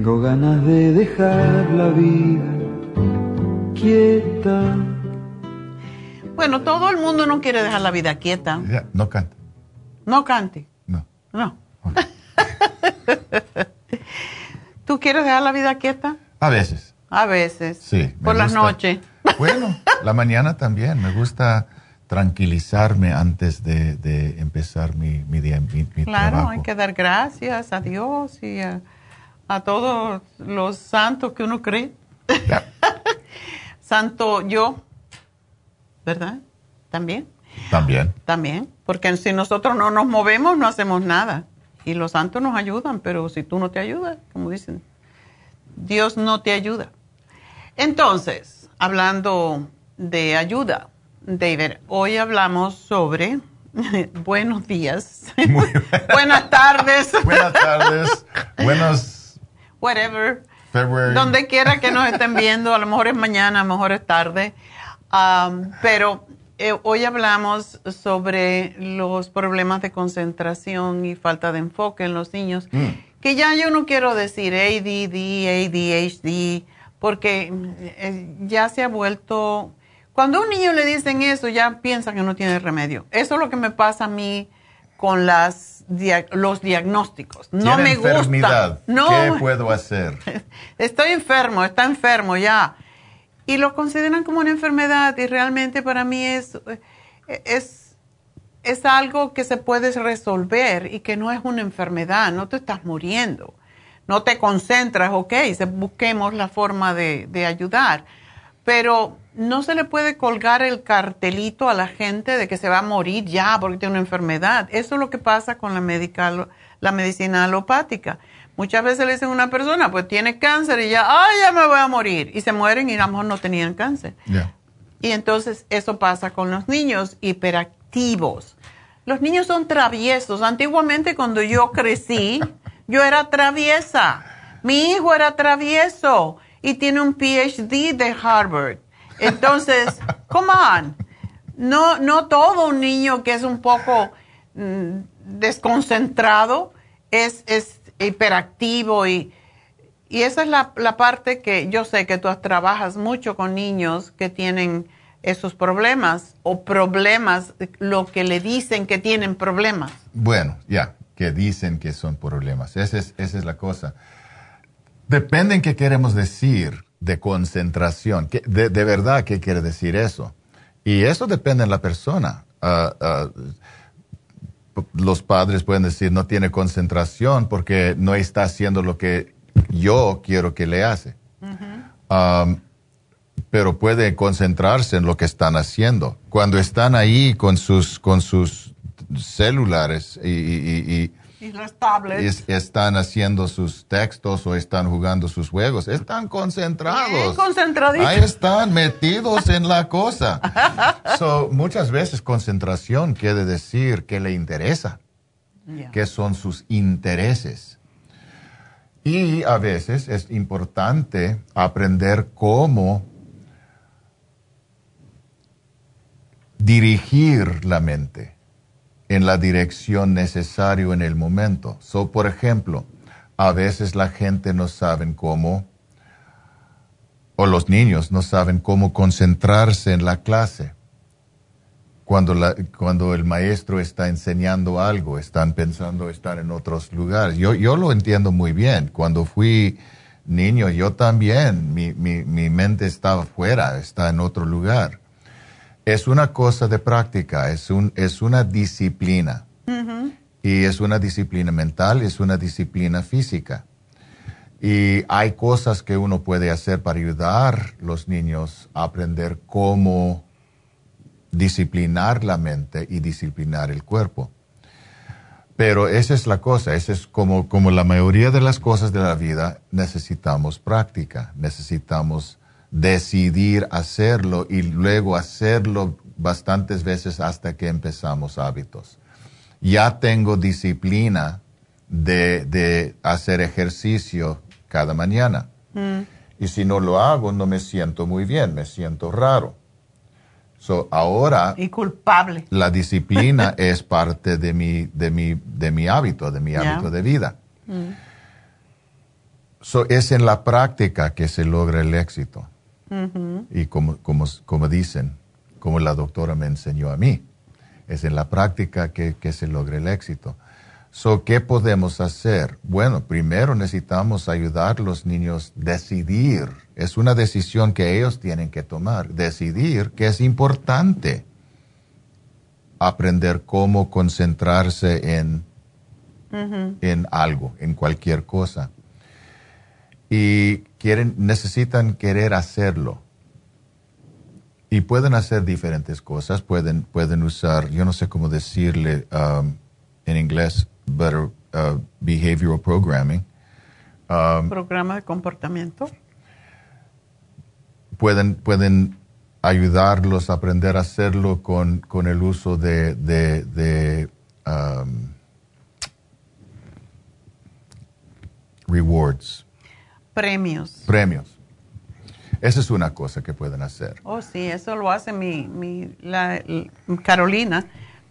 Tengo ganas de dejar la vida quieta. Bueno, todo el mundo no quiere dejar la vida quieta. no cante. No cante. No. No. (laughs) ¿Tú quieres dejar la vida quieta? A veces. A veces. Sí. Por las noches. (laughs) Bueno, la mañana también. Me gusta tranquilizarme antes de, empezar mi, mi día, mi, mi claro, hay que dar gracias a Dios y a a todos los santos que uno cree. (laughs) Santo yo, ¿verdad? También. También. También, porque si nosotros no nos movemos, no hacemos nada. Y los santos nos ayudan, pero si tú no te ayudas, como dicen, Dios no te ayuda. Entonces, hablando de ayuda, David, hoy hablamos sobre (laughs) buenos días, (laughs) buenas tardes, buenas tardes, buenos, whatever, donde quiera que nos estén viendo, a lo mejor es mañana, a lo mejor es tarde, um, pero eh, hoy hablamos sobre los problemas de concentración y falta de enfoque en los niños, mm. que ya yo no quiero decir ADD, ADHD, porque eh, ya se ha vuelto, cuando a un niño le dicen eso, ya piensa que no tiene remedio. Eso es lo que me pasa a mí con las los diagnósticos. No me gusta. No, ¿Qué puedo hacer? (laughs) Estoy enfermo, está enfermo ya y lo consideran como una enfermedad y realmente para mí es, es, es algo que se puede resolver y que no es una enfermedad, no te estás muriendo, no te concentras, ok, busquemos la forma de, de ayudar, pero no se le puede colgar el cartelito a la gente de que se va a morir ya porque tiene una enfermedad. Eso es lo que pasa con la, medical, la medicina alopática Muchas veces le dicen a una persona, pues tiene cáncer y ya, ay, ya me voy a morir. Y se mueren y a lo mejor no tenían cáncer. Y entonces eso pasa con los niños hiperactivos. Los niños son traviesos. Antiguamente cuando yo crecí, yo era traviesa. Mi hijo era travieso y tiene un PhD de Harvard. Entonces, come on. No, no todo un niño que es un poco mm, desconcentrado es, es hiperactivo y, y esa es la, la, parte que yo sé que tú trabajas mucho con niños que tienen esos problemas o problemas, lo que le dicen que tienen problemas. Bueno, ya, que dicen que son problemas. Esa es, esa es la cosa. Depende en qué queremos decir de concentración. De, de, verdad, ¿qué quiere decir eso? Y eso depende de la persona. Uh, los padres pueden decir no tiene concentración porque no está haciendo lo que yo quiero que le hace. Um, pero puede concentrarse en lo que están haciendo. Cuando están ahí con sus, con sus celulares y, y las tablets. están haciendo sus textos o están jugando sus juegos. Están concentrados. Ahí están metidos en la cosa. (laughs) so, muchas veces concentración quiere decir que le interesa, que son sus intereses. Y a veces es importante aprender cómo dirigir la mente en la dirección necesaria en el momento. So, por ejemplo, a veces la gente no sabe cómo, o los niños no saben cómo concentrarse en la clase. Cuando, la, cuando el maestro está enseñando algo, están pensando estar en otros lugares. Yo, yo lo entiendo muy bien. Cuando fui niño, yo también, mi, mi, mi mente estaba fuera, está en otro lugar es una cosa de práctica, es, un, es una disciplina. Y es una disciplina mental, es una disciplina física. Y hay cosas que uno puede hacer para ayudar a los niños a aprender cómo disciplinar la mente y disciplinar el cuerpo. Pero esa es la cosa, esa es como, como la mayoría de las cosas de la vida, necesitamos práctica, necesitamos decidir hacerlo y luego hacerlo bastantes veces hasta que empezamos hábitos. Ya tengo disciplina de, hacer ejercicio cada mañana. Mm. Y si no lo hago, no me siento muy bien, me siento raro. So, ahora. Y culpable. La disciplina (laughs) es parte de mi, de mi, de mi hábito, de mi hábito de vida. Mm. So, es en la práctica que se logra el éxito. Y como, como, como, dicen, como la doctora me enseñó a mí, es en la práctica que, que se logra el éxito. So, ¿Qué podemos hacer? Bueno, primero necesitamos ayudar a los niños a decidir. Es una decisión que ellos tienen que tomar. Decidir que es importante aprender cómo concentrarse en, en algo, en cualquier cosa y quieren, necesitan querer hacerlo. y pueden hacer diferentes cosas. Pueden, pueden usar, yo no sé cómo decirle um, en inglés, better uh, behavioral programming. Um, Programa de comportamiento. Pueden, pueden ayudarlos a aprender a hacerlo con, con el uso de, de, de um, rewards. Premios. Premios. Esa es una cosa que pueden hacer. Oh, sí, eso lo hace mi, mi la, Carolina,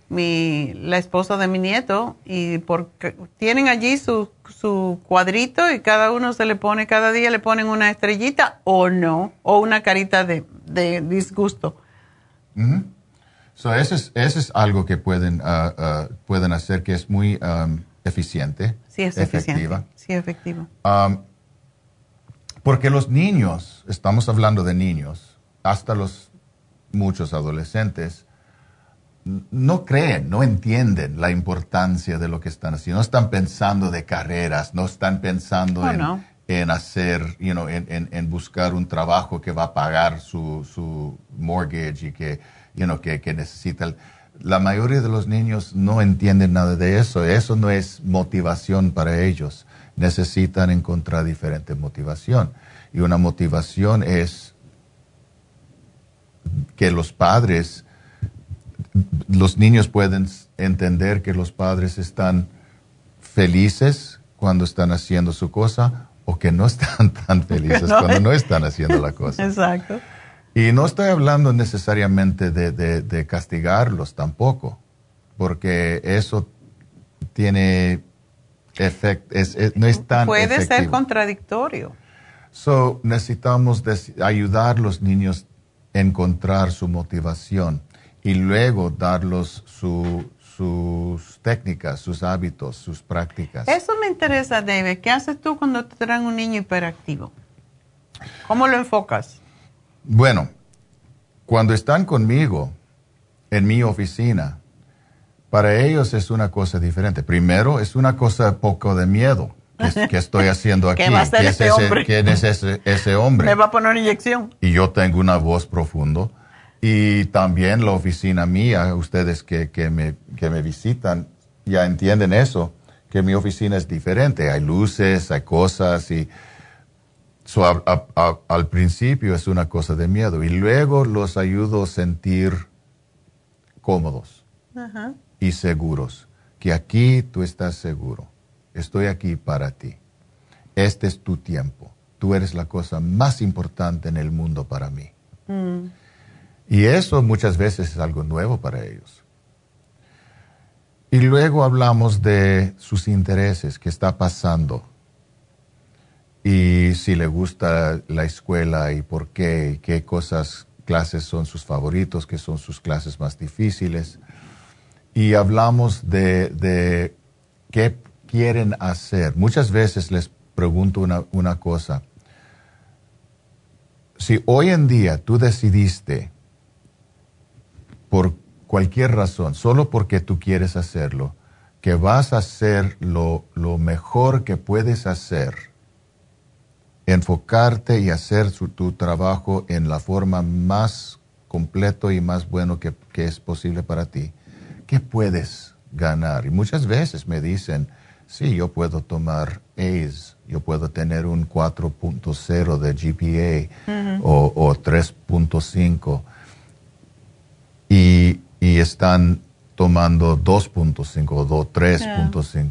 mi, la esposa de mi nieto, y porque tienen allí su, su cuadrito y cada uno se le pone, cada día le ponen una estrellita o no, o una carita de, de disgusto. eso, es, eso es algo que pueden, uh, uh, pueden hacer que es muy um, eficiente. Sí, es efectiva. eficiente. Sí, efectivo. Um, porque los niños, estamos hablando de niños, hasta los muchos adolescentes, no creen, no entienden la importancia de lo que están haciendo. No están pensando de carreras, no están pensando oh, en, hacer, you know, en, en, buscar un trabajo que va a pagar su, su mortgage y que, you know, que, que necesita. La mayoría de los niños no entienden nada de eso. Eso no es motivación para ellos necesitan encontrar diferente motivación. Y una motivación es que los padres, los niños pueden entender que los padres están felices cuando están haciendo su cosa o que no están (laughs) tan felices (laughs) cuando no están haciendo la cosa. Exacto. Y no estoy hablando necesariamente de, de castigarlos tampoco, porque eso tiene no es tan Puede ser contradictorio. So, necesitamos ayudar a los niños a encontrar su motivación y luego darlos sus técnicas, sus hábitos, sus prácticas. Eso me interesa, David. ¿Qué haces tú cuando te traen un niño hiperactivo? ¿Cómo lo enfocas? Bueno, cuando están conmigo en mi oficina, para ellos es una cosa diferente. Primero, es una cosa poco de miedo que, estoy (laughs) haciendo aquí. ¿Qué va a hacer ese hombre? ¿Quién es ese, hombre? Me va a poner una inyección. Y yo tengo una voz profundo. Y también la oficina mía, ustedes que, que, me, que me visitan, ya entienden eso, que mi oficina es diferente. Hay luces, hay cosas y... al principio es una cosa de miedo y luego los ayudo a sentir cómodos. Ajá y seguros, que aquí tú estás seguro. Estoy aquí para ti. Este es tu tiempo. Tú eres la cosa más importante en el mundo para mí. Mm. Y eso muchas veces es algo nuevo para ellos. Y luego hablamos de sus intereses, qué está pasando. Y si le gusta la escuela y por qué, qué cosas, clases son sus favoritos, qué son sus clases más difíciles y hablamos de, qué quieren hacer. Muchas veces les pregunto una, una cosa. Si hoy en día tú decidiste, por cualquier razón, solo porque tú quieres hacerlo, que vas a hacer lo, lo mejor que puedes hacer, enfocarte y hacer tu trabajo en la forma más completo y más bueno que, que es posible para ti, ¿qué puedes ganar? Y muchas veces me dicen, sí, yo puedo tomar A's, yo puedo tener un 4.0 de GPA o, 3.5 y, y, están tomando 2.5 o 3.5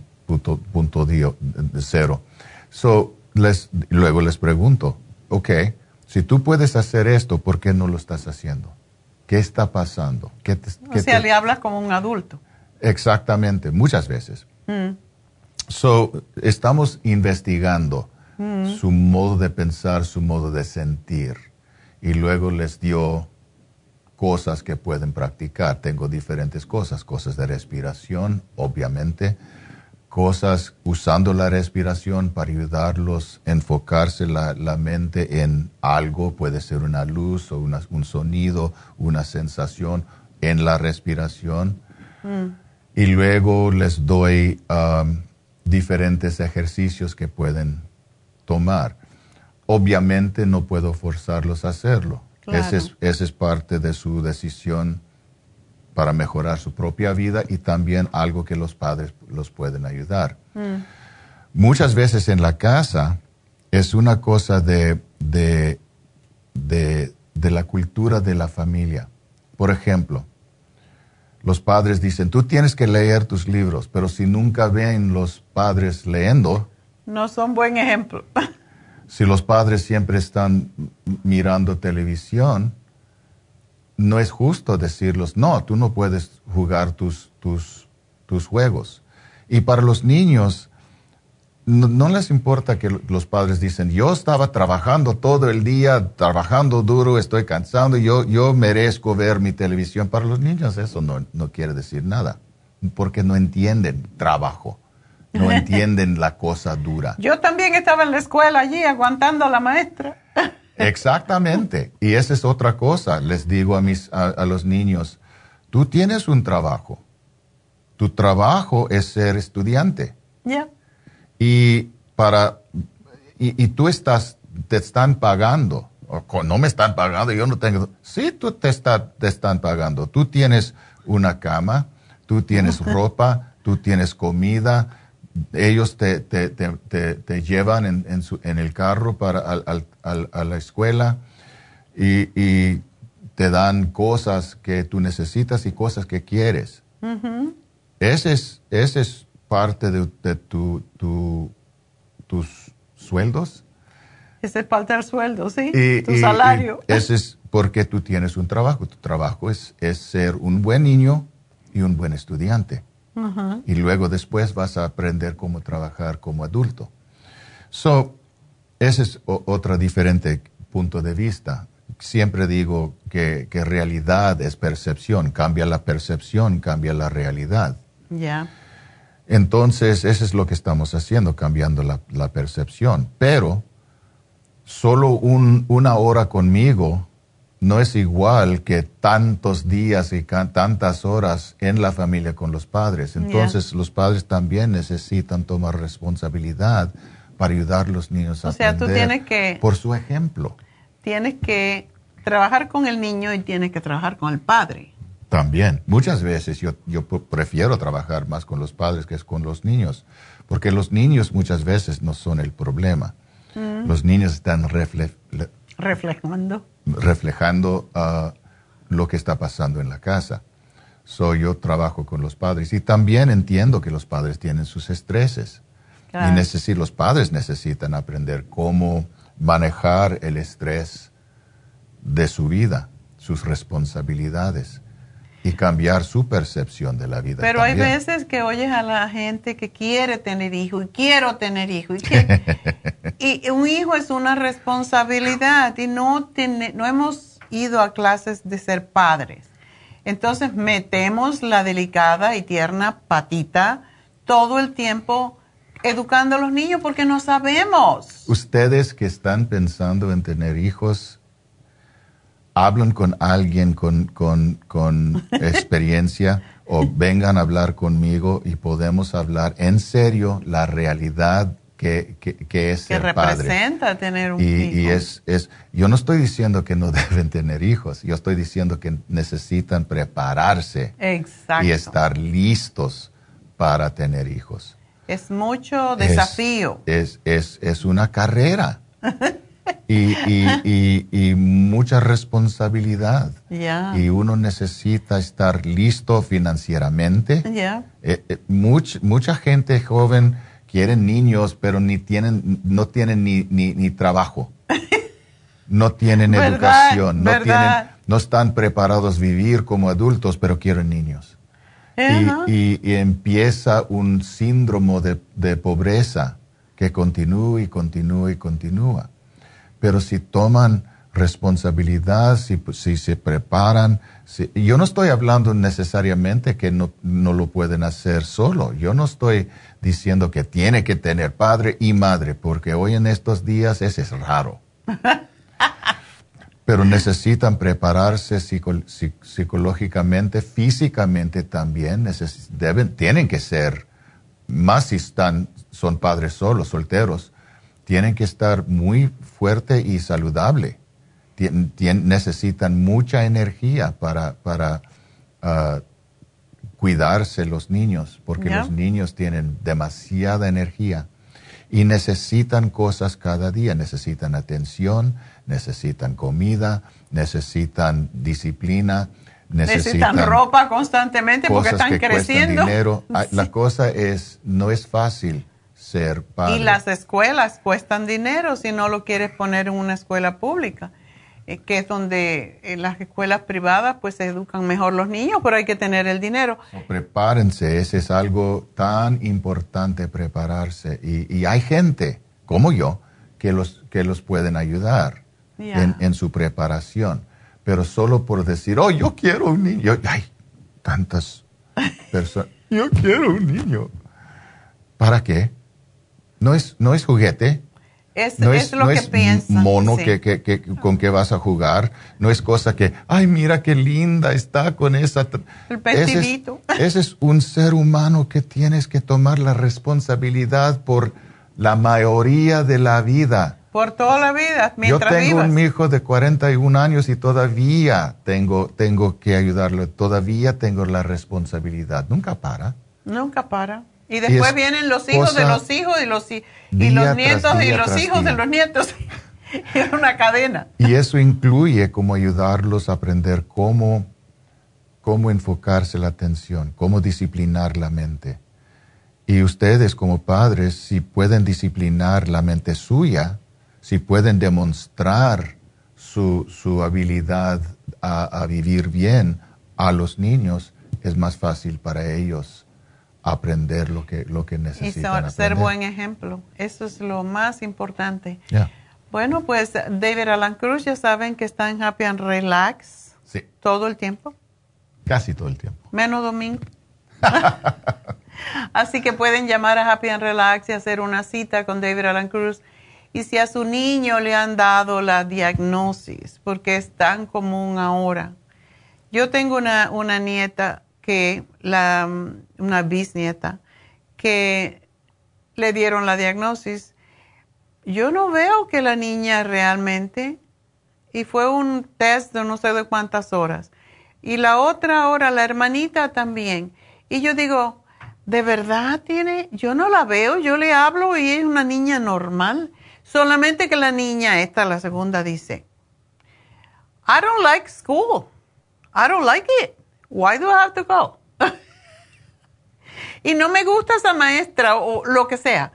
So, les, luego les pregunto, ok, si tú puedes hacer esto, ¿por qué no lo estás haciendo? ¿Qué está pasando? ¿Qué o sea, le hablas como un adulto. Exactamente, muchas veces. Mm. So, estamos investigando mm. su modo de pensar, su modo de sentir. Y luego les dio cosas que pueden practicar. Tengo diferentes cosas, cosas de respiración, obviamente, cosas usando la respiración para ayudarlos a enfocarse la, mente en algo, puede ser una luz o un sonido, una sensación en la respiración. Mm. Y luego les doy um, diferentes ejercicios que pueden tomar. Obviamente no puedo forzarlos a hacerlo. Ese es, ese es parte de su decisión para mejorar su propia vida y también algo que los padres los pueden ayudar. Mm. Muchas veces en la casa es una cosa de, de, de, de la cultura de la familia. Por ejemplo, los padres dicen, tú tienes que leer tus libros, pero si nunca ven los padres leyendo, No son buen ejemplo. si los padres siempre están mirando televisión, no es justo decirlos, no, tú no puedes jugar tus, tus, tus juegos. Y para los niños, no, no les importa que los padres dicen, yo estaba trabajando todo el día, trabajando duro, estoy cansado, yo, yo merezco ver mi televisión. Para los niños eso no, no quiere decir nada, porque no entienden trabajo, no (laughs) entienden la cosa dura. Yo también estaba en la escuela allí aguantando a la maestra. (laughs) Exactamente. Y esa es otra cosa. Les digo a, mis, a, a los niños, tú tienes un trabajo. Tu trabajo es ser estudiante. Ya. Y, para, y, y tú estás, te están pagando. O, no me están pagando, yo no tengo. Sí, tú te, está, te están pagando. Tú tienes una cama, tú tienes ropa, tú tienes comida. Ellos te, te, te, te, llevan en, en, su, en el carro para al, al- al- a la escuela y, y te dan cosas que tú necesitas y cosas que quieres. Ujú. Ese es, ese es parte de, de tu, tu- tus sueldos. Ese es parte del sueldo, ¿sí? Y, tu y- salario. ese es porque tú tienes un trabajo. Tu trabajo es, es ser un buen niño y un buen estudiante. Y luego después vas a aprender cómo trabajar como adulto. So, ese es otro diferente punto de vista. Siempre digo que, que realidad es percepción. Cambia la percepción, cambia la realidad. Ya. Entonces, eso es lo que estamos haciendo, cambiando la, la percepción. Pero solo un- una hora conmigo no es igual que tantos días y tantas horas en la familia con los padres. Entonces, los padres también necesitan tomar responsabilidad para ayudar a los niños a O sea, tú aprender tienes que- por su ejemplo. Tienes que trabajar con el niño y tienes que trabajar con el padre. También, muchas veces yo, prefiero trabajar más con los padres que con los niños, porque los niños muchas veces no son el problema. Mm. Los niños están refle- le- Reflejando. Reflejando ah, lo que está pasando en la casa. So, yo trabajo con los padres y también entiendo que los padres tienen sus estreses. Claro. Y necesi- los padres necesitan aprender cómo manejar el estrés de su vida, sus responsabilidades y cambiar su percepción de la vida. Pero hay veces que oyes a la gente que quiere tener hijo y quiero tener hijo y, que- (laughs) y un hijo es una responsabilidad y no tiene, no hemos ido a clases de ser padres. Entonces metemos la delicada y tierna patita todo el tiempo educando a los niños porque no sabemos. Ustedes que están pensando en tener hijos, hablan con alguien con, con, con (laughs) experiencia o vengan a hablar conmigo y podemos hablar en serio la realidad que, que, que es que ser padre. representa tener un Y, hijo. y es, es, yo no estoy diciendo que no (laughs) deben tener hijos, yo estoy diciendo que necesitan prepararse Exacto. y estar listos para tener hijos. Es mucho Es- desafío. Es, es, es una carrera (laughs) y, y, y, y mucha responsabilidad. Y uno necesita estar listo financieramente. Eh, eh, much- mucha gente joven quiere niños, pero ni tienen, no tienen ni, ni, ni trabajo. No tienen (laughs) ¿Verdad? educación, no, ¿Verdad? tienen, no están preparados a vivir como adultos, pero quieren niños. Y- y empieza un síndrome de, de pobreza que continúa y continúa y continúa. Pero si toman responsabilidad, si, si se preparan, si- yo no estoy hablando necesariamente que no, no lo pueden hacer solo. Yo no estoy diciendo que tiene que tener padre y madre, porque hoy en estos días ese es raro. (laughs) Pero necesitan prepararse psico- psi- psicológicamente, físicamente también. neces- deben, tienen que ser, más si están, son padres solos, solteros, tienen que estar muy fuerte y saludable. necesitan mucha energía para, para ah, cuidarse los niños, porque los niños tienen demasiada energía y necesitan cosas cada día, necesitan atención, necesitan comida, necesitan disciplina, necesitan, ropa constantemente porque están creciendo. Dinero. Ah, la cosa es, no es fácil ser padre. Y las escuelas cuestan dinero si no lo quieres poner en una escuela pública. Eh, que es donde en las escuelas privadas pues se educan mejor los niños, pero hay que tener el dinero. prepárense, ese es algo tan importante prepararse. Y, hay gente como yo que los, que los pueden ayudar en, su preparación. Pero solo por decir, oh, yo quiero un niño. Hay tantas personas. (laughs) yo quiero un niño. ¿Para qué? No es, no es juguete es, no es, lo no que es mono que, que, con que vas a jugar. No es cosa que, ay, mira qué linda está con esa. El vestidito. (laughs) Ese, es, un ser humano que tienes que tomar la responsabilidad por la mayoría de la vida. Por toda la vida, mientras Yo tengo un hijo de 41 años y todavía tengo, tengo que ayudarlo. Todavía tengo la responsabilidad. Nunca para. Nunca para. Y después vienen los hijos de los hijos y los, y los nietos y los hijos de los nietos. es una cadena. Y eso incluye cómo ayudarlos a aprender cómo, cómo enfocarse la atención, cómo disciplinar la mente. Y ustedes como padres, si pueden disciplinar la mente suya, si pueden demostrar su, su habilidad a, a vivir bien a los niños, es más fácil para ellos aprender lo que, lo que necesitan. Y ser, buen ejemplo. Eso es lo más importante. Bueno, pues David Alan Cruz, ya saben que está en Happy and Relax. Todo el tiempo. Casi todo el tiempo. Menos domingo. (laughs) (laughs) Así que pueden llamar a Happy and Relax y hacer una cita con David Alan Cruz. Y si a su niño le han dado la diagnosis, porque es tan común ahora. Yo tengo una, una nieta que la, una bisnieta que le dieron la diagnosis. Yo no veo que la niña realmente, y fue un test de no sé de cuántas horas, y la otra hora, la hermanita también. Y yo digo, ¿de verdad tiene? Yo no la veo, yo le hablo y es una niña normal. Solamente que la niña, esta, la segunda, dice, I don't like school. I don't like it. Why do I have to go? (laughs) y no me gusta esa maestra o lo que sea,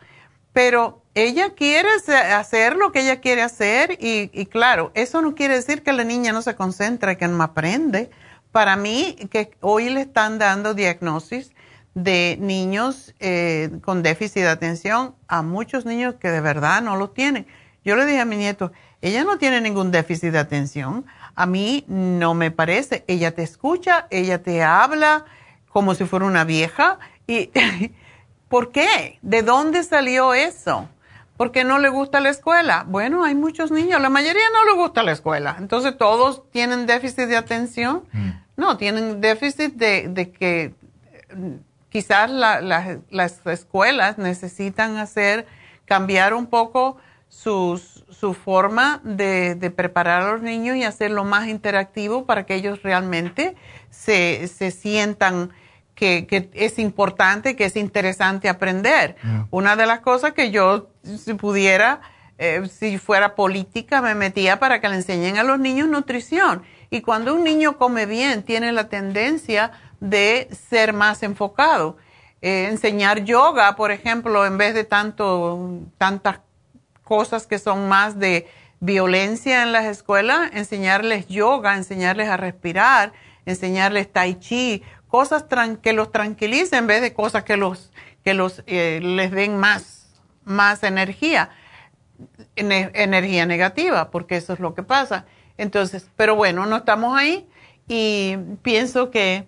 pero ella quiere hacer lo que ella quiere hacer y, claro, eso no quiere decir que la niña no se concentra, que no aprende. Para mí, que hoy le están dando diagnosis de niños eh, con déficit de atención a muchos niños que de verdad no lo tienen. Yo le dije a mi nieto, ella no tiene ningún déficit de atención. A mí no me parece. Ella te escucha, ella te habla como si fuera una vieja. ¿Y (laughs) por qué? ¿De dónde salió eso? ¿Por qué no le gusta la escuela? Bueno, hay muchos niños, la mayoría no le gusta la escuela. Entonces, ¿todos tienen déficit de atención? Mm. No, tienen déficit de, que quizás las escuelas necesitan hacer, cambiar un poco sus su forma de, preparar a los niños y hacerlo más interactivo para que ellos realmente se, sientan que, es importante, que es interesante aprender. Una de las cosas que yo, si pudiera, eh, si fuera política, me metía para que le enseñen a los niños nutrición. Y cuando un niño come bien, tiene la tendencia de ser más enfocado. Eh, enseñar yoga, por ejemplo, en vez de tanto, tantas cosas que son más de violencia en las escuelas, enseñarles yoga, enseñarles a respirar, enseñarles tai chi, cosas que los tranquilicen en vez de cosas que los que los eh, les den más más energía, energía negativa, porque eso es lo que pasa. Entonces, pero bueno, no estamos ahí y pienso que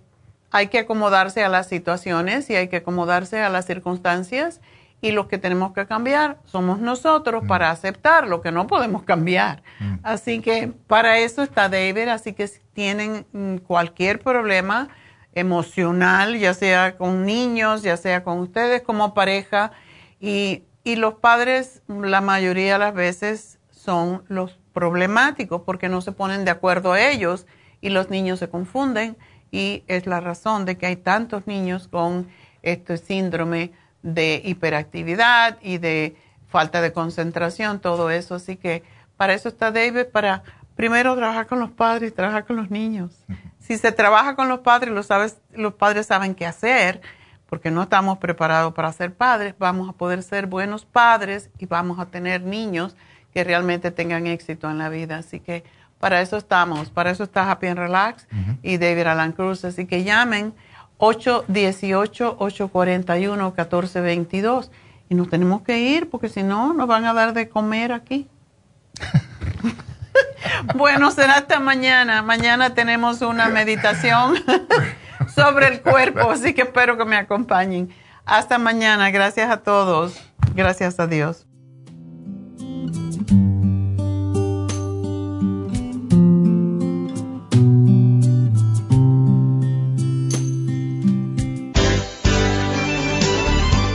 hay que acomodarse a las situaciones y hay que acomodarse a las circunstancias y los que tenemos que cambiar somos nosotros mm. para aceptar lo que no podemos cambiar. Mm. Así que para eso está David, así que si tienen mm, cualquier problema emocional, ya sea con niños, ya sea con ustedes como pareja, y, y los padres la mayoría de las veces son los problemático porque no se ponen de acuerdo ellos y los niños se confunden y es la razón de que hay tantos niños con este síndrome de hiperactividad y de falta de concentración, todo eso. Así que para eso está David, para primero trabajar con los padres trabajar con los niños. Si se trabaja con los padres, los, sabes, los padres saben qué hacer, porque no estamos preparados para ser padres, vamos a poder ser buenos padres y vamos a tener niños que realmente tengan éxito en la vida. Así que para eso estamos, para eso está Happy and Relax y David Alan Cruz. Así que llamen 818-841-1422 y nos tenemos que ir porque si no nos van a dar de comer aquí. (laughs) bueno, será hasta mañana. Mañana tenemos una meditación (laughs) sobre el cuerpo, así que espero que me acompañen. Hasta mañana. Gracias a todos. Gracias a Dios.